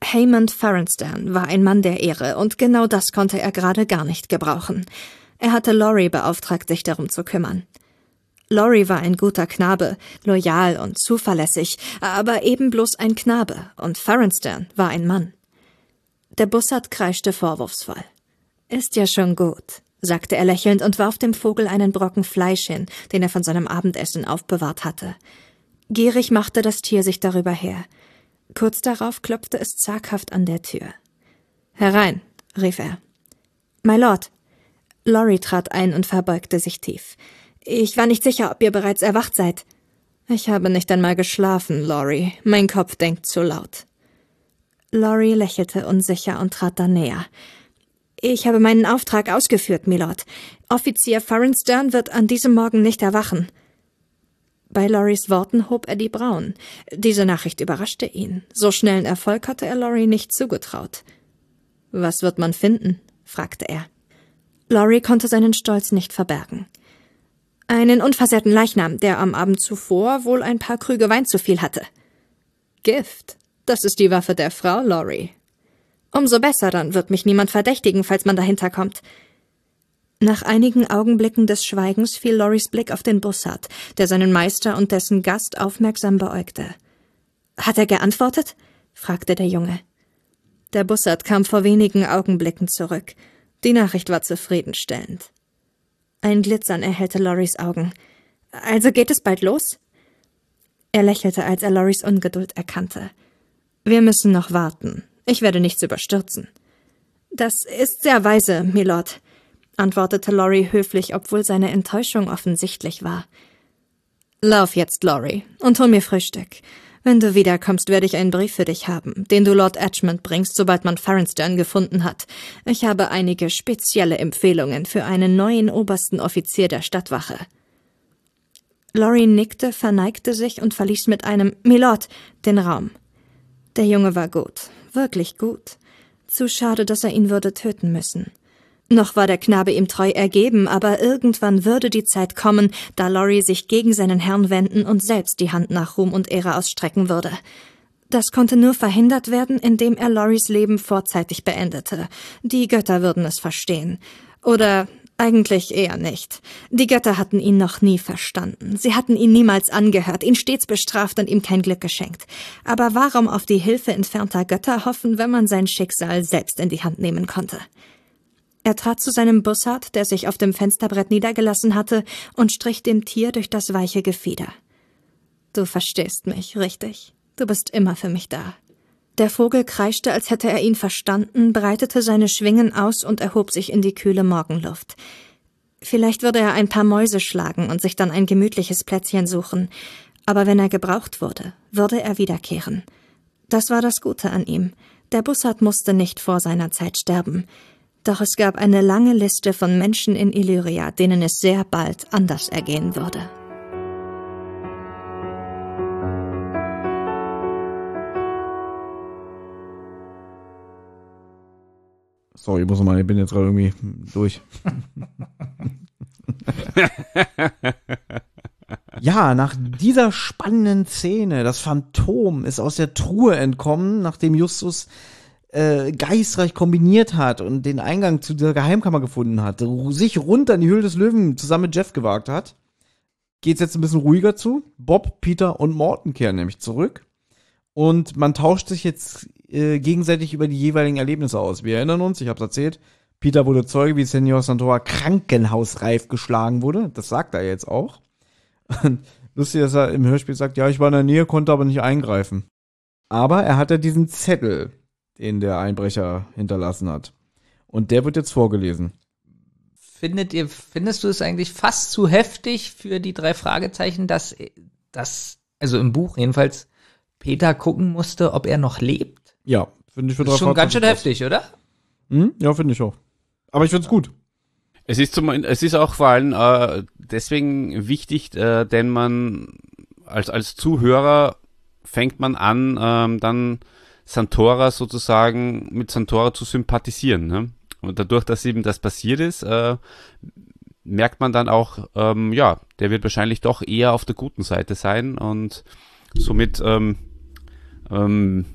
Haymond Farenstan war ein Mann der Ehre, und genau das konnte er gerade gar nicht gebrauchen. Er hatte Laurie beauftragt, sich darum zu kümmern. Laurie war ein guter Knabe, loyal und zuverlässig, aber eben bloß ein Knabe, und Farenstan war ein Mann. Der Bussard kreischte vorwurfsvoll. Ist ja schon gut, sagte er lächelnd und warf dem Vogel einen Brocken Fleisch hin, den er von seinem Abendessen aufbewahrt hatte. Gierig machte das Tier sich darüber her. Kurz darauf klopfte es zaghaft an der Tür. Herein, rief er. My Lord, Laurie trat ein und verbeugte sich tief. Ich war nicht sicher, ob ihr bereits erwacht seid. Ich habe nicht einmal geschlafen, Laurie. Mein Kopf denkt zu laut. Laurie lächelte unsicher und trat dann näher. Ich habe meinen Auftrag ausgeführt, Milord. Offizier Farrenstern wird an diesem Morgen nicht erwachen. Bei Loris Worten hob er die Brauen. Diese Nachricht überraschte ihn. So schnellen Erfolg hatte er Laurie nicht zugetraut. Was wird man finden? fragte er. Laurie konnte seinen Stolz nicht verbergen. Einen unversehrten Leichnam, der am Abend zuvor wohl ein paar Krüge Wein zu viel hatte. Gift. Das ist die Waffe der Frau, Laurie. Umso besser, dann wird mich niemand verdächtigen, falls man dahinter kommt. Nach einigen Augenblicken des Schweigens fiel Loris Blick auf den Bussard, der seinen Meister und dessen Gast aufmerksam beäugte. Hat er geantwortet? fragte der Junge. Der Bussard kam vor wenigen Augenblicken zurück. Die Nachricht war zufriedenstellend. Ein Glitzern erhellte Loris Augen. Also geht es bald los? Er lächelte, als er Loris Ungeduld erkannte. Wir müssen noch warten. Ich werde nichts überstürzen. Das ist sehr weise, Milord, antwortete Lorry höflich, obwohl seine Enttäuschung offensichtlich war. Lauf jetzt, Lorry, und hol mir Frühstück. Wenn du wiederkommst, werde ich einen Brief für dich haben, den du Lord Edgemond bringst, sobald man Farenston gefunden hat. Ich habe einige spezielle Empfehlungen für einen neuen obersten Offizier der Stadtwache. Laurie nickte, verneigte sich und verließ mit einem Milord den Raum. Der Junge war gut, wirklich gut. Zu schade, dass er ihn würde töten müssen. Noch war der Knabe ihm treu ergeben, aber irgendwann würde die Zeit kommen, da Lorry sich gegen seinen Herrn wenden und selbst die Hand nach Ruhm und Ehre ausstrecken würde. Das konnte nur verhindert werden, indem er Lorrys Leben vorzeitig beendete. Die Götter würden es verstehen. Oder eigentlich eher nicht. Die Götter hatten ihn noch nie verstanden. Sie hatten ihn niemals angehört, ihn stets bestraft und ihm kein Glück geschenkt. Aber warum auf die Hilfe entfernter Götter hoffen, wenn man sein Schicksal selbst in die Hand nehmen konnte? Er trat zu seinem Bussard, der sich auf dem Fensterbrett niedergelassen hatte, und strich dem Tier durch das weiche Gefieder. Du verstehst mich, richtig? Du bist immer für mich da. Der Vogel kreischte, als hätte er ihn verstanden, breitete seine Schwingen aus und erhob sich in die kühle Morgenluft. Vielleicht würde er ein paar Mäuse schlagen und sich dann ein gemütliches Plätzchen suchen, aber wenn er gebraucht wurde, würde er wiederkehren. Das war das Gute an ihm. Der Bussard musste nicht vor seiner Zeit sterben. Doch es gab eine lange Liste von Menschen in Illyria, denen es sehr bald anders ergehen würde. Sorry, ich muss mal, ich bin jetzt gerade irgendwie durch. [LAUGHS] ja, nach dieser spannenden Szene, das Phantom ist aus der Truhe entkommen, nachdem Justus äh, geistreich kombiniert hat und den Eingang zu dieser Geheimkammer gefunden hat, sich runter in die Höhle des Löwen zusammen mit Jeff gewagt hat, geht's jetzt ein bisschen ruhiger zu. Bob, Peter und Morton kehren nämlich zurück. Und man tauscht sich jetzt äh, gegenseitig über die jeweiligen Erlebnisse aus. Wir erinnern uns, ich habe erzählt, Peter wurde Zeuge, wie Senor Santora krankenhausreif geschlagen wurde. Das sagt er jetzt auch. Lustig, dass er im Hörspiel sagt, ja, ich war in der Nähe, konnte aber nicht eingreifen. Aber er hatte diesen Zettel, den der Einbrecher hinterlassen hat. Und der wird jetzt vorgelesen. Findet ihr, findest du es eigentlich fast zu heftig für die drei Fragezeichen, dass, dass, also im Buch jedenfalls, Peter gucken musste, ob er noch lebt? Ja, finde ich für Das ist schon ganz schön heftig, oder? Hm? Ja, finde ich auch. Aber ich finde es gut. Es ist zum, es ist auch vor allem äh, deswegen wichtig, äh, denn man als als Zuhörer fängt man an, ähm, dann Santora sozusagen mit Santora zu sympathisieren. Ne? Und dadurch, dass eben das passiert ist, äh, merkt man dann auch, ähm, ja, der wird wahrscheinlich doch eher auf der guten Seite sein und somit ähm, ähm,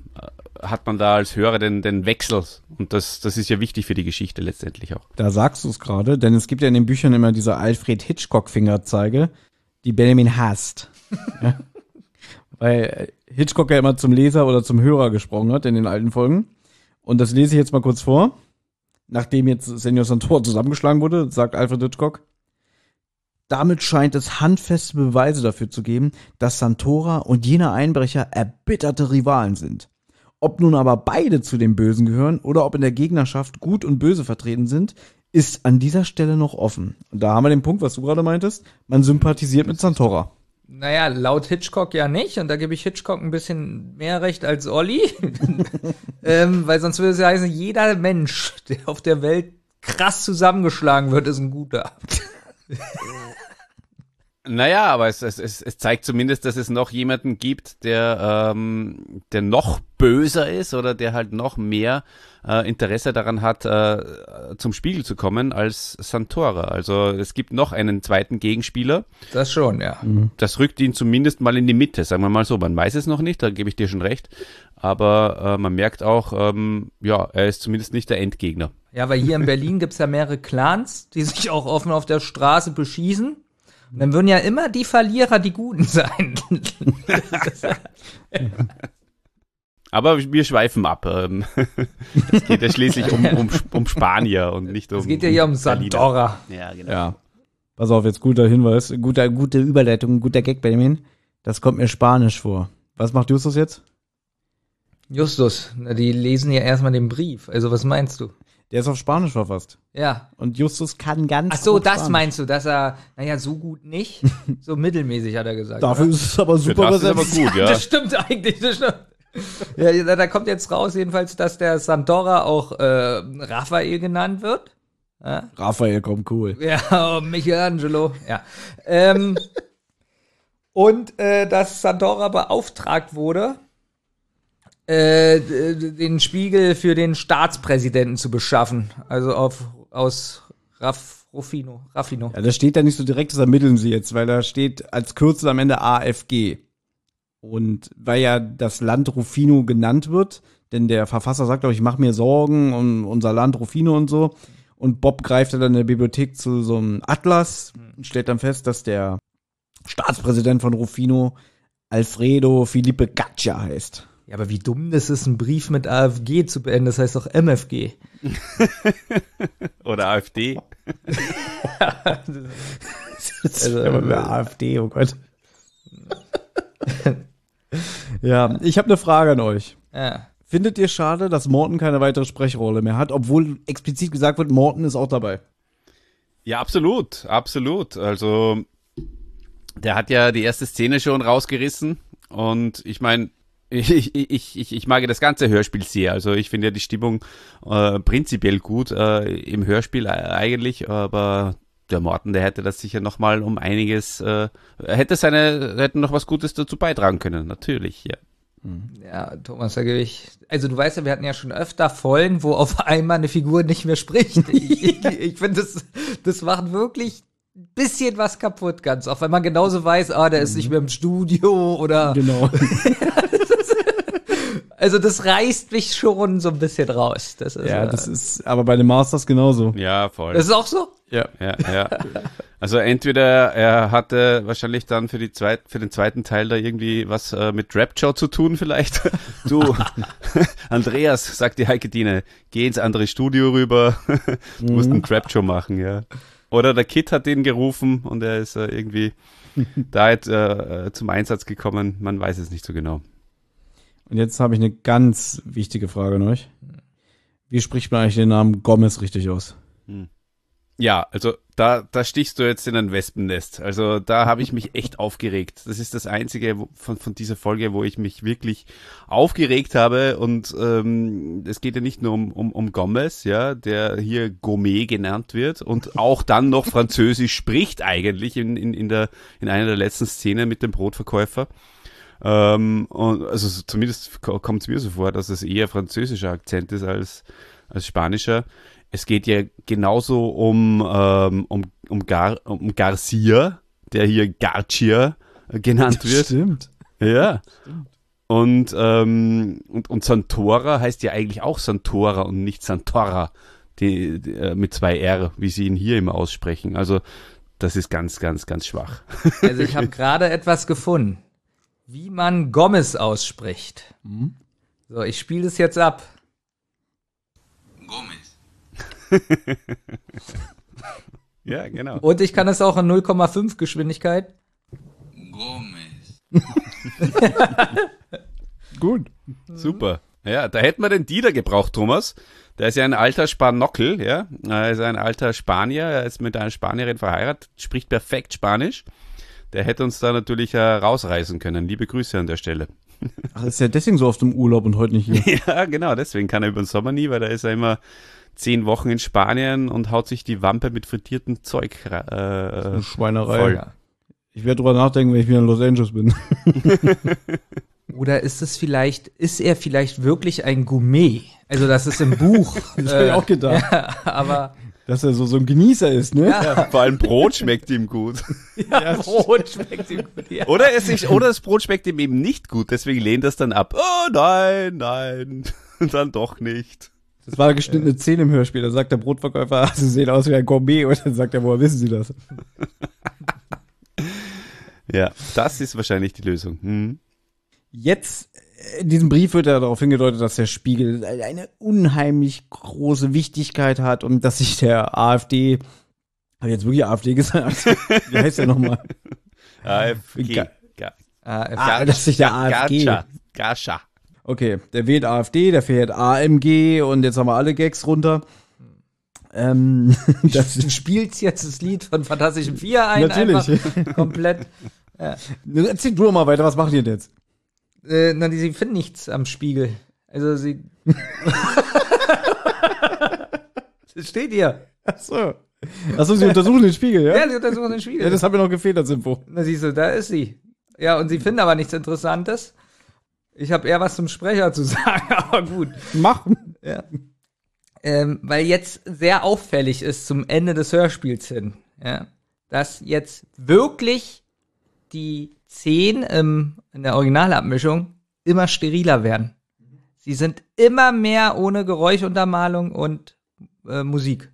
hat man da als Hörer den, den Wechsel und das, das ist ja wichtig für die Geschichte letztendlich auch. Da sagst du es gerade, denn es gibt ja in den Büchern immer diese Alfred Hitchcock-Fingerzeige, die Benjamin hasst. [LAUGHS] ja? Weil Hitchcock ja immer zum Leser oder zum Hörer gesprochen hat in den alten Folgen. Und das lese ich jetzt mal kurz vor. Nachdem jetzt Senior Santor zusammengeschlagen wurde, sagt Alfred Hitchcock, damit scheint es handfeste Beweise dafür zu geben, dass Santora und jener Einbrecher erbitterte Rivalen sind. Ob nun aber beide zu den Bösen gehören oder ob in der Gegnerschaft Gut und Böse vertreten sind, ist an dieser Stelle noch offen. Und da haben wir den Punkt, was du gerade meintest. Man sympathisiert mit Santora. Naja, laut Hitchcock ja nicht. Und da gebe ich Hitchcock ein bisschen mehr Recht als Olli. [LAUGHS] ähm, weil sonst würde es ja heißen, jeder Mensch, der auf der Welt krass zusammengeschlagen wird, ist ein guter. [LAUGHS] Naja, aber es, es, es, es zeigt zumindest, dass es noch jemanden gibt, der, ähm, der noch böser ist oder der halt noch mehr äh, Interesse daran hat, äh, zum Spiegel zu kommen als Santora. Also es gibt noch einen zweiten Gegenspieler. Das schon, ja. Das rückt ihn zumindest mal in die Mitte, sagen wir mal so. Man weiß es noch nicht, da gebe ich dir schon recht. Aber äh, man merkt auch, ähm, ja, er ist zumindest nicht der Endgegner. Ja, weil hier in Berlin gibt's ja mehrere Clans, die sich auch offen auf der Straße beschießen. Und dann würden ja immer die Verlierer die Guten sein. Aber wir schweifen ab. Ähm, Es geht ja schließlich um, um, um Spanier und nicht um. Es geht ja hier um Berliner. Sandora. Ja, genau. Ja. Pass auf, jetzt guter Hinweis, guter, gute Überleitung, guter Gag, Benjamin. Das kommt mir spanisch vor. Was macht Justus jetzt? Justus, na, die lesen ja erstmal den Brief. Also was meinst du? Der ist auf Spanisch verfasst. Ja. Und Justus kann ganz Ach so, gut das Spanisch. meinst du, dass er, naja, so gut nicht, [LAUGHS] so mittelmäßig hat er gesagt. Dafür oder? ist es aber super das ist aber gut, [LAUGHS] ja. Das stimmt eigentlich, das stimmt. Ja, ja, da kommt jetzt raus jedenfalls, dass der Sandora auch äh, Raphael genannt wird. Ja, Raphael kommt cool. ja oh, Michelangelo. Ja. Ähm, [LAUGHS] und äh, dass Sandora beauftragt wurde, äh, den Spiegel für den Staatspräsidenten zu beschaffen. Also auf aus Raff, Ruffino, Raffino. Ja, das steht da nicht so direkt, das ermitteln sie jetzt, weil da steht als Kürzel am Ende AFG. Und weil ja das Land Rufino genannt wird, denn der Verfasser sagt, glaube ich, ich mache mir Sorgen um unser Land Rufino und so. Und Bob greift dann in der Bibliothek zu so einem Atlas und stellt dann fest, dass der Staatspräsident von Rufino Alfredo Felipe Gaccia heißt. Ja, aber wie dumm das ist, einen Brief mit AFG zu beenden, das heißt doch MFG. [LAUGHS] Oder AfD. also, [LAUGHS] aber bei AfD, oh Gott. [LAUGHS] ja, ich habe eine Frage an euch. Ja. Findet ihr schade, dass Morton keine weitere Sprechrolle mehr hat, obwohl explizit gesagt wird, Morton ist auch dabei? Ja, absolut, absolut. Also der hat ja die erste Szene schon rausgerissen und ich meine, ich, ich, ich, ich mag das ganze Hörspiel sehr. Also ich finde ja die Stimmung äh, prinzipiell gut äh, im Hörspiel eigentlich, aber der Morten, der hätte das sicher noch mal um einiges, äh, hätte seine, hätte noch was Gutes dazu beitragen können, natürlich, ja. Ja, Thomas, da gebe ich. Also du weißt ja, wir hatten ja schon öfter Vollen, wo auf einmal eine Figur nicht mehr spricht. [LAUGHS] Ich, ich, ich finde, das, das macht wirklich ein bisschen was kaputt, ganz oft, wenn man genauso weiß, ah, der ist nicht mehr im Studio oder. Genau. [LAUGHS] Also das reißt mich schon so ein bisschen raus. Das ist, Ja, äh, das ist aber bei den Masters genauso. Ja, voll. Das ist auch so? Ja. Ja, ja. Also entweder er hatte wahrscheinlich dann für die zweit, für den zweiten Teil da irgendwie was äh, mit Rapture zu tun vielleicht. [LAUGHS] Du, Andreas, sagt die Heike Dine, geh ins andere Studio rüber, du [LAUGHS] musst einen Rapture machen, ja. Oder der Kid hat den gerufen und er ist äh, irgendwie da jetzt äh, zum Einsatz gekommen. Man weiß es nicht so genau. Und jetzt habe ich eine ganz wichtige Frage an euch. Wie spricht man eigentlich den Namen Gomez richtig aus? Ja, also da, da stichst du jetzt in ein Wespennest. Also da habe ich mich echt [LAUGHS] aufgeregt. Das ist das Einzige von, von dieser Folge, wo ich mich wirklich aufgeregt habe. Und ähm, es geht ja nicht nur um, um, um Gomez, ja, der hier Gourmet genannt wird und [LAUGHS] auch dann noch Französisch spricht eigentlich in, in, in, der, in einer der letzten Szenen mit dem Brotverkäufer. Ähm, und also so- zumindest kommt es mir so vor, dass es eher französischer Akzent ist als, als spanischer. Es geht ja genauso um, ähm, um, um, Gar, um Garcia, der hier Garcia äh, genannt wird. Stimmt. Ja. Und, ähm, und, und Santora heißt ja eigentlich auch Santora und nicht Santora, die, die, äh, mit zwei R, wie sie ihn hier immer aussprechen. Also das ist ganz, ganz, ganz schwach. Also ich habe [LAUGHS] gerade etwas gefunden, wie man Gomez ausspricht. So, ich spiele das jetzt ab. [LAUGHS] ja, genau. Und ich kann es auch in 0,5 Geschwindigkeit. [LAUGHS] Gut. Super. Ja, da hätten wir den Dieter gebraucht, Thomas. Der ist ja ein alter Spanockel, ja. Er ist ein alter Spanier, er ist mit einer Spanierin verheiratet, spricht perfekt Spanisch. Der hätte uns da natürlich äh, rausreißen können. Liebe Grüße an der Stelle. Ach, ist ja deswegen so oft im Urlaub und heute nicht hier. [LAUGHS] ja, genau, deswegen kann er über den Sommer nie, weil da ist er immer zehn Wochen in Spanien und haut sich die Wampe mit frittiertem Zeug äh, Eine Schweinerei. voll. Ich werde drüber nachdenken, wenn ich wieder in Los Angeles bin. [LAUGHS] Oder ist es vielleicht, ist er vielleicht wirklich ein Gourmet? Also das ist im Buch. [LAUGHS] Das hab ich auch gedacht. Ja, aber Dass er so, so ein Genießer ist, ne? Ja, vor allem Brot schmeckt ihm gut. [LAUGHS] ja, Brot schmeckt ihm gut. Ja. Oder es ist, oder das Brot schmeckt ihm eben nicht gut, deswegen lehnt er es dann ab. Oh nein, nein, [LAUGHS] dann doch nicht. Das war eine geschnittene Szene im Hörspiel. Da sagt der Brotverkäufer, Sie sehen aus wie ein Gourmet. Und dann sagt er, woher wissen Sie das? [LAUGHS] Ja, das ist wahrscheinlich die Lösung. Hm. Jetzt, äh, in diesem Brief wird ja darauf hingedeutet, dass der Spiegel eine unheimlich große Wichtigkeit hat und dass sich der AfD, habe ich jetzt wirklich AfD gesagt? [LAUGHS] Wie heißt der nochmal? AFG. Ga- Ah, dass sich der AfG. Gacha. Gacha. Okay, der wählt AfD, der fährt AMG und jetzt haben wir alle Gags runter. Ähm, [LAUGHS] das Du spielst jetzt das Lied von Fantastischen Vier ein. Natürlich. Einfach komplett. Erzähl du mal weiter, was macht ihr denn jetzt? Äh, na, die- sie finden nichts am Spiegel. Also sie. [LAUGHS] das steht hier. Ach so. Achso, sie untersuchen den Spiegel, ja? Ja, sie untersuchen den Spiegel. Ja, das hat mir noch gefehlt als Info. Na siehst du, da ist sie. Ja, und sie finden aber nichts Interessantes. Ich habe eher was zum Sprecher zu [LAUGHS] sagen, aber gut. Machen. Ja. ähm, weil jetzt sehr auffällig ist zum Ende des Hörspiels hin, ja, dass jetzt wirklich die Szenen im, in der Originalabmischung immer steriler werden. Sie sind immer mehr ohne Geräuschuntermalung und äh, Musik.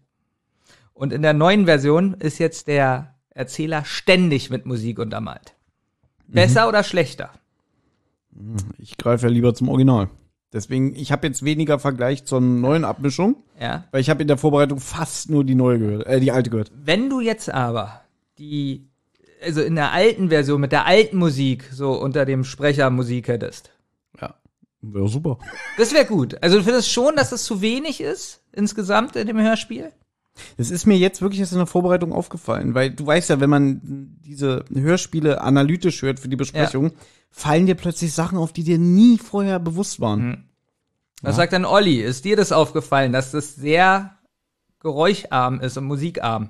Und in der neuen Version ist jetzt der Erzähler ständig mit Musik untermalt. Besser oder schlechter? Ich greife ja lieber zum Original. Deswegen, ich habe jetzt weniger Vergleich zur neuen Abmischung, Ja. weil ich habe in der Vorbereitung fast nur die neue gehört, äh, die alte gehört. Wenn du jetzt aber die, also in der alten Version mit der alten Musik so unter dem Sprecher Musik hättest. Ja. Wäre super. Das wäre gut. Also du findest schon, dass es zu wenig ist insgesamt in dem Hörspiel? Das ist mir jetzt wirklich erst in der Vorbereitung aufgefallen, weil du weißt ja, wenn man diese Hörspiele analytisch hört für die Besprechung, fallen dir plötzlich Sachen auf, die dir nie vorher bewusst waren. Was sagt dann Olli? Ist dir das aufgefallen, dass das sehr geräuscharm ist und musikarm?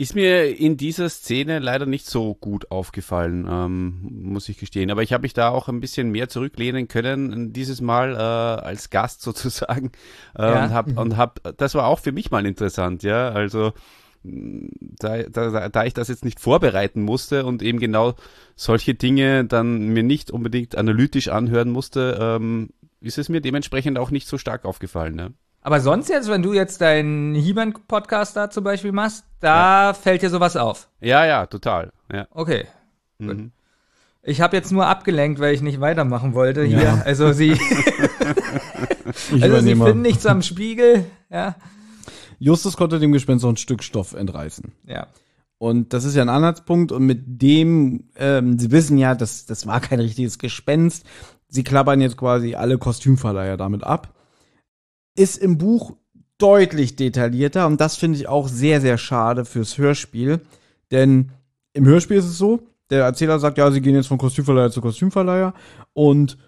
Ist mir in dieser Szene leider nicht so gut aufgefallen, ähm, muss ich gestehen. Aber ich habe mich da auch ein bisschen mehr zurücklehnen können, dieses Mal äh, als Gast [LAUGHS] sozusagen. Äh, Ja. Und hab, und hab, das war auch für mich mal interessant, ja. Also da, da, da ich das jetzt nicht vorbereiten musste und eben genau solche Dinge dann mir nicht unbedingt analytisch anhören musste, ähm, ist es mir dementsprechend auch nicht so stark aufgefallen. Ne? Aber sonst jetzt, wenn du jetzt deinen He-Man-Podcast da zum Beispiel machst, da fällt dir sowas auf. Ja, ja, total. Ja. Okay. Gut. Mhm. Ich habe jetzt nur abgelenkt, weil ich nicht weitermachen wollte hier. Ja. Also sie, [LAUGHS] [LAUGHS] also sie finden nichts am Spiegel. Ja, Justus konnte dem Gespenst noch ein Stück Stoff entreißen. ja. Und das ist ja ein Anhaltspunkt. Und mit dem, ähm, sie wissen ja, das, das war kein richtiges Gespenst. Sie klappern jetzt quasi alle Kostümverleiher damit ab. Ist im Buch deutlich detaillierter. Und das finde ich auch sehr, sehr schade fürs Hörspiel. Denn im Hörspiel ist es so, der Erzähler sagt, ja, sie gehen jetzt von Kostümverleiher zu Kostümverleiher und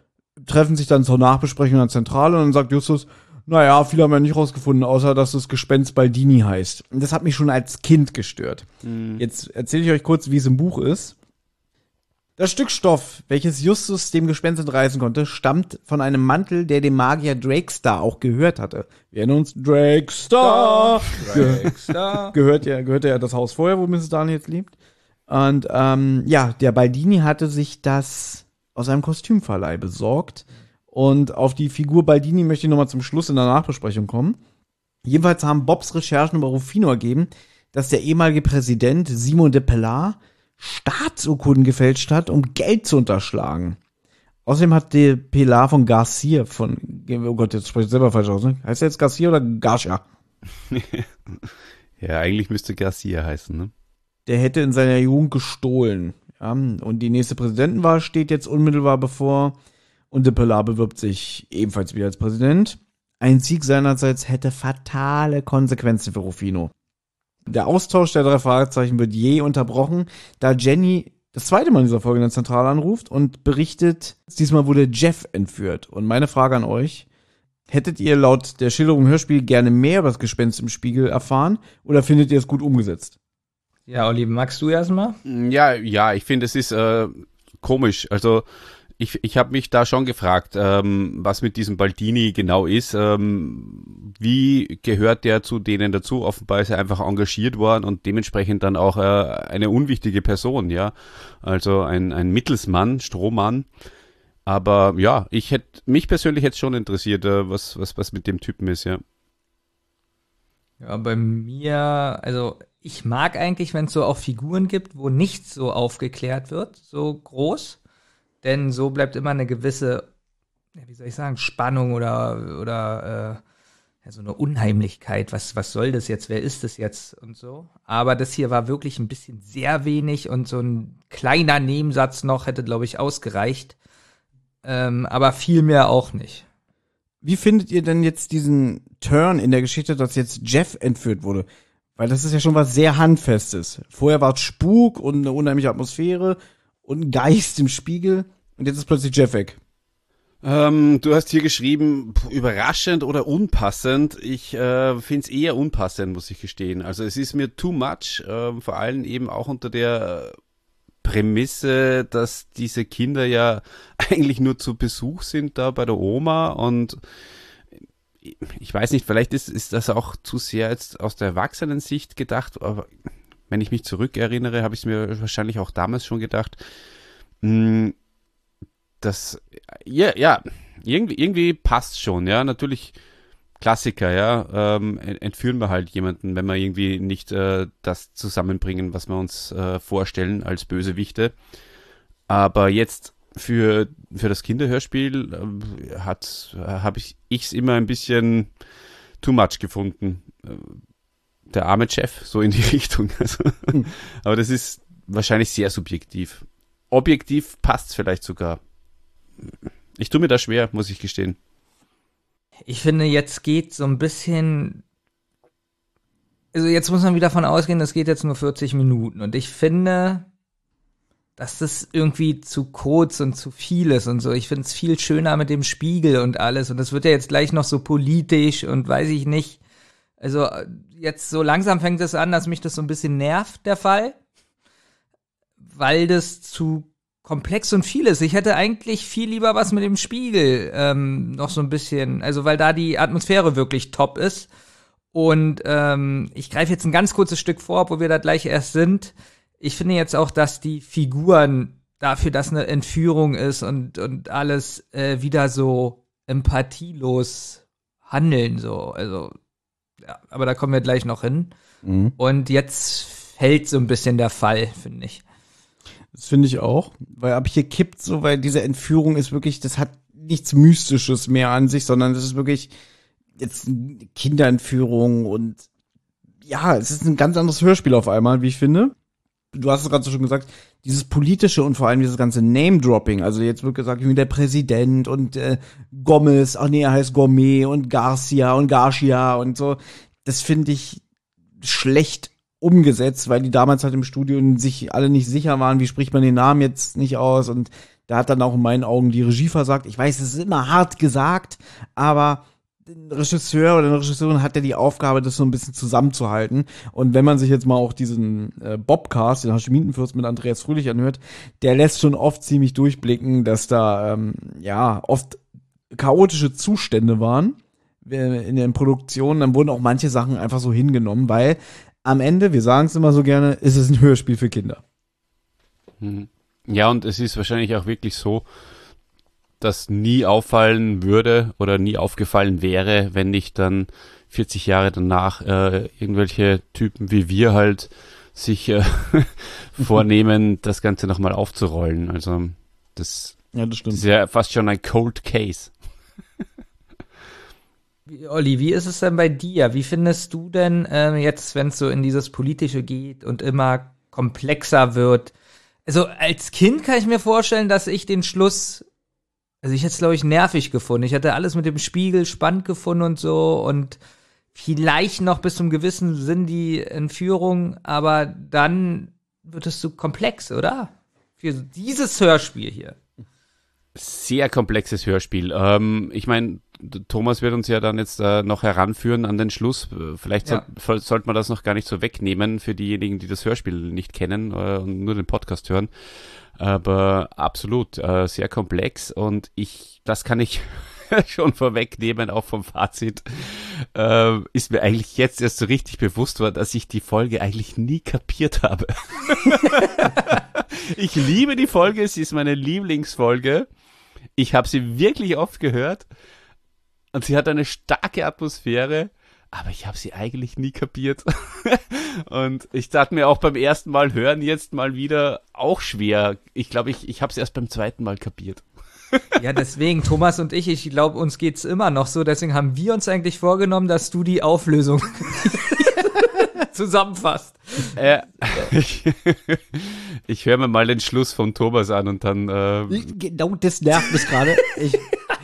treffen sich dann zur Nachbesprechung an der Zentrale und dann sagt Justus, naja, viele haben ja nicht rausgefunden, außer dass das Gespenst Baldini heißt. Und das hat mich schon als Kind gestört. Jetzt erzähle ich euch kurz, wie es im Buch ist. Das Stück Stoff, welches Justus dem Gespenst entreißen konnte, stammt von einem Mantel, der dem Magier Drakestar auch gehört hatte. Wir erinnern uns, Drakestar, Ge Drakestar. gehört ja, gehörte ja das Haus vorher, wo Mrs. Daniel jetzt lebt. Und ähm, ja, der Baldini hatte sich das aus einem Kostümverleih besorgt. Und auf die Figur Baldini möchte ich nochmal zum Schluss in der Nachbesprechung kommen. Jedenfalls haben Bobs Recherchen über Rufino ergeben, dass der ehemalige Präsident Simon de Pellar Staatsurkunden gefälscht hat, um Geld zu unterschlagen. Außerdem hat de Pellar von Garcia von, oh Gott, jetzt spreche ich selber falsch aus, ne? Heißt er jetzt Garcia oder Garcia? [LAUGHS] Ja, eigentlich müsste Garcia heißen, ne? der hätte in seiner Jugend gestohlen. Ja, und die nächste Präsidentenwahl steht jetzt unmittelbar bevor. Und de Pellar bewirbt sich ebenfalls wieder als Präsident. Ein Sieg seinerseits hätte fatale Konsequenzen für Rufino. Der Austausch der drei Fragezeichen wird je unterbrochen, da Jenny das zweite Mal in dieser Folge in der Zentrale anruft und berichtet, diesmal wurde Jeff entführt. Und meine Frage an euch, hättet ihr laut der Schilderung im Hörspiel gerne mehr über das Gespenst im Spiegel erfahren oder findet ihr es gut umgesetzt? Ja, Olli, magst du erstmal? Ja, ja, ich finde, es ist äh, komisch. Also ich, ich habe mich da schon gefragt, ähm, was mit diesem Baldini genau ist. Ähm, wie gehört der zu denen dazu? Offenbar ist er einfach engagiert worden und dementsprechend dann auch äh, eine unwichtige Person, ja. Also ein, ein Mittelsmann, Strohmann. Aber ja, ich hätte mich persönlich jetzt schon interessiert, äh, was, was, was mit dem Typen ist, ja. Ja, bei mir, also ich mag eigentlich, wenn es so auch Figuren gibt, wo nichts so aufgeklärt wird, so groß. Denn so bleibt immer eine gewisse, ja, wie soll ich sagen, Spannung oder, oder äh, ja, so eine Unheimlichkeit. Was, was soll das jetzt? Wer ist das jetzt? Und so. Aber das hier war wirklich ein bisschen sehr wenig und so ein kleiner Nebensatz noch hätte, glaube ich, ausgereicht. Ähm, aber viel mehr auch nicht. Wie findet ihr denn jetzt diesen Turn in der Geschichte, dass jetzt Jeff entführt wurde? Weil das ist ja schon was sehr Handfestes. Vorher war es Spuk und eine unheimliche Atmosphäre und ein Geist im Spiegel und jetzt ist plötzlich Jeff weg. Ähm, du hast hier geschrieben, überraschend oder unpassend. Ich äh, finde es eher unpassend, muss ich gestehen. Also es ist mir too much, äh, vor allem eben auch unter der Prämisse, dass diese Kinder ja [LAUGHS] eigentlich nur zu Besuch sind da bei der Oma und ich weiß nicht, vielleicht ist, ist das auch zu sehr jetzt aus der Erwachsenensicht gedacht, aber wenn ich mich zurückerinnere, habe ich es mir wahrscheinlich auch damals schon gedacht, mh, dass, ja, ja, irgendwie, irgendwie passt schon, ja, natürlich Klassiker, ja, ähm, entführen wir halt jemanden, wenn wir irgendwie nicht äh, das zusammenbringen, was wir uns äh, vorstellen als Bösewichte. Aber jetzt für, für das Kinderhörspiel äh, hat, habe ich es immer ein bisschen too much gefunden. Der arme Chef, so in die [LAUGHS] Richtung. Also, aber das ist wahrscheinlich sehr subjektiv. Objektiv passt es vielleicht sogar. Ich tue mir da schwer, muss ich gestehen. Ich finde, jetzt geht so ein bisschen. Also jetzt muss man wieder davon ausgehen, es geht jetzt nur 40 Minuten. Und ich finde, dass das irgendwie zu kurz und zu viel ist und so. Ich finde es viel schöner mit dem Spiegel und alles. Und das wird ja jetzt gleich noch so politisch und weiß ich nicht. Also jetzt so langsam fängt es an, dass mich das so ein bisschen nervt, der Fall. Weil das zu komplex und viel ist. Ich hätte eigentlich viel lieber was mit dem Spiegel ähm, noch so ein bisschen, also weil da die Atmosphäre wirklich top ist. Und ähm, ich greife jetzt ein ganz kurzes Stück vor, wo wir da gleich erst sind. Ich finde jetzt auch, dass die Figuren dafür, dass eine Entführung ist und, und alles äh, wieder so empathielos handeln, so. Also, aber da kommen wir gleich noch hin. Mhm. Und jetzt fällt so ein bisschen der Fall, finde ich. Das finde ich auch. Weil ab hier kippt so, weil diese Entführung ist wirklich, das hat nichts Mystisches mehr an sich, sondern das ist wirklich jetzt eine Kinderentführung und ja, es ist ein ganz anderes Hörspiel auf einmal, wie ich finde. Du hast es gerade so schon gesagt, dieses politische und vor allem dieses ganze Name-Dropping. Also jetzt wird gesagt, der Präsident und äh, Gomez, ach nee, er heißt Gourmet und Garcia und Garcia und so. Das finde ich schlecht umgesetzt, weil die damals halt im Studio sich alle nicht sicher waren, wie spricht man den Namen jetzt nicht aus und da hat dann auch in meinen Augen die Regie versagt. Ich weiß, es ist immer hart gesagt, aber ein Regisseur oder eine Regisseurin hat ja die Aufgabe, das so ein bisschen zusammenzuhalten. Und wenn man sich jetzt mal auch diesen äh, Bobcast, den Hashimitenfürst mit Andreas Fröhlich anhört, der lässt schon oft ziemlich durchblicken, dass da ähm, ja oft chaotische Zustände waren äh, in den Produktionen. Dann wurden auch manche Sachen einfach so hingenommen, weil am Ende, wir sagen es immer so gerne, ist es ein Hörspiel für Kinder. Mhm. Ja, und es ist wahrscheinlich auch wirklich so, dass nie auffallen würde oder nie aufgefallen wäre, wenn nicht dann 40 Jahre danach äh, irgendwelche Typen wie wir halt sich äh, [LAUGHS] vornehmen, [LAUGHS] das Ganze nochmal aufzurollen. Also das, ja, das, das ist ja fast schon ein Cold Case. [LAUGHS] Olli, wie ist es denn bei dir? Wie findest du denn ähm, jetzt, wenn es so in dieses Politische geht und immer komplexer wird? Also als Kind kann ich mir vorstellen, dass ich den Schluss, also ich hätte es glaube ich nervig gefunden. Ich hatte alles mit dem Spiegel spannend gefunden und so und vielleicht noch bis zum gewissen Sinn die Entführung, aber dann wird es so komplex, oder? Für dieses Hörspiel hier. Sehr komplexes Hörspiel. Ähm, ich meine, Thomas wird uns ja dann jetzt äh, noch heranführen an den Schluss. Vielleicht ja. soll, sollte man das noch gar nicht so wegnehmen für diejenigen, die das Hörspiel nicht kennen äh, und nur den Podcast hören. Aber absolut äh, sehr komplex und ich, das kann ich [LAUGHS] schon vorwegnehmen, auch vom Fazit, äh, ist mir eigentlich jetzt erst so richtig bewusst war, dass ich die Folge eigentlich nie kapiert habe. [LAUGHS] ich liebe die Folge, sie ist meine Lieblingsfolge. Ich habe sie wirklich oft gehört und sie hat eine starke Atmosphäre, aber ich habe sie eigentlich nie kapiert. [LAUGHS] und ich dachte mir auch beim ersten Mal hören jetzt mal wieder auch schwer. Ich glaube, ich, ich habe es erst beim zweiten Mal kapiert. ja, deswegen, Thomas und ich, ich glaube, uns geht's immer noch so. Deswegen haben wir uns eigentlich vorgenommen, dass du die Auflösung [LAUGHS] zusammenfasst. Äh, ich ich höre mir mal den Schluss von Thomas an und dann. Äh, genau, das nervt mich gerade. Ich,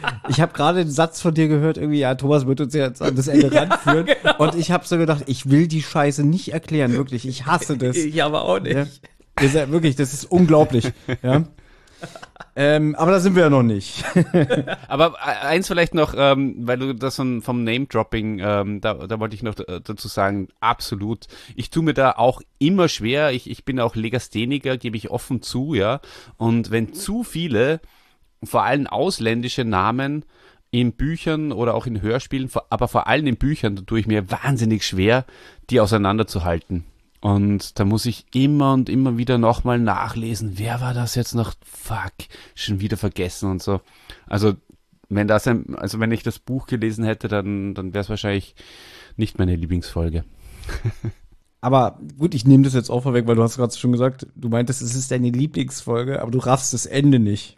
[LAUGHS] ich habe gerade den Satz von dir gehört, irgendwie, ja, Thomas wird uns jetzt an das Ende [LAUGHS] ja, ranführen. Genau. Und ich habe so gedacht, ich will die Scheiße nicht erklären, wirklich. Ich hasse das. [LAUGHS] Ich aber auch nicht. Ja, wirklich, das ist unglaublich. Ja. Ähm, aber da sind wir ja noch nicht. aber äh, eins vielleicht noch, ähm, weil du das vom, vom Name-Dropping, ähm, da, da wollte ich noch dazu sagen, absolut. Ich tue mir da auch immer schwer. Ich, ich bin auch Legastheniker, gebe ich offen zu, ja. Und wenn zu viele vor allem ausländische Namen in Büchern oder auch in Hörspielen, aber vor allem in Büchern, da tue ich mir wahnsinnig schwer, die auseinanderzuhalten. Und da muss ich immer und immer wieder nochmal nachlesen, wer war das jetzt noch? Fuck, schon wieder vergessen und so. Also wenn das ein, also wenn ich das Buch gelesen hätte, dann, dann wäre es wahrscheinlich nicht meine Lieblingsfolge. [LAUGHS] Aber gut, ich nehme das jetzt auch vorweg, weil du hast gerade schon gesagt, du meintest, es ist deine Lieblingsfolge, aber du raffst das Ende nicht.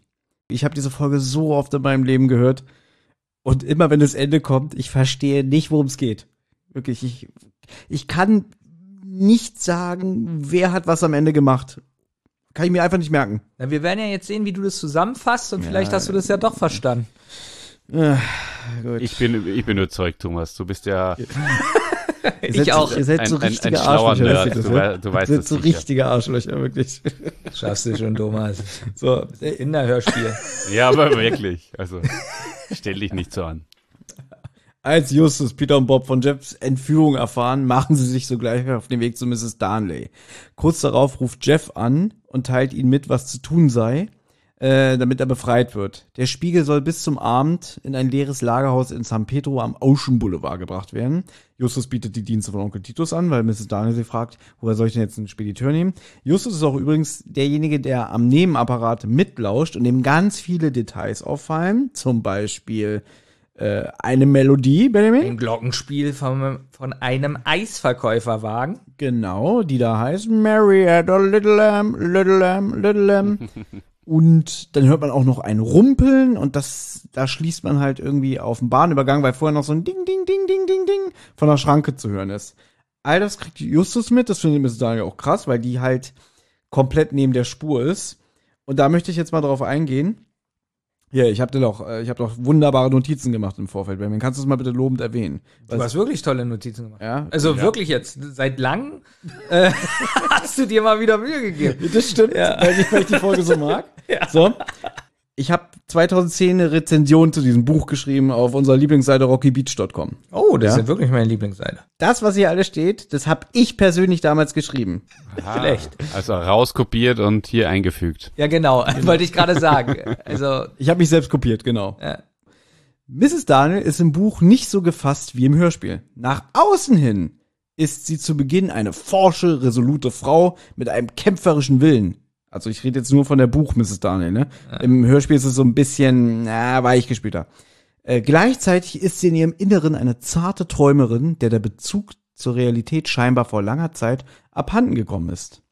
Ich habe diese Folge so oft in meinem Leben gehört und immer wenn das Ende kommt, ich verstehe nicht, worum es geht. Wirklich, ich, ich kann nicht sagen, wer hat was am Ende gemacht. Kann ich mir einfach nicht merken. Na, wir werden ja jetzt sehen, wie du das zusammenfasst und vielleicht hast du das ja doch verstanden. Äh, gut. Ich bin, ich bin überzeugt, Thomas. Du bist ja [LAUGHS] [LAUGHS] Ihr seid, so- Ihr seid so Ein- ein- ein richtige Arschlöcher. Nerd. Du du weißt Ihr seid das so sicher. richtige Arschlöcher, wirklich. Schaffst du schon, Thomas. So, Kinderhörspiel. [LAUGHS] Ja, aber wirklich. Also stell dich nicht so an. Als Justus, Peter und Bob von Jeffs Entführung erfahren, machen sie sich sogleich auf den Weg zu Mrs. Darnley. Kurz darauf ruft Jeff an und teilt ihnen mit, was zu tun sei, äh, damit er befreit wird. Der Spiegel soll bis zum Abend in ein leeres Lagerhaus in San Pedro am Ocean Boulevard gebracht werden. Justus bietet die Dienste von Onkel Titus an, weil Mrs. Darnley sie fragt, woher soll ich denn jetzt einen Spediteur nehmen? Justus ist auch übrigens derjenige, der am Nebenapparat mitlauscht und dem ganz viele Details auffallen. Zum Beispiel äh, eine Melodie, Benjamin. Ein Glockenspiel von, von einem Eisverkäuferwagen. Genau, die da heißt Mary had a little lamb, little lamb, little lamb. [LAUGHS] Und dann hört man auch noch ein Rumpeln und das, da schließt man halt irgendwie auf den Bahnübergang, weil vorher noch so ein Ding, Ding, Ding, Ding, Ding, Ding von der Schranke zu hören ist. All das kriegt Justus mit, das findet Mrs. Daniel auch krass, weil die halt komplett neben der Spur ist. Und da möchte ich jetzt mal drauf eingehen. Hier, ich habe dir doch, äh, ich habe doch wunderbare Notizen gemacht im Vorfeld. Benjamin, kannst du es mal bitte lobend erwähnen? Du hast wirklich tolle Notizen gemacht. Ja. Also Ja. wirklich jetzt, seit langem äh, [LAUGHS] hast du dir mal wieder Mühe gegeben. Das stimmt, weil, ich, weil ich die Folge so mag. [LAUGHS] Ja. So. Ich habe 2010 eine Rezension zu diesem Buch geschrieben auf unserer Lieblingsseite rockybeach.com. Oh, das Ja. ist ja wirklich meine Lieblingsseite. Das, was hier alles steht, das habe ich persönlich damals geschrieben. Schlecht. Also rauskopiert und hier eingefügt. Ja, genau, [LAUGHS] wollte ich gerade sagen. Also, Ich habe mich selbst kopiert, genau. Ja. Mrs. Daniel ist im Buch nicht so gefasst wie im Hörspiel. Nach außen hin ist sie zu Beginn eine forsche, resolute Frau mit einem kämpferischen Willen. Also ich rede jetzt nur von der Buch Mrs. Daniel, ne? Im Hörspiel ist es so ein bisschen, na, weichgespülter. Äh, gleichzeitig ist sie in ihrem Inneren eine zarte Träumerin, der der Bezug zur Realität scheinbar vor langer Zeit abhanden gekommen ist.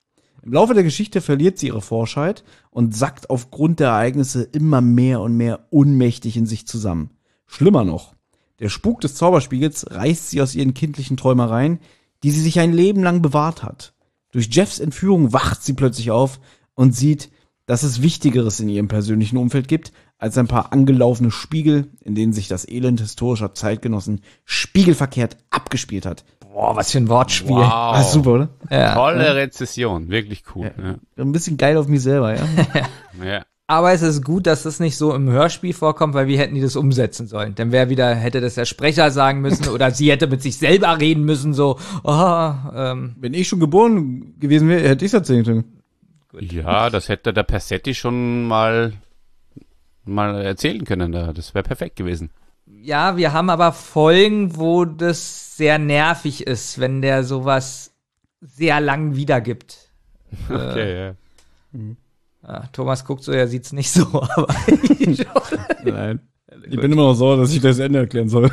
Im Laufe der Geschichte verliert sie ihre Forschheit und sackt aufgrund der Ereignisse immer mehr und mehr ohnmächtig in sich zusammen. Schlimmer noch, der Spuk des Zauberspiegels reißt sie aus ihren kindlichen Träumereien, die sie sich ein Leben lang bewahrt hat. Durch Jeffs Entführung wacht sie plötzlich auf und sieht, dass es Wichtigeres in ihrem persönlichen Umfeld gibt, als ein paar angelaufene Spiegel, in denen sich das Elend historischer Zeitgenossen spiegelverkehrt abgespielt hat. boah, was für ein Wortspiel. Wow. Ah, super, oder? Ja. Tolle Rezession, wirklich cool. Ein bisschen geil auf mich selber, ja. [LAUGHS] Ja. ja. Aber es ist gut, dass das nicht so im Hörspiel vorkommt, weil wie hätten die das umsetzen sollen? Dann wäre wieder, hätte das der Sprecher sagen müssen oder sie hätte mit sich selber reden müssen, so, oh, ähm, Wenn ich schon geboren gewesen wäre, hätte ich es erzählen können. Ja, das hätte der Persetti schon mal mal erzählen können da. Das wäre perfekt gewesen. ja, wir haben aber Folgen, wo das sehr nervig ist, wenn der sowas sehr lang wiedergibt. [LAUGHS] Okay, ja. Ja, Thomas guckt so, er sieht's nicht so, [LAUGHS] aber ich. Nein. Ich bin immer noch sauer, dass ich das Ende erklären soll.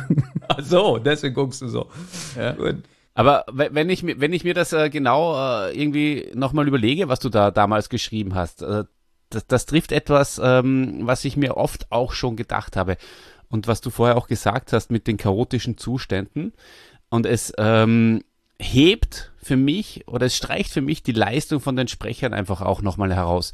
Ach so, deswegen guckst du so. Ja. Gut. Aber we- wenn ich mir, wenn ich mir das äh, genau äh, irgendwie nochmal überlege, was du da damals geschrieben hast, äh, das, das trifft etwas, ähm, was ich mir oft auch schon gedacht habe und was du vorher auch gesagt hast mit den chaotischen Zuständen. Und es ähm, hebt für mich oder es streicht für mich die Leistung von den Sprechern einfach auch nochmal heraus.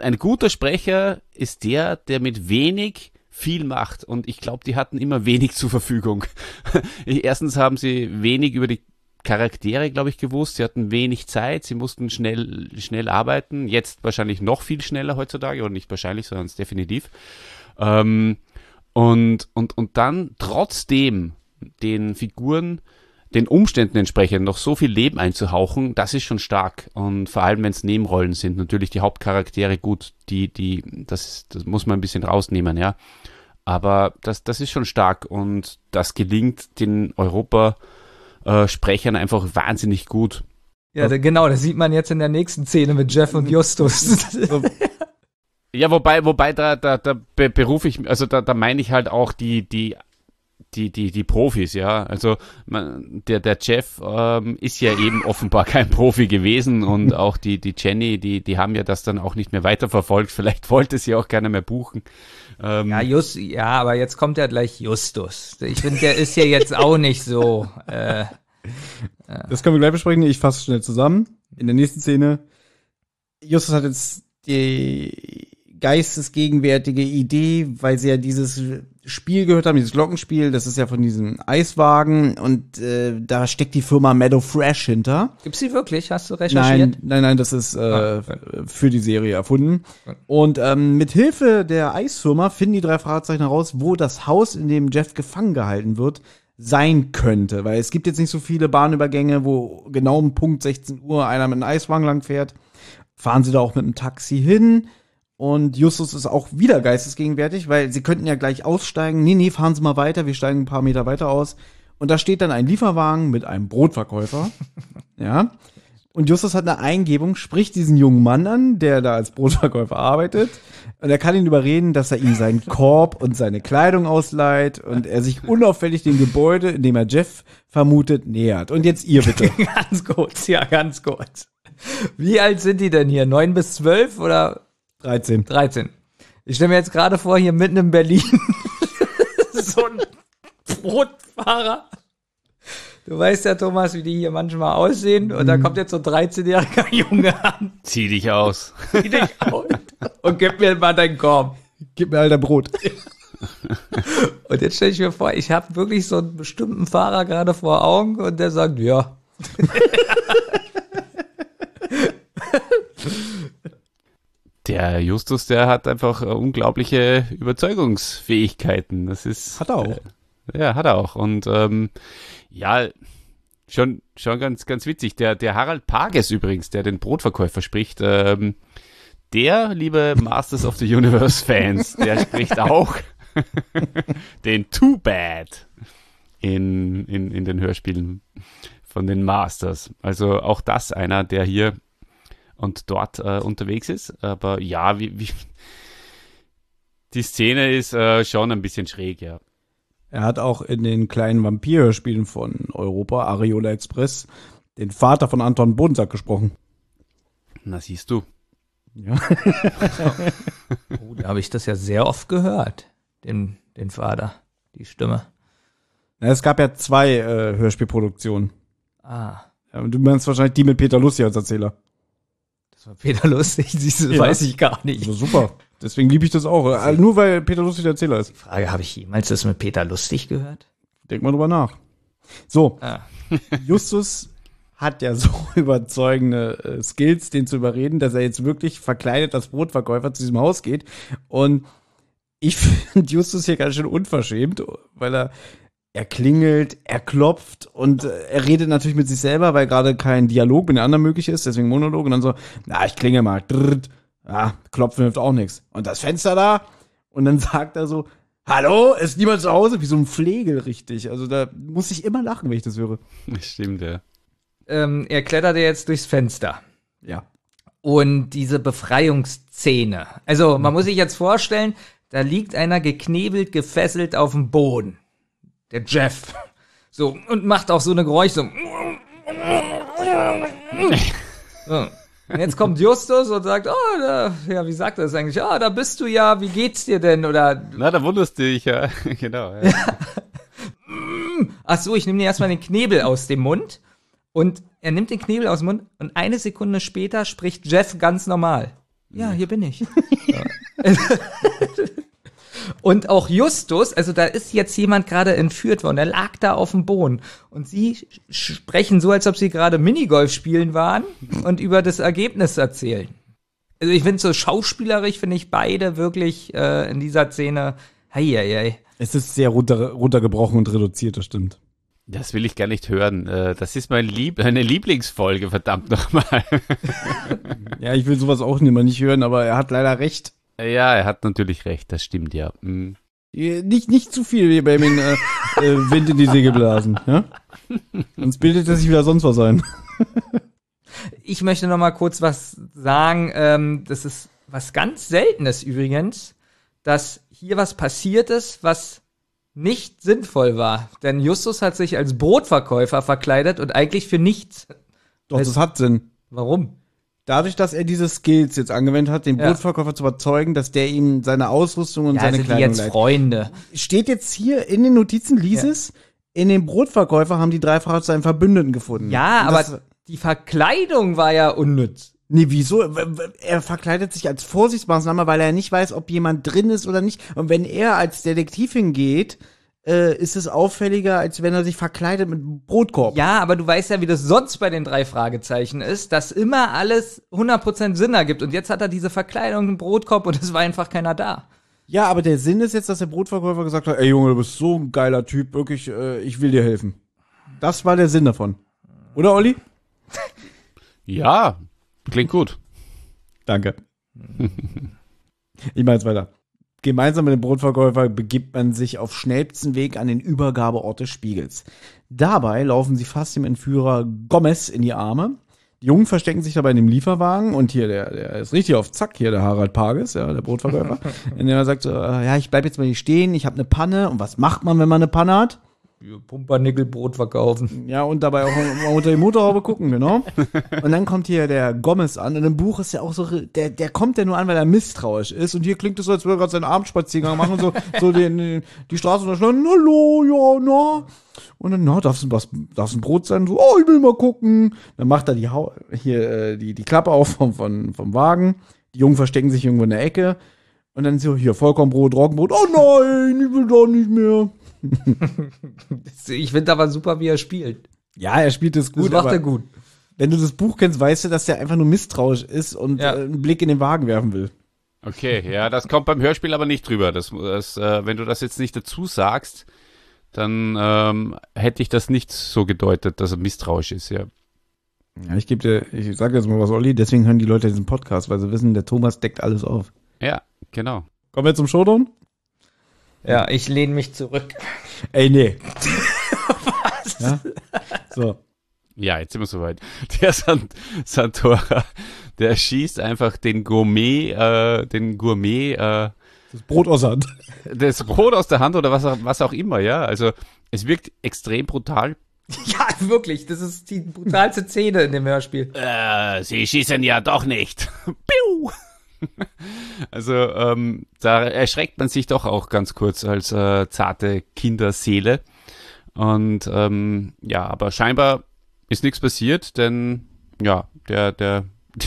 Ein guter Sprecher ist der, der mit wenig viel macht. Und ich glaube, die hatten immer wenig zur Verfügung. [LAUGHS] Erstens haben sie wenig über die Charaktere, glaube ich, gewusst. Sie hatten wenig Zeit. Sie mussten schnell, schnell arbeiten. Jetzt wahrscheinlich noch viel schneller heutzutage. Oder nicht wahrscheinlich, sondern es definitiv. Ähm, und, und, und dann trotzdem den Figuren den Umständen entsprechend noch so viel Leben einzuhauchen, das ist schon stark. Und vor allem, wenn es Nebenrollen sind, natürlich die Hauptcharaktere gut, die, die, das, das muss man ein bisschen rausnehmen, ja. Aber das, das ist schon stark und das gelingt den Europa-Sprechern einfach wahnsinnig gut. Ja, da, genau, das sieht man jetzt in der nächsten Szene mit Jeff und Justus. [LAUGHS] Ja, wobei, wobei da, da, da be berufe ich, also da, da meine ich halt auch die, die, die, die, die Profis, ja. Also man, der, der Jeff ähm, ist ja eben [LAUGHS] offenbar kein Profi gewesen und auch die, die Jenny, die, die haben ja das dann auch nicht mehr weiterverfolgt. Vielleicht wollte sie auch gerne mehr buchen. Ähm, ja, Just, ja, aber jetzt kommt ja gleich Justus. Ich finde, der ist ja jetzt auch nicht so. Äh, Das können wir gleich besprechen. Ich fasse schnell zusammen. In der nächsten Szene. Justus hat jetzt die geistesgegenwärtige Idee, weil sie ja dieses Spiel gehört haben, dieses Glockenspiel, das ist ja von diesem Eiswagen und äh, da steckt die Firma Meadow Fresh hinter. Gibt's die wirklich? Hast du recherchiert? Nein, nein, nein, das ist äh, Ah, für die Serie erfunden. Und ähm, mit Hilfe der Eisfirma finden die drei Fahrzeichen heraus, wo das Haus, in dem Jeff gefangen gehalten wird, sein könnte. Weil es gibt jetzt nicht so viele Bahnübergänge, wo genau um Punkt 16 Uhr einer mit einem Eiswagen lang fährt. Fahren sie da auch mit dem Taxi hin. Und Justus ist auch wieder geistesgegenwärtig, weil sie könnten ja gleich aussteigen. Nee, nee, fahren Sie mal weiter, wir steigen ein paar Meter weiter aus. Und da steht dann ein Lieferwagen mit einem Brotverkäufer. [LAUGHS] ja. Und Justus hat eine Eingebung, spricht diesen jungen Mann an, der da als Brotverkäufer arbeitet. Und er kann ihn überreden, dass er ihm seinen Korb und seine Kleidung ausleiht und er sich unauffällig dem Gebäude, in dem er Jeff vermutet, nähert. Und jetzt ihr bitte. [LAUGHS] ganz kurz, ja, ganz kurz. Wie alt sind die denn hier? Neun bis zwölf oder 13. 13? Ich stelle mir jetzt gerade vor, hier mitten in Berlin [LAUGHS] so ein Brotfahrer. Du weißt ja, Thomas, wie die hier manchmal aussehen. Und da kommt jetzt so ein 13-jähriger [LAUGHS] Junge an, zieh dich aus. zieh dich aus und gib mir mal deinen Korb. Gib mir alter Brot. [LAUGHS] Und jetzt stelle ich mir vor, ich habe wirklich so einen bestimmten Fahrer gerade vor Augen und der sagt, ja. Der Justus, der hat einfach äh, unglaubliche Überzeugungsfähigkeiten. Das ist. Hat er auch. Äh, ja, hat er auch. Und ähm, ja, schon, schon ganz, ganz witzig. Der, der Harald Pages übrigens, der den Brotverkäufer spricht, ähm, der, liebe Masters of the Universe Fans, der spricht [LAUGHS] auch [LAUGHS] den Too Bad in, in, in den Hörspielen von den Masters. Also auch das einer, der hier und dort äh, unterwegs ist. Aber ja, wie, wie die Szene ist äh, schon ein bisschen schräg, ja. Er hat auch in den kleinen Vampir-Spielen von Europa, Ariola Express, den Vater von Anton Bodensack gesprochen. Na, siehst du. Ja. [LAUGHS] Oh, da habe ich das ja sehr oft gehört, den, den Vater, die Stimme. Na, es gab ja zwei äh, Hörspielproduktionen. Ah, Ja, du meinst wahrscheinlich die mit Peter Lustig als Erzähler. Das war Peter Lustig, [LAUGHS] du, Ja. weiß ich gar nicht. Also super. Deswegen liebe ich das auch. Äh, nur weil Peter Lustig der Erzähler ist. Frage, habe ich jemals das mit Peter Lustig gehört? Denk mal drüber nach. So, Ah. [LAUGHS] Justus hat ja so [LAUGHS] überzeugende äh, Skills, den zu überreden, dass er jetzt wirklich verkleidet als Brotverkäufer zu diesem Haus geht. Und ich finde Justus hier ganz schön unverschämt, weil er er klingelt, er klopft und äh, er redet natürlich mit sich selber, weil gerade kein Dialog mit den anderen möglich ist, deswegen Monolog und dann so, na, ich klingel mal, drrrt, ja, klopfen hilft auch nichts. Und das Fenster da und dann [LAUGHS] sagt er so, hallo, ist niemand zu Hause? Wie so ein Flegel richtig. Also da muss ich immer lachen, wenn ich das höre. Stimmt, ja. Ähm, er kletterte jetzt durchs Fenster. Ja. Und diese Befreiungsszene. Also, man muss sich jetzt vorstellen, da liegt einer geknebelt, gefesselt auf dem Boden. Der Jeff. So, und macht auch so eine Geräusch so. so. Und jetzt kommt Justus und sagt, oh, da, ja, wie sagt er das eigentlich? Ah, da bist du ja, wie geht's dir denn? Oder, Na, da wunderst du dich, ja. [LAUGHS] genau. Ja. ach so, ich nehme dir erstmal den Knebel aus dem Mund. Und er nimmt den Knebel aus dem Mund und eine Sekunde später spricht Jeff ganz normal. Ja, hier bin ich. [LAUGHS] [LAUGHS] Und auch Justus, also da ist jetzt jemand gerade entführt worden, der lag da auf dem Boden. Und sie sprechen so, als ob sie gerade Minigolf spielen waren und über das Ergebnis erzählen. Also ich finde so schauspielerisch, finde ich beide wirklich äh, in dieser Szene, hei, hei, hei. Es ist sehr runter, runtergebrochen und reduziert, das stimmt. Das will ich gar nicht hören. Äh, Das ist mein Lieb meine Lieblingsfolge, verdammt nochmal. [LAUGHS] Ja, ich will sowas auch immer nicht hören, aber er hat leider recht. Ja, er hat natürlich recht, das stimmt ja. Mm. Äh, Nicht, nicht zu viel wie bei ihm äh, äh, Wind in die Segel blasen, ja? Sonst bildet er sich wieder sonst was ein. [LAUGHS] Ich möchte noch mal kurz was sagen. Ähm, das ist was ganz Seltenes übrigens, dass hier was passiert ist, was nicht sinnvoll war. Denn Justus hat sich als Brotverkäufer verkleidet und eigentlich für nichts. Doch, das hat Sinn. Warum? Dadurch, dass er diese Skills jetzt angewendet hat, den Ja. Brotverkäufer zu überzeugen, dass der ihm seine Ausrüstung und Ja, seine die Kleidung jetzt leiht. Freunde. Steht jetzt hier in den Notizen, lies es, in dem Brotverkäufer haben die drei Frauen einen Verbündeten gefunden. Ja, Und aber das- die Verkleidung war ja unnütz. Nee, wieso? Er verkleidet sich als Vorsichtsmaßnahme, weil er nicht weiß, ob jemand drin ist oder nicht. Und wenn er als Detektiv hingeht, äh, ist es auffälliger, als wenn er sich verkleidet mit einem Brotkorb. Ja, aber du weißt ja, wie das sonst bei den drei Fragezeichen ist, dass immer alles 100% Sinn ergibt. Und jetzt hat er diese Verkleidung, einen Brotkorb und es war einfach keiner da. Ja, aber der Sinn ist jetzt, dass der Brotverkäufer gesagt hat, ey Junge, du bist so ein geiler Typ, wirklich, äh, ich will dir helfen. Das war der Sinn davon. Oder, Olli? [LAUGHS] Ja, klingt gut. Danke. [LAUGHS] ich mache jetzt weiter. Gemeinsam mit dem Brotverkäufer begibt man sich auf schnellstem Weg an den Übergabeort des Spiegels. Dabei laufen sie fast dem Entführer Gomez in die Arme. Die Jungen verstecken sich dabei in dem Lieferwagen und hier, der, der ist richtig auf Zack, hier der Harald Pages, ja, der Brotverkäufer, [LAUGHS] indem er sagt äh, ja, ich bleib jetzt mal hier stehen, ich habe eine Panne. Und was macht man, wenn man eine Panne hat? Pumpernickelbrot verkaufen. Ja, und dabei auch unter die Motorhaube gucken, genau. Und dann kommt hier der Gomez an. Und im Buch ist ja auch so, der, der kommt ja nur an, weil er misstrauisch ist. Und hier klingt es so, als würde er gerade seinen Abendspaziergang machen und so, so den, den, die Straße unterschlagen. Hallo, ja, na. Und dann, na, darf's, was, darf's ein Brot sein? So, oh, ich will mal gucken. Dann macht er die, Hau- hier, äh, die, die Klappe auf vom, vom, vom Wagen. Die Jungen verstecken sich irgendwo in der Ecke. Und dann so, hier, Vollkornbrot, Roggenbrot. Oh nein, ich will doch nicht mehr. [LAUGHS] Ich finde aber super, wie er spielt. Ja, er spielt es gut. Das macht aber er gut. Wenn du das Buch kennst, weißt du, dass der einfach nur misstrauisch ist und Ja. äh, einen Blick in den Wagen werfen will. Okay, ja, das kommt beim Hörspiel aber nicht drüber. Das, das, äh, wenn du das jetzt nicht dazu sagst, dann ähm, hätte ich das nicht so gedeutet, dass er misstrauisch ist, ja. Ja, ich gebe dir, ich sage jetzt mal was, Olli, deswegen hören die Leute diesen Podcast, weil sie wissen, der Thomas deckt alles auf. Ja, genau. Kommen wir zum Showdown? Ja, ich lehne mich zurück. Ey, nee. Ja? So. Ja, jetzt sind wir soweit. Der Sant Santora, der schießt einfach den Gourmet, äh, den Gourmet, äh, Das Brot aus der Hand. das Brot aus der Hand oder was, auch- was auch immer, ja. Also es wirkt extrem brutal. [LAUGHS] Ja, wirklich. Das ist die brutalste Szene in dem Hörspiel. Äh, sie schießen ja doch nicht. [LAUGHS] Piu! [LAUGHS] Also ähm, da erschreckt man sich doch auch ganz kurz als äh, zarte Kinderseele. Und ähm, ja, aber scheinbar ist nichts passiert, denn ja, der, der, [LAUGHS]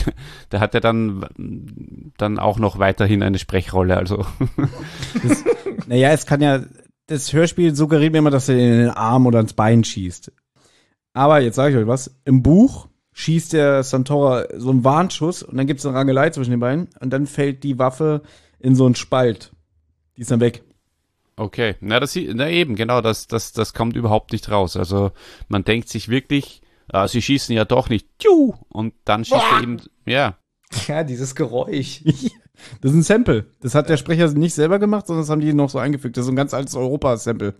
der hat ja dann, dann auch noch weiterhin eine Sprechrolle. Also [LAUGHS] Naja, es kann ja, das Hörspiel suggeriert mir immer, dass er in den Arm oder ins Bein schießt. Aber jetzt sage ich euch was, im Buch schießt der Santora so einen Warnschuss und dann gibt es eine Rangelei zwischen den beiden und dann fällt die Waffe in so einen Spalt. Die ist dann weg. Okay, na, das, na eben, genau, das, das, das kommt überhaupt nicht raus. Also man denkt sich wirklich, ah, sie schießen ja doch nicht, Tschu! und dann schießt er eben, ja, Ja, dieses Geräusch. [LAUGHS] Das ist ein Sample. Das hat der Sprecher nicht selber gemacht, sondern das haben die noch so eingefügt. Das ist ein ganz altes Europa-Sample.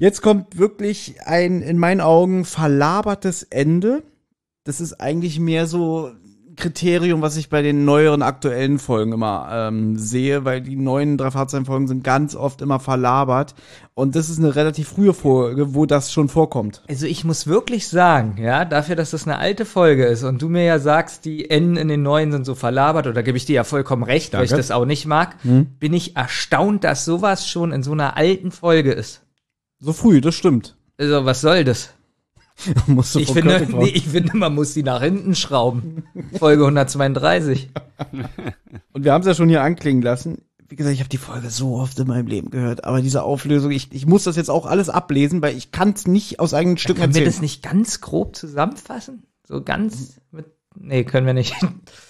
Jetzt kommt wirklich ein, in meinen Augen, verlabertes Ende. Das ist eigentlich mehr so ein Kriterium, was ich bei den neueren aktuellen Folgen immer ähm, sehe, weil die neuen drei Fahrzeugen sind ganz oft immer verlabert. Und das ist eine relativ frühe Folge, wo das schon vorkommt. Also ich muss wirklich sagen, ja, dafür, dass das eine alte Folge ist und du mir ja sagst, die Enden in den neuen sind so verlabert, oder gebe ich dir ja vollkommen recht, weil ich Danke. das auch nicht mag, Hm. bin ich erstaunt, dass sowas schon in so einer alten Folge ist. So früh, das stimmt. Also, was soll das? [LAUGHS] Ich finde, nee, ich finde, man muss die nach hinten schrauben. Folge 132. [LAUGHS] Und wir haben es ja schon hier anklingen lassen. Wie gesagt, ich habe die Folge so oft in meinem Leben gehört, aber diese Auflösung, ich, ich muss das jetzt auch alles ablesen, weil ich kann es nicht aus eigenen Stücken Können wir erzählen. das nicht ganz grob zusammenfassen? So ganz mit, nee, können wir nicht.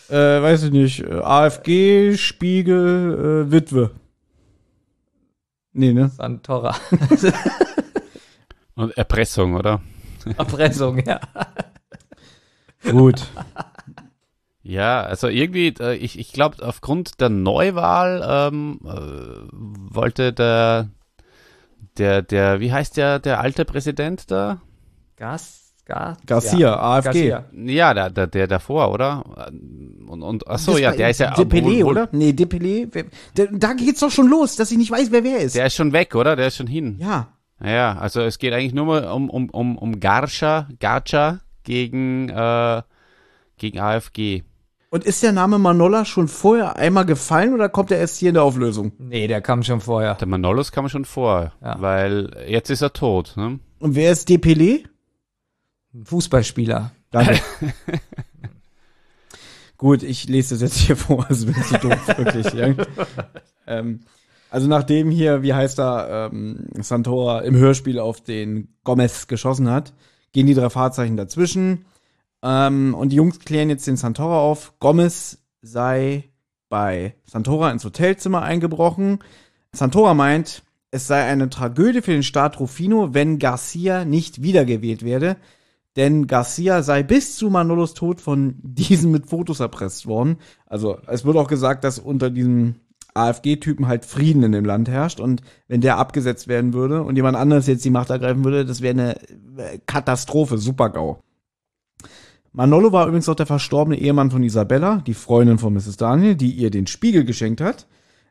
äh, weiß ich nicht. AfG, Spiegel, äh, Witwe. Nee, ne? Santora. [LAUGHS] und Erpressung, oder? Erpressung, ja. Gut. Ja, also irgendwie, äh, ich, ich glaube, aufgrund der Neuwahl ähm, äh, wollte der, der, der, wie heißt der, der alte Präsident da? Gas, Gas, Garcia, ja, AfG. Garcia. Ja, der, der, der davor, oder? Und, und achso, ja, der ist ja. Depele, oder? Nee, Depele. Da geht's doch schon los, dass ich nicht weiß, wer wer ist. Der ist schon weg, oder? Der ist schon hin. Ja. Ja, also es geht eigentlich nur mal um, um, um, um Garscha, Garcha gegen, äh, gegen AfG. Und ist der Name Manolla schon vorher einmal gefallen oder kommt er erst hier in der Auflösung? Nee, der kam schon vorher. Der Manolos kam schon vor, weil jetzt ist er tot. Ne? Und wer ist Depele? Ein Fußballspieler. Danke. [LAUGHS] Gut, ich lese das jetzt hier vor, also bin zu doof, wirklich. Ja. [LAUGHS] ähm, also nachdem hier, wie heißt er, ähm, Santora im Hörspiel auf den Gomez geschossen hat, gehen die drei Fahrzeichen dazwischen. Ähm, und die Jungs klären jetzt den Santora auf. Gomez sei bei Santora ins Hotelzimmer eingebrochen. Santora meint, es sei eine Tragödie für den Staat Rufino, wenn Garcia nicht wiedergewählt werde, denn Garcia sei bis zu Manolos Tod von [LAUGHS] diesen mit Fotos erpresst worden. Also es wird auch gesagt, dass unter diesem AfG-Typen halt Frieden in dem Land herrscht und wenn der abgesetzt werden würde und jemand anderes jetzt die Macht ergreifen würde, das wäre eine äh, Katastrophe, Super-GAU. Manolo war übrigens auch der verstorbene Ehemann von Isabella, die Freundin von Mrs. Daniel, die ihr den Spiegel geschenkt hat.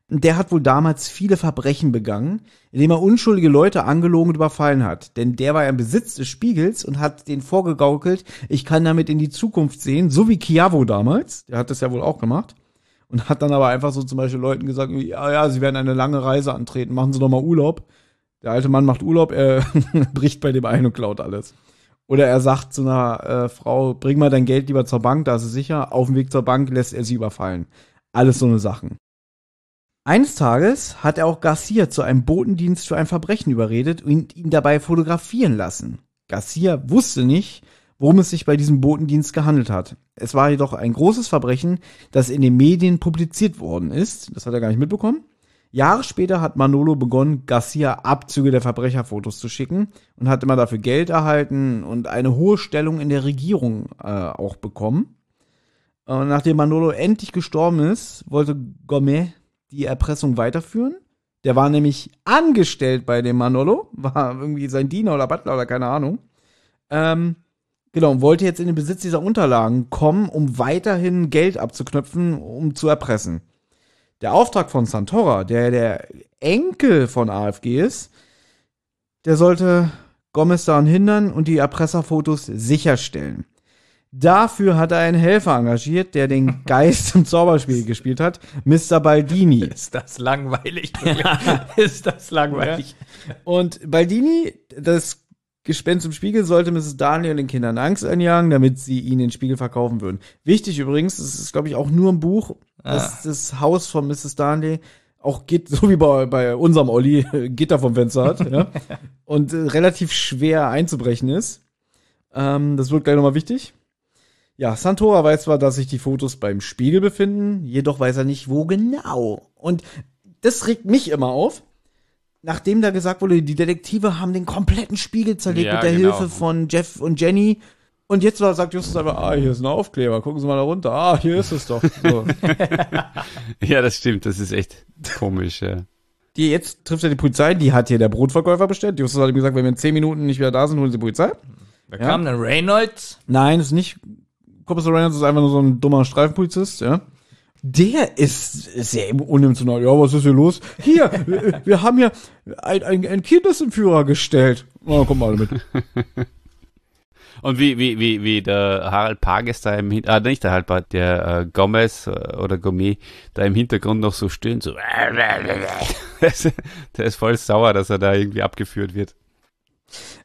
Der hat wohl damals viele Verbrechen begangen, indem er unschuldige Leute angelogen und überfallen hat. Denn der war ja im Besitz des Spiegels und hat den vorgegaukelt, ich kann damit in die Zukunft sehen, so wie Chiavo damals. Der hat das ja wohl auch gemacht. Und hat dann aber einfach so zum Beispiel Leuten gesagt, ja, ja, sie werden eine lange Reise antreten, machen sie doch mal Urlaub. Der alte Mann macht Urlaub, er [LAUGHS] bricht bei dem ein und klaut alles. Oder er sagt zu einer äh, Frau, bring mal dein Geld lieber zur Bank, da ist es sicher. Auf dem Weg zur Bank lässt er sie überfallen. Alles so eine Sachen. Eines Tages hat er auch Garcia zu einem Botendienst für ein Verbrechen überredet und ihn dabei fotografieren lassen. Garcia wusste nicht, worum es sich bei diesem Botendienst gehandelt hat. Es war jedoch ein großes Verbrechen, das in den Medien publiziert worden ist. Das hat er gar nicht mitbekommen. Jahre später hat Manolo begonnen, Garcia Abzüge der Verbrecherfotos zu schicken und hat immer dafür Geld erhalten und eine hohe Stellung in der Regierung äh, auch bekommen. Und nachdem Manolo endlich gestorben ist, wollte Gomet die Erpressung weiterführen. Der war nämlich angestellt bei dem Manolo, [LAUGHS] war irgendwie sein Diener oder Butler oder keine Ahnung. Ähm, genau, und wollte jetzt in den Besitz dieser Unterlagen kommen, um weiterhin Geld abzuknöpfen, um zu erpressen. Der Auftrag von Santora, der der Enkel von AFG ist, der sollte Gomez daran hindern und die Erpresserfotos sicherstellen. Dafür hat er einen Helfer engagiert, der den [LAUGHS] Geist im Zauberspiel gespielt hat, Mr. Baldini. [LAUGHS] Ist das langweilig? [LAUGHS] ist das langweilig? Und Baldini, das Gespenst im Spiegel, sollte Mrs. Daniel den Kindern Angst einjagen, damit sie ihn den Spiegel verkaufen würden. Wichtig übrigens, das ist, glaube ich, auch nur ein Buch, dass das Haus von Mrs. Daniel auch geht, so wie bei, bei unserem Olli, [LAUGHS] Gitter vom Fenster hat, ja, [LAUGHS] und äh, relativ schwer einzubrechen ist. Ähm, das wird gleich nochmal wichtig. Ja, Santora weiß zwar, dass sich die Fotos beim Spiegel befinden, jedoch weiß er nicht, wo genau. Und das regt mich immer auf. Nachdem da gesagt wurde, die Detektive haben den kompletten Spiegel zerlegt Ja, mit der genau. Hilfe von Jeff und Jenny. Und jetzt sagt Justus einfach, ah, hier ist ein Aufkleber, gucken Sie mal da runter. Ah, hier ist es doch. So. [LAUGHS] Ja, das stimmt, das ist echt komisch, ja. die, jetzt trifft er die Polizei, die hat hier der Brotverkäufer bestellt. Justus hat ihm gesagt, wenn wir in 10 Minuten nicht wieder da sind, holen Sie die Polizei. Da kam dann Reynolds. Nein, ist nicht. Kommissar Reynolds ist einfach nur so ein dummer Streifenpolizist, ja. Der ist sehr unemotional. Ja, was ist hier los? Hier, wir, [LAUGHS] wir haben hier ein, ein, ein Kindesentführer gestellt. Oh, komm mal mit. [LAUGHS] Und wie, wie, wie, wie der Harald Pages da im Hintergrund, ah, nicht der Harald Pages, der äh, Gomez äh, oder Gourmet da im Hintergrund noch so stöhnt, so. [LAUGHS] der ist- der ist voll sauer, dass er da irgendwie abgeführt wird.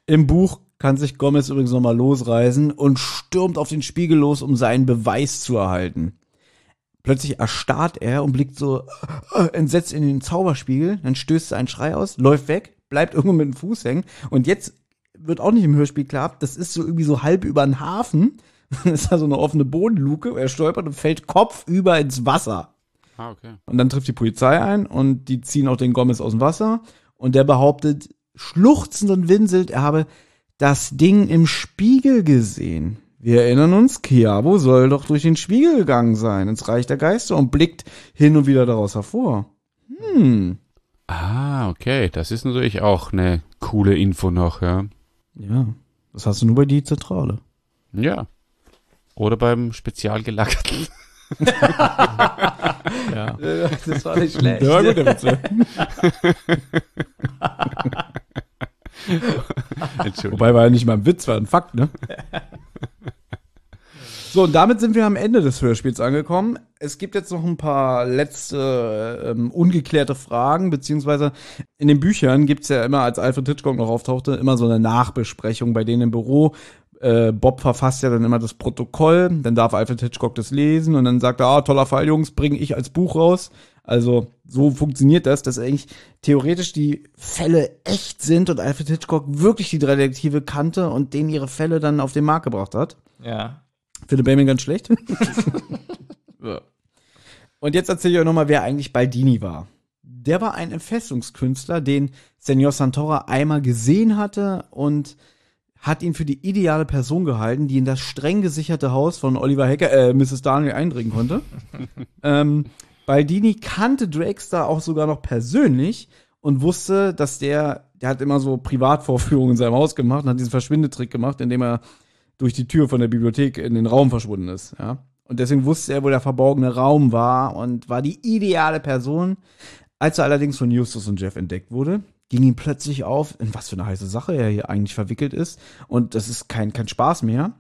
Im Buch kann sich Gomez übrigens nochmal losreißen und stürmt auf den Spiegel los, um seinen Beweis zu erhalten. Plötzlich erstarrt er und blickt so äh, entsetzt in den Zauberspiegel, dann stößt er einen Schrei aus, läuft weg, bleibt irgendwo mit dem Fuß hängen und jetzt wird auch nicht im Hörspiel klar, das ist so irgendwie so halb über den Hafen, [LAUGHS] dann ist da so eine offene Bodenluke, er stolpert und fällt kopfüber ins Wasser. Ah, okay. Und dann trifft die Polizei ein und die ziehen auch den Gomez aus dem Wasser. Und der behauptet, schluchzend und winselt, er habe das Ding im Spiegel gesehen. Wir erinnern uns, Kiabo soll doch durch den Spiegel gegangen sein, ins Reich der Geister und blickt hin und wieder daraus hervor. Hm. Ah, okay. Das ist natürlich auch eine coole Info noch, ja. Ja, das hast du nur bei die Zentrale. Ja. Oder beim spezialgelackerten. [LAUGHS] [LAUGHS] ja. Das war nicht schlecht. Ja, gut, der Witz. [LAUGHS] Entschuldigung. Wobei war ja nicht mal ein Witz, war ein Fakt, ne? So, und damit sind wir am Ende des Hörspiels angekommen. Es gibt jetzt noch ein paar letzte ähm, ungeklärte Fragen, beziehungsweise in den Büchern gibt's ja immer, als Alfred Hitchcock noch auftauchte, immer so eine Nachbesprechung bei denen im Büro. Äh, Bob verfasst ja dann immer das Protokoll, dann darf Alfred Hitchcock das lesen und dann sagt er, ah, toller Fall, Jungs, bringe ich als Buch raus. Also so funktioniert das, dass eigentlich theoretisch die Fälle echt sind und Alfred Hitchcock wirklich die drei Detektive kannte und denen ihre Fälle dann auf den Markt gebracht hat. Ja. Philipp Benjamin ganz schlecht. [LAUGHS] ja. Und jetzt erzähle ich euch nochmal, wer eigentlich Baldini war. Der war ein Entfesselungskünstler, den Senor Santora einmal gesehen hatte und hat ihn für die ideale Person gehalten, die in das streng gesicherte Haus von Oliver Hecker, äh, Mrs. Daniel eindringen konnte. [LAUGHS] ähm, Baldini kannte Drakestar auch sogar noch persönlich und wusste, dass der, der hat immer so Privatvorführungen in seinem Haus gemacht und hat diesen Verschwindetrick gemacht, indem er durch die Tür von der Bibliothek in den Raum verschwunden ist, ja. Und deswegen wusste er, wo der verborgene Raum war und war die ideale Person. Als er allerdings von Justus und Jeff entdeckt wurde, ging ihm plötzlich auf, in was für eine heiße Sache er hier eigentlich verwickelt ist. Und das ist kein, kein Spaß mehr.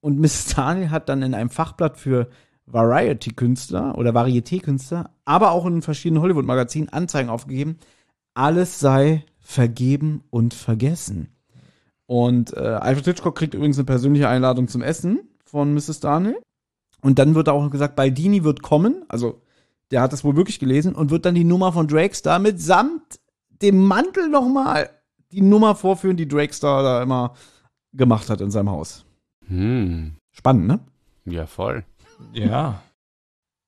Und Miss [LAUGHS] Daniel hat dann in einem Fachblatt für Variety-Künstler oder Varieté-Künstler, aber auch in verschiedenen Hollywood-Magazinen Anzeigen aufgegeben. Alles sei vergeben und vergessen. Und äh, Alfred Hitchcock kriegt übrigens eine persönliche Einladung zum Essen von Mrs. Daniel. Und dann wird auch noch gesagt, Baldini wird kommen. Also, der hat das wohl wirklich gelesen und wird dann die Nummer von Drakestar mitsamt dem Mantel nochmal die Nummer vorführen, die Drakestar da immer gemacht hat in seinem Haus. Hm. Spannend, ne? Ja, voll. Ja.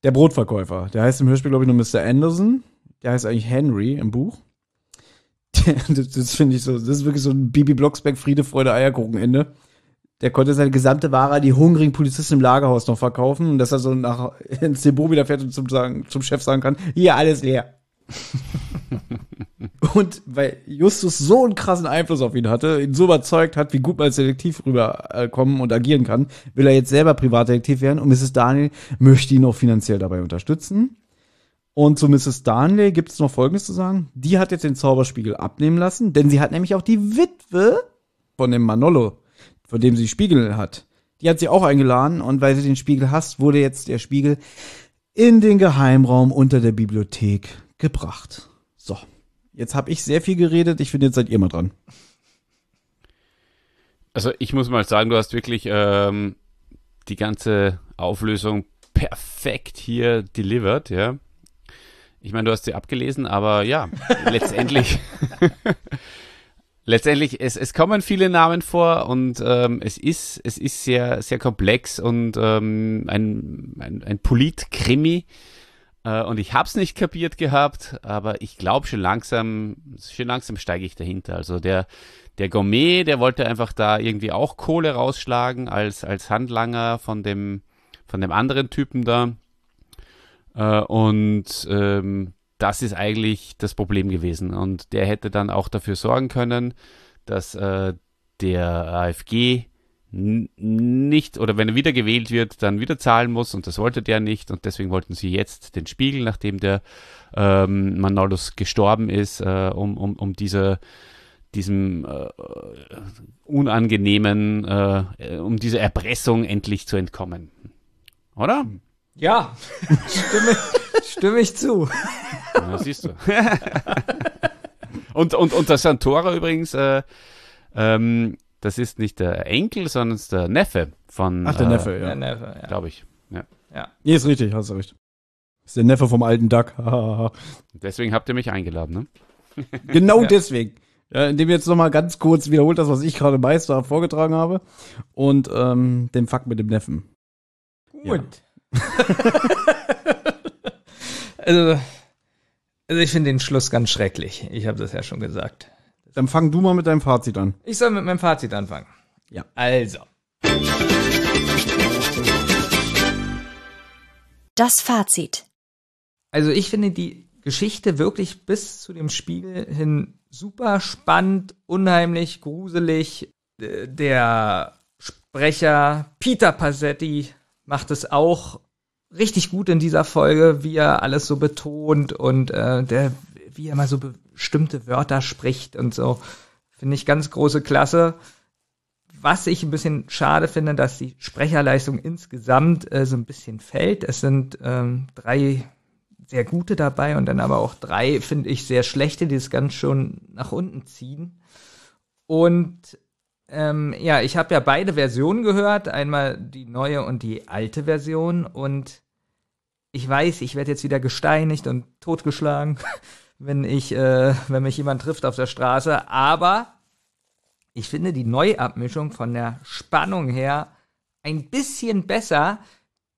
Der Brotverkäufer, der heißt im Hörspiel, glaube ich, nur Mr. Anderson. Der heißt eigentlich Henry im Buch. [LAUGHS] das das finde ich so, das ist wirklich so ein Bibi Blocksberg Friede, Freude, Eierkuchenende. Der konnte seine gesamte Ware an die hungrigen Polizisten im Lagerhaus noch verkaufen und dass er so nach [LAUGHS] ins Depot wieder fährt und zum, sagen, zum Chef sagen kann, hier, alles leer. [LAUGHS] und weil Justus so einen krassen Einfluss auf ihn hatte, ihn so überzeugt hat, wie gut man als Detektiv rüberkommen und agieren kann, will er jetzt selber Privatdetektiv werden und Mrs. Daniel möchte ihn auch finanziell dabei unterstützen. Und zu Mrs. Darnley gibt es noch Folgendes zu sagen. Die hat jetzt den Zauberspiegel abnehmen lassen, denn sie hat nämlich auch die Witwe von dem Manolo, von dem sie Spiegel hat. Die hat sie auch eingeladen und weil sie den Spiegel hasst, wurde jetzt der Spiegel in den Geheimraum unter der Bibliothek gebracht. So, jetzt habe ich sehr viel geredet. Ich finde, jetzt seid ihr mal dran. Also ich muss mal sagen, du hast wirklich ähm, die ganze Auflösung perfekt hier delivered, ja. Ich meine, du hast sie abgelesen, aber ja, [LAUGHS] letztendlich. [LAUGHS] letztendlich, es, es kommen viele Namen vor und ähm, es ist, es ist sehr, sehr komplex und ähm, ein, ein, ein Polit-Krimi. Äh, und ich habe es nicht kapiert gehabt, aber ich glaube schon langsam, schon langsam steige ich dahinter. Also der, der Gourmet, der wollte einfach da irgendwie auch Kohle rausschlagen als, als Handlanger von dem, von dem anderen Typen da. Äh, und ähm, das ist eigentlich das Problem gewesen. Und der hätte dann auch dafür sorgen können, dass äh, der AFG nicht oder wenn er wieder gewählt wird, dann wieder zahlen muss und das wollte der nicht und deswegen wollten sie jetzt den Spiegel, nachdem der ähm, Manolus gestorben ist, äh, um, um, um diese diesem äh, unangenehmen, äh, um diese Erpressung endlich zu entkommen. Oder? Ja, stimme, stimme ich zu. Ja, siehst du. und, und, und der Santora übrigens, äh, ähm, das ist nicht der Enkel, sondern ist der Neffe von. Ach, der äh, Neffe, ja. Der Neffe, ja. Glaube ich. Ja. ja. Nee, ist richtig, hast du recht. Ist der Neffe vom alten Duck. [LAUGHS] Deswegen habt ihr mich eingeladen, ne? genau Ja. deswegen. Ja, indem ihr jetzt nochmal ganz kurz wiederholt das, was ich gerade Meister vorgetragen habe. Und ähm, den Fakt mit dem Neffen. Gut. [LAUGHS] also, also, ich finde den Schluss ganz schrecklich. Ich habe das ja schon gesagt. Dann fang du mal mit deinem Fazit an. Ich soll mit meinem Fazit anfangen. Ja. Also. Das Fazit. Also ich finde die Geschichte wirklich bis zu dem Spiegel hin super spannend, unheimlich, gruselig. Äh, der Sprecher Peter Passetti macht es auch richtig gut in dieser Folge, wie er alles so betont und äh, der, wie er mal so bestimmte Wörter spricht und so. Finde ich ganz große Klasse. Was ich ein bisschen schade finde, dass die Sprecherleistung insgesamt äh, so ein bisschen fällt. Es sind ähm, drei sehr gute dabei und dann aber auch drei, finde ich, sehr schlechte, die es ganz schon nach unten ziehen. Und ähm, ja, ich habe ja beide Versionen gehört, einmal die neue und die alte Version. Und ich weiß, ich werde jetzt wieder gesteinigt und totgeschlagen, [LAUGHS] wenn ich, äh, wenn mich jemand trifft auf der Straße, aber ich finde die Neuabmischung von der Spannung her ein bisschen besser,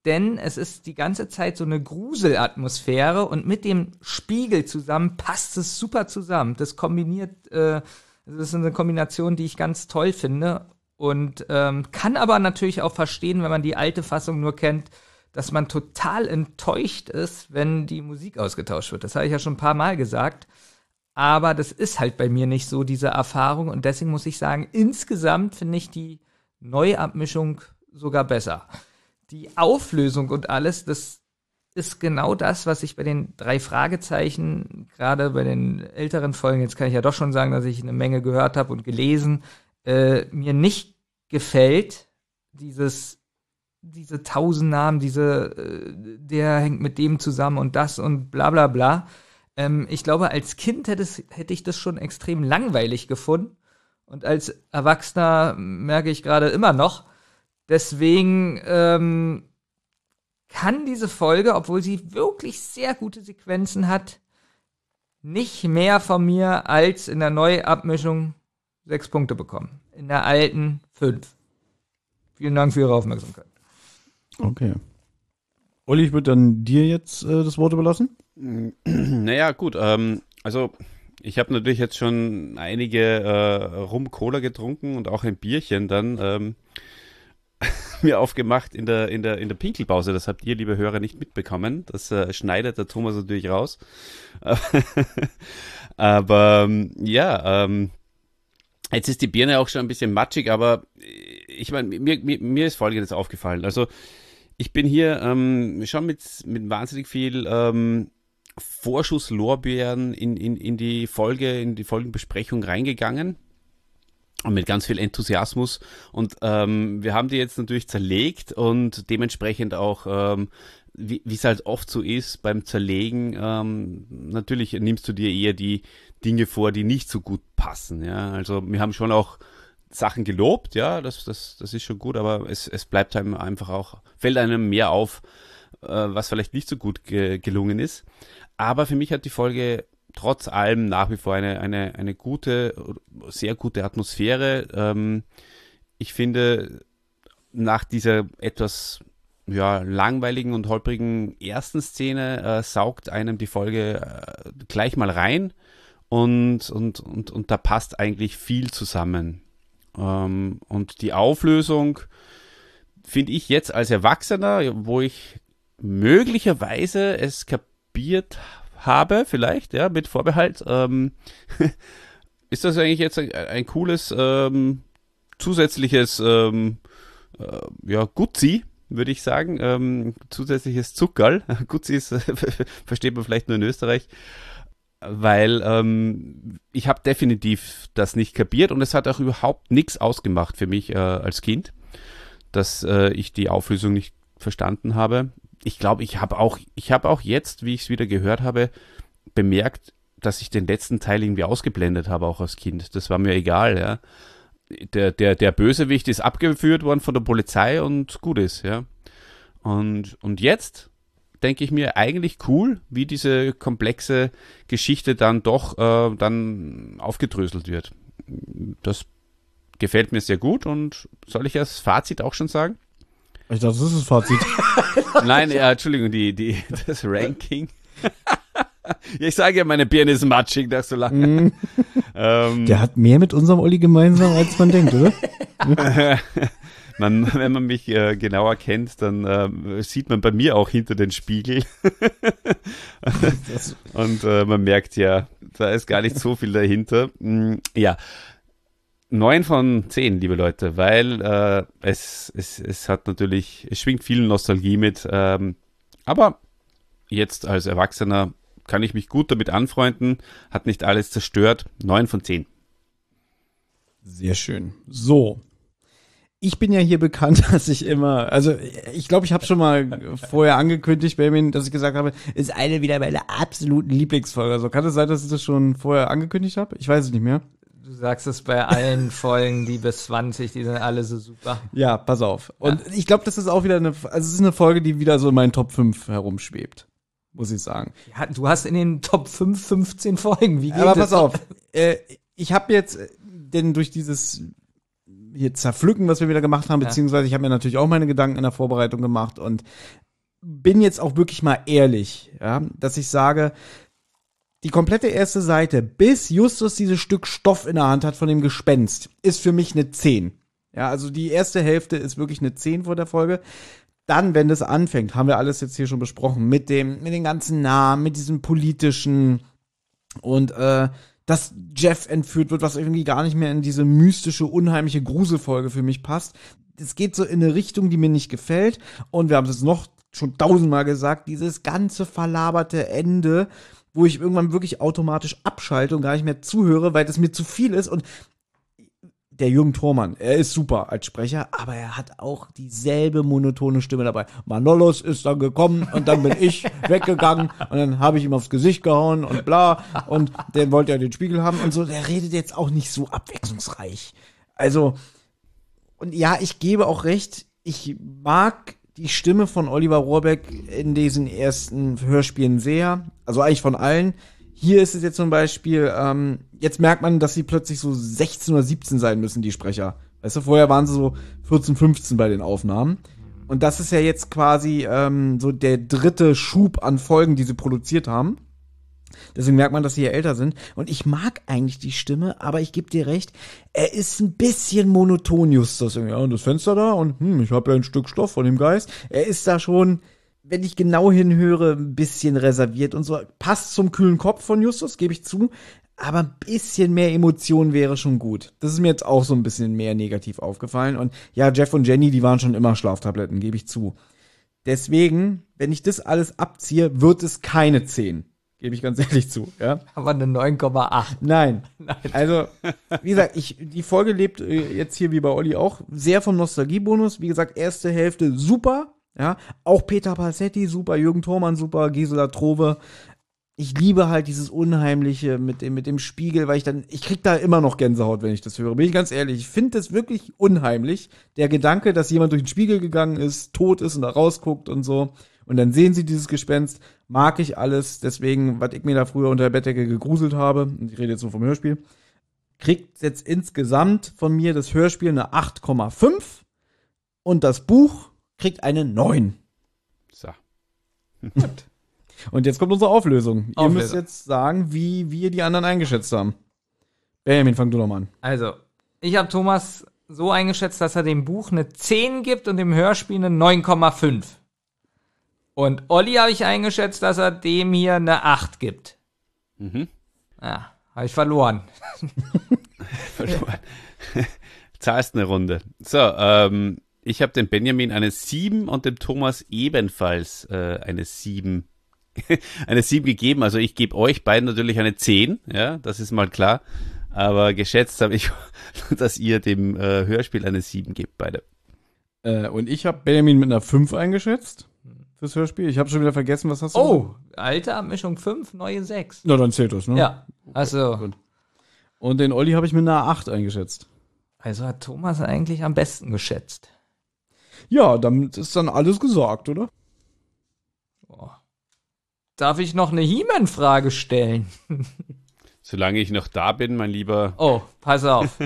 denn es ist die ganze Zeit so eine Gruselatmosphäre und mit dem Spiegel zusammen passt es super zusammen. Das kombiniert, äh, das ist eine Kombination, die ich ganz toll finde und ähm, kann aber natürlich auch verstehen, wenn man die alte Fassung nur kennt, dass man total enttäuscht ist, wenn die Musik ausgetauscht wird. Das habe ich ja schon ein paar Mal gesagt. Aber das ist halt bei mir nicht so, diese Erfahrung. Und deswegen muss ich sagen, insgesamt finde ich die Neuabmischung sogar besser. Die Auflösung und alles, das ist genau das, was ich bei den drei Fragezeichen, gerade bei den älteren Folgen, jetzt kann ich ja doch schon sagen, dass ich eine Menge gehört habe und gelesen, äh, mir nicht gefällt. Dieses diese tausend Namen, diese, äh, der hängt mit dem zusammen und das und bla bla bla. Ähm, ich glaube, als Kind hätte, es, hätte ich das schon extrem langweilig gefunden. Und als Erwachsener merke ich gerade immer noch. Deswegen ähm, kann diese Folge, obwohl sie wirklich sehr gute Sequenzen hat, nicht mehr von mir als in der Neuabmischung sechs Punkte bekommen. In der alten fünf. Vielen Dank für Ihre Aufmerksamkeit. Okay. Olli, ich würde dann dir jetzt äh, das Wort überlassen. [CLEARS THROAT] Naja, gut. Ähm, also ich habe natürlich jetzt schon einige äh, Rum-Cola getrunken und auch ein Bierchen dann ähm, [LAUGHS] mir aufgemacht in der, in, der, in der Pinkelpause. Das habt ihr, liebe Hörer, nicht mitbekommen. Das äh, schneidet der Thomas natürlich raus. [LAUGHS] aber ähm, ja, ähm, jetzt ist die Birne auch schon ein bisschen matschig, aber ich meine, mir, mir, mir ist Folgendes aufgefallen. Also ich bin hier ähm, schon mit, mit wahnsinnig viel ähm, Vorschusslorbeeren in, in, in die Folge, in die Folgenbesprechung reingegangen. Und mit ganz viel Enthusiasmus. Und ähm, wir haben die jetzt natürlich zerlegt und dementsprechend auch, ähm, wie es halt oft so ist beim Zerlegen, ähm, natürlich nimmst du dir eher die Dinge vor, die nicht so gut passen. Ja, also wir haben schon auch Sachen gelobt, ja, das, das, das ist schon gut, aber es, es bleibt einem einfach auch, fällt einem mehr auf, äh, was vielleicht nicht so gut ge gelungen ist. Aber für mich hat die Folge trotz allem nach wie vor eine, eine, eine gute, sehr gute Atmosphäre. Ähm, ich finde, nach dieser etwas ja, langweiligen und holprigen ersten Szene äh, saugt einem die Folge äh, gleich mal rein und, und, und, und da passt eigentlich viel zusammen. Ähm, und die Auflösung finde ich jetzt als Erwachsener, wo ich möglicherweise es kapiert habe, vielleicht, ja, mit Vorbehalt, ähm, [LAUGHS] ist das eigentlich jetzt ein, ein cooles ähm, zusätzliches ähm, äh, ja, Gutzi, würde ich sagen. Ähm, zusätzliches Zuckerl. [LAUGHS] Gutzi ist, [LAUGHS] versteht man vielleicht nur in Österreich weil ähm, ich habe definitiv das nicht kapiert und es hat auch überhaupt nichts ausgemacht für mich äh, als Kind, dass äh, ich die Auflösung nicht verstanden habe. Ich glaube, ich habe auch, ich habe auch jetzt, wie ich es wieder gehört habe, bemerkt, dass ich den letzten Teil irgendwie ausgeblendet habe, auch als Kind. Das war mir egal, ja. Der, der, der Bösewicht ist abgeführt worden von der Polizei und gut ist, ja. Und, und jetzt denke ich mir, eigentlich cool, wie diese komplexe Geschichte dann doch äh, dann aufgedröselt wird. Das gefällt mir sehr gut und soll ich das Fazit auch schon sagen? Ich dachte, das ist das Fazit. [LAUGHS] Nein, ja, Entschuldigung, die, die, [LAUGHS] das Ranking. [LAUGHS] ich sage ja, meine Birne ist matschig nach so lange. Mm. ähm, Der hat mehr mit unserem Olli gemeinsam, als man denkt, oder? man, wenn man mich äh, genauer kennt, dann äh, sieht man bei mir auch hinter den Spiegel. Und äh, man merkt ja, da ist gar nicht so viel dahinter. Mm, ja. Neun von zehn, liebe Leute, weil äh, es, es, es hat natürlich, es schwingt viel Nostalgie mit, ähm, aber jetzt als Erwachsener kann ich mich gut damit anfreunden, hat nicht alles zerstört. Neun von zehn. Sehr schön. So. Ich bin ja hier bekannt, [LAUGHS] dass ich immer, also ich glaube, ich habe schon mal vorher angekündigt, Benjamin, dass ich gesagt habe, ist eine wieder meine absoluten Lieblingsfolge. Also kann es sein, dass ich das schon vorher angekündigt habe? Ich weiß es nicht mehr. Du sagst es bei allen [LAUGHS] Folgen, die bis 20, die sind alle so super. Ja, pass auf. Und ja. ich glaube, das ist auch wieder eine, also es ist eine Folge, die wieder so in meinen Top 5 herumschwebt. Muss ich sagen. Ja, du hast in den Top 5 15 Folgen. Wie geht Aber das? pass auf. Äh, ich habe jetzt, denn durch dieses hier zerpflücken, was wir wieder gemacht haben, beziehungsweise ich habe mir natürlich auch meine Gedanken in der Vorbereitung gemacht und bin jetzt auch wirklich mal ehrlich, ja, dass ich sage, die komplette erste Seite, bis Justus dieses Stück Stoff in der Hand hat von dem Gespenst, ist für mich eine 10. Ja, also die erste Hälfte ist wirklich eine 10 vor der Folge. Dann, wenn das anfängt, haben wir alles jetzt hier schon besprochen, mit dem, mit den ganzen Namen, mit diesem politischen und äh, dass Jeff entführt wird, was irgendwie gar nicht mehr in diese mystische, unheimliche Gruselfolge für mich passt. Es geht so in eine Richtung, die mir nicht gefällt. Und wir haben es jetzt noch schon tausendmal gesagt, dieses ganze verlaberte Ende, wo ich irgendwann wirklich automatisch abschalte und gar nicht mehr zuhöre, weil das mir zu viel ist. Und der Jürgen Thormann, er ist super als Sprecher, aber er hat auch dieselbe monotone Stimme dabei. Manolos ist dann gekommen und dann bin ich [LAUGHS] weggegangen und dann habe ich ihm aufs Gesicht gehauen und bla und der wollte ja den Spiegel haben und so. Der redet jetzt auch nicht so abwechslungsreich. Also, und ja, ich gebe auch recht, ich mag die Stimme von Oliver Rohrbeck in diesen ersten Hörspielen sehr, also eigentlich von allen. Hier ist es jetzt zum Beispiel, ähm, jetzt merkt man, dass sie plötzlich so 16 oder 17 sein müssen, die Sprecher. Weißt du, vorher waren sie so 14, 15 bei den Aufnahmen. Und das ist ja jetzt quasi ähm, so der dritte Schub an Folgen, die sie produziert haben. Deswegen merkt man, dass sie ja älter sind. Und ich mag eigentlich die Stimme, aber ich gebe dir recht, er ist ein bisschen monoton, Justus. Ja, und das Fenster da und hm, ich habe ja ein Stück Stoff von dem Geist. Er ist da schon wenn ich genau hinhöre, ein bisschen reserviert und so. Passt zum kühlen Kopf von Justus, gebe ich zu. Aber ein bisschen mehr Emotion wäre schon gut. Das ist mir jetzt auch so ein bisschen mehr negativ aufgefallen. Und ja, Jeff und Jenny, die waren schon immer Schlaftabletten, gebe ich zu. Deswegen, wenn ich das alles abziehe, wird es keine 10. Gebe ich ganz [LAUGHS] ehrlich zu, ja. Aber eine 9,8. Nein. [LAUGHS] Nein. Also, wie gesagt, ich, die Folge lebt äh, jetzt hier wie bei Olli auch sehr vom Nostalgiebonus. Wie gesagt, erste Hälfte super, ja, auch Peter Passetti super, Jürgen Thormann super, Gisela Trove. Ich liebe halt dieses Unheimliche mit dem, mit dem Spiegel, weil ich dann, ich krieg da immer noch Gänsehaut, wenn ich das höre. Bin ich ganz ehrlich. Ich finde das wirklich unheimlich. Der Gedanke, dass jemand durch den Spiegel gegangen ist, tot ist und da rausguckt und so. Und dann sehen sie dieses Gespenst. Mag ich alles. Deswegen, was ich mir da früher unter der Bettdecke gegruselt habe, und ich rede jetzt nur vom Hörspiel, kriegt jetzt insgesamt von mir das Hörspiel eine 8,5 und das Buch kriegt eine 9. So. [LAUGHS] Und jetzt kommt unsere Auflösung. Auflösung. Ihr müsst jetzt sagen, wie wir die anderen eingeschätzt haben. Benjamin, fang du noch mal an. Also, ich habe Thomas so eingeschätzt, dass er dem Buch eine 10 gibt und dem Hörspiel eine 9,5. Und Olli habe ich eingeschätzt, dass er dem hier eine 8 gibt. Mhm. Ja, habe ich verloren. [LAUGHS] verloren. [LAUGHS] Zahlst eine Runde. So, ähm, ich habe dem Benjamin eine 7 und dem Thomas ebenfalls äh, eine 7 [LAUGHS] eine 7 gegeben. Also ich gebe euch beiden natürlich eine 10, ja, das ist mal klar. Aber geschätzt habe ich, dass ihr dem äh, Hörspiel eine 7 gebt, beide. Äh, und ich habe Benjamin mit einer 5 eingeschätzt fürs Hörspiel. Ich habe schon wieder vergessen, was hast du? Oh, alte Abmischung 5, neue 6. Na, dann zählt das, ne? Ja, also. Und den Olli habe ich mit einer 8 eingeschätzt. Also hat Thomas eigentlich am besten geschätzt. Ja, damit ist dann alles gesagt, oder? Oh. Darf ich noch eine He-Man-Frage stellen? [LAUGHS] Solange ich noch da bin, mein Lieber. Oh, pass auf.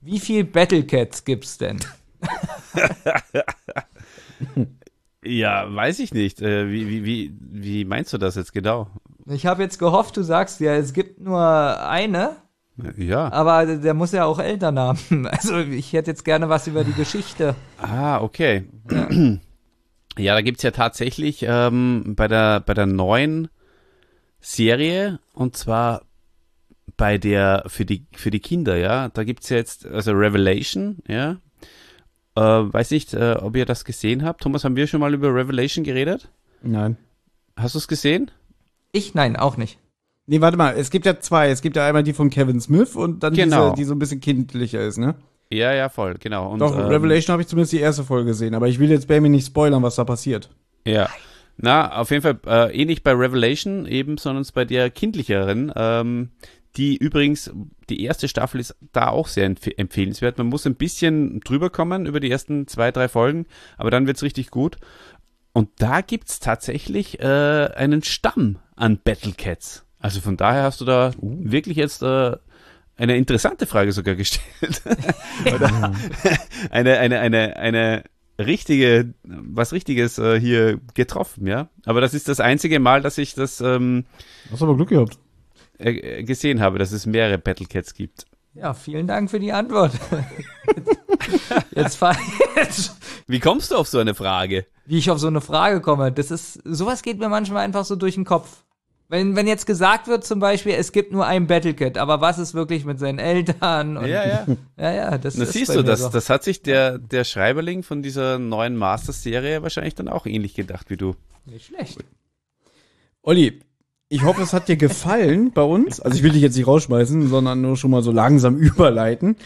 Wie viel Battlecats gibt's denn? [LAUGHS] [LAUGHS] ja, weiß ich nicht. Äh, wie, wie, wie, wie meinst du das jetzt genau? Ich habe jetzt gehofft, du sagst ja, es gibt nur eine. Ja. Aber der muss ja auch Eltern haben. [LAUGHS] Also ich hätte jetzt gerne was über die Geschichte. Ah, okay. [CLEARS THROAT] Ja, da gibt's ja tatsächlich ähm, bei, der, bei der neuen Serie, und zwar bei der für die, für die Kinder, ja, da gibt's ja jetzt, also Revelation, ja. Äh, weiß nicht, äh, ob ihr das gesehen habt. Thomas, haben wir schon mal über Revelation geredet? Nein. Hast du es gesehen? Ich nein, auch nicht. Nee, warte mal, es gibt ja zwei. Es gibt ja einmal die von Kevin Smith und dann Genau. diese, die so ein bisschen kindlicher ist, ne? Ja, ja, voll, genau. Und, Doch, ähm, Revelation habe ich zumindest die erste Folge gesehen, aber ich will jetzt Baby nicht spoilern, was da passiert. Ja. Na, auf jeden Fall äh, ähnlich bei Revelation eben, sondern bei der kindlicheren, ähm, die übrigens, die erste Staffel ist da auch sehr empf empfehlenswert. Man muss ein bisschen drüber kommen über die ersten zwei, drei Folgen, aber dann wird's richtig gut. Und da gibt's tatsächlich äh, einen Stamm an Battlecats. Also von daher hast du da wirklich jetzt äh, eine interessante Frage sogar gestellt. [LAUGHS] Oder eine, eine, eine, eine richtige, was Richtiges äh, hier getroffen, ja. Aber das ist das einzige Mal, dass ich das ähm, Hast aber Glück gehabt. Äh, gesehen habe, dass es mehrere Battlecats gibt. Ja, vielen Dank für die Antwort. [LAUGHS] jetzt fahr jetzt. Wie kommst du auf so eine Frage? Wie ich auf so eine Frage komme, das ist, sowas geht mir manchmal einfach so durch den Kopf. Wenn, wenn jetzt gesagt wird zum Beispiel, es gibt nur ein Battlecat, aber was ist wirklich mit seinen Eltern? Und, Ja, ja. [LAUGHS] Ja, ja, das Das ist siehst du, das, so. das hat sich der, der Schreiberling von dieser neuen Masters-Serie wahrscheinlich dann auch ähnlich gedacht wie du. Nicht schlecht. Olli, ich hoffe, es hat dir gefallen bei uns. Also ich will dich jetzt nicht rausschmeißen, sondern nur schon mal so langsam [LAUGHS] überleiten.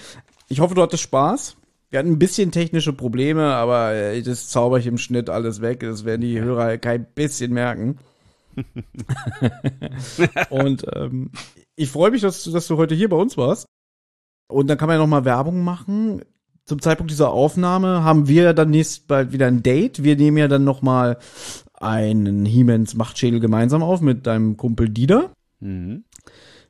Ich hoffe, du hattest Spaß. Wir hatten ein bisschen technische Probleme, aber äh, das zauber ich im Schnitt alles weg. Das werden die Hörer kein bisschen merken. [LAUGHS] Und ähm, ich freue mich, dass, du- dass du heute hier bei uns warst. Und dann kann man ja noch mal Werbung machen. Zum Zeitpunkt dieser Aufnahme haben wir dann nächst bald wieder ein Date. Wir nehmen ja dann noch mal einen Hiemens Machtschädel gemeinsam auf mit deinem Kumpel Dieter. Mhm.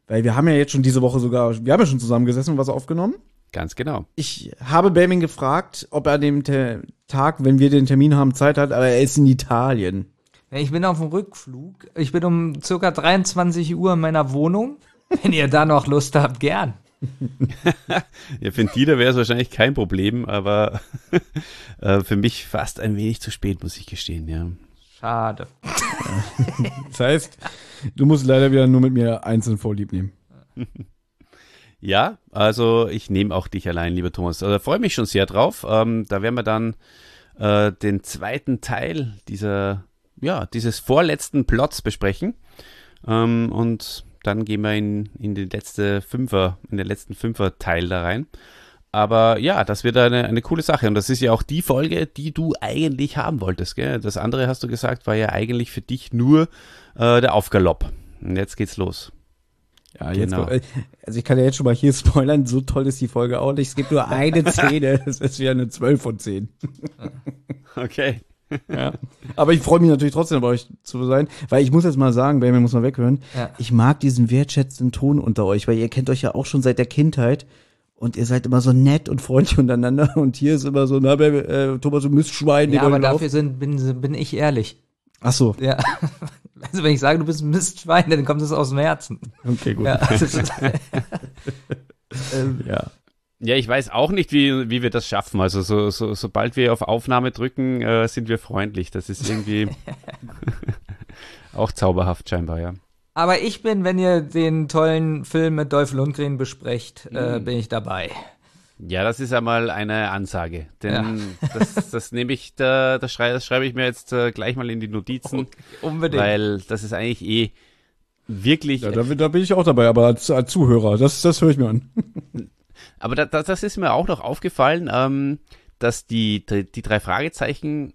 Weil wir haben ja jetzt schon diese Woche sogar, wir haben ja schon zusammengesessen und was aufgenommen. Ganz genau. Ich habe Belming gefragt, ob er an dem Te Tag, wenn wir den Termin haben, Zeit hat, aber er ist in Italien. Ich bin auf dem Rückflug. Ich bin um circa 23 Uhr in meiner Wohnung. [LAUGHS] Wenn ihr da noch Lust habt, gern. [LAUGHS] Ja, für Dieter wäre es wahrscheinlich kein Problem, aber [LAUGHS] äh, für mich fast ein wenig zu spät, muss ich gestehen, ja. Schade. [LAUGHS] Das heißt, du musst leider wieder nur mit mir einzeln vorlieb nehmen. [LAUGHS] Ja, also ich nehme auch dich allein, lieber Thomas. Also, freue mich schon sehr drauf. Ähm, da werden wir dann äh, den zweiten Teil dieser, ja, dieses vorletzten Plots besprechen. Ähm, und dann gehen wir in, in den letzte Fünfer, in den letzten Fünfer-Teil da rein. Aber ja, das wird eine, eine coole Sache. Und das ist ja auch die Folge, die du eigentlich haben wolltest. Gell? Das andere, hast du gesagt, war ja eigentlich für dich nur äh, der Aufgalopp. Und jetzt geht's los. Ja, jetzt, Genau. äh, also ich kann ja jetzt schon mal hier spoilern, so toll ist die Folge auch nicht. Es gibt nur eine [LAUGHS] Szene, das ist wieder eine 12 von 10. [LAUGHS] Okay. Ja. Aber ich freue mich natürlich trotzdem bei euch zu sein, weil ich muss jetzt mal sagen, Benjamin muss mal weghören, Ja. ich mag diesen wertschätzenden Ton unter euch, weil ihr kennt euch ja auch schon seit der Kindheit und ihr seid immer so nett und freundlich [LAUGHS] untereinander und hier ist immer so, na, äh, Thomas, du Mistschwein. Ja, aber dafür sind, bin, bin ich ehrlich. Ach so. Ja. [LAUGHS] Also wenn ich sage, du bist ein Mistschwein, dann kommt es aus dem Herzen. Okay, gut. Ja, [LAUGHS] das ähm, ja. Ja, ich weiß auch nicht, wie, wie wir das schaffen. Also so, so, sobald wir auf Aufnahme drücken, äh, sind wir freundlich. Das ist irgendwie auch zauberhaft scheinbar, ja. Aber ich bin, wenn ihr den tollen Film mit Dolph Lundgren besprecht, äh, Mhm. bin ich dabei. Ja, das ist einmal eine Ansage. Denn das, das nehme ich, da, das, schrei, das schreibe ich mir jetzt äh, gleich mal in die Notizen. unbedingt. Weil das ist eigentlich eh wirklich. Ja, da, bin- da bin ich auch dabei, aber als, als Zuhörer, das, das höre ich mir an. [LAUGHS] Aber da, da, das ist mir auch noch aufgefallen, ähm, dass die, die, die drei Fragezeichen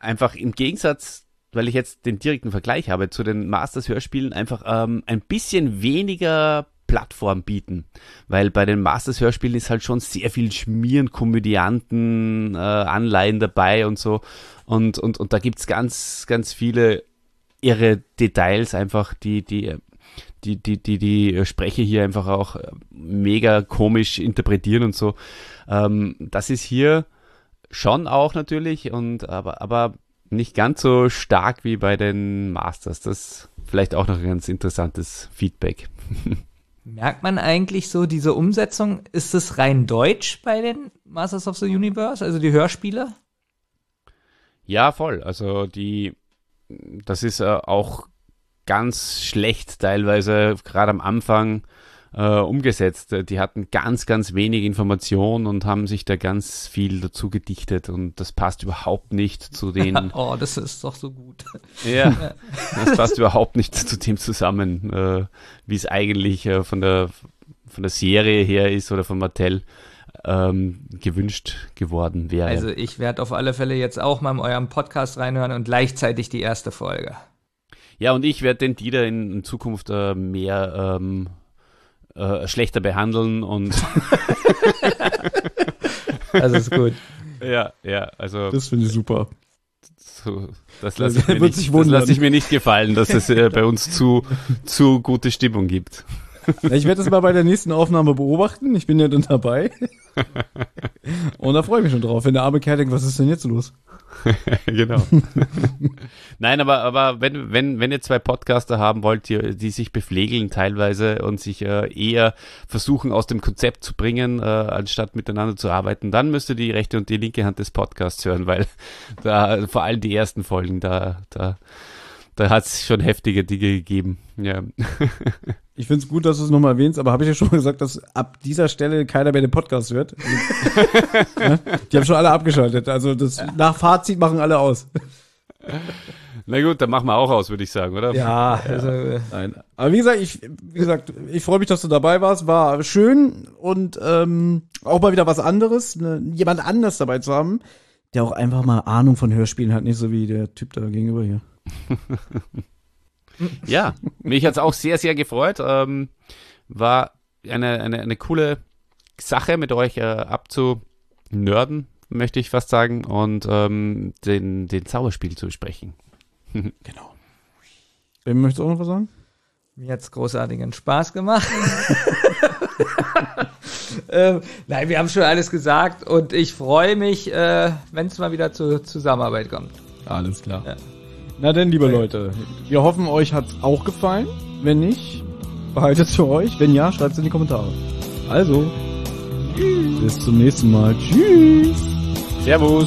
einfach im Gegensatz, weil ich jetzt den direkten Vergleich habe zu den Masters-Hörspielen, einfach ähm, ein bisschen weniger Plattform bieten. Weil bei den Masters-Hörspielen ist halt schon sehr viel Schmieren, Komödianten, äh, Anleihen dabei und so. Und, und, und da gibt's ganz, ganz viele irre Details einfach, die, die die, die, die, die Sprecher hier einfach auch äh, mega komisch interpretieren und so. Ähm, das ist hier schon auch natürlich und aber, aber nicht ganz so stark wie bei den Masters. Das ist vielleicht auch noch ein ganz interessantes Feedback. [LAUGHS] Merkt man eigentlich so diese Umsetzung? Ist es rein deutsch bei den Masters of the Universe, also die Hörspiele? Ja, voll. Also die, das ist äh, auch ganz schlecht teilweise, gerade am Anfang äh, umgesetzt. Die hatten ganz, ganz wenig Informationen und haben sich da ganz viel dazu gedichtet und das passt überhaupt nicht zu den. [LAUGHS] oh, das ist doch so gut. Ja, das passt überhaupt nicht zu dem zusammen, äh, wie es eigentlich äh, von der von der Serie her ist oder von Mattel ähm, gewünscht geworden wäre. Also ich werde auf alle Fälle jetzt auch mal in eurem Podcast reinhören und gleichzeitig die erste Folge. Ja, und ich werde den Dieter in, in Zukunft äh, mehr ähm, äh, schlechter behandeln und. [LAUGHS] das ist gut. Ja, ja, also. Das finde ich super. So, das lasse ich, mir nicht, das lass ich mir nicht gefallen, dass es äh, bei uns zu, zu gute Stimmung gibt. Ich werde das mal bei der nächsten Aufnahme beobachten. Ich bin ja dann dabei. [LAUGHS] Und da freue ich mich schon drauf, wenn der arme Kerl denkt, was ist denn jetzt los? [LAUGHS] genau. [LAUGHS] Nein, aber, aber wenn, wenn, wenn ihr zwei Podcaster haben wollt, die, die sich bepflegeln teilweise und sich äh, eher versuchen aus dem Konzept zu bringen, äh, anstatt miteinander zu arbeiten, dann müsst ihr die rechte und die linke Hand des Podcasts hören, weil da vor allem die ersten Folgen, da, da, da hat es schon heftige Dinge gegeben. Ja. [LAUGHS] Ich finde es gut, dass du es nochmal erwähnst, aber habe ich ja schon gesagt, dass ab dieser Stelle keiner mehr den Podcast hört. ja? [LAUGHS] Die haben schon alle abgeschaltet. Also das nach Fazit machen alle aus. Na gut, dann machen wir auch aus, würde ich sagen, oder? Ja, also, äh, nein. Aber wie gesagt, ich, wie gesagt, ich freue mich, dass du dabei warst. War schön und ähm, auch mal wieder was anderes, ne, jemand anders dabei zu haben, der auch einfach mal Ahnung von Hörspielen hat, nicht so wie der Typ da gegenüber hier. Ja, mich hat's auch sehr, sehr gefreut. Ähm, war eine, eine, eine coole Sache, mit euch äh, abzunörden, möchte ich fast sagen, und ähm, den, den Zauberspiel zu besprechen. [LAUGHS] genau. Wem möchtest du auch noch was sagen? Mir hat's großartigen Spaß gemacht. [LAUGHS] ähm, nein, wir haben schon alles gesagt und ich freue mich, äh, wenn es mal wieder zur Zusammenarbeit kommt. Alles klar. Ja. Na denn, liebe Leute, wir hoffen, euch hat's auch gefallen. Wenn nicht, behaltet es für euch. Wenn ja, schreibt es in die Kommentare. Also, bis zum nächsten Mal. Tschüss. Servus.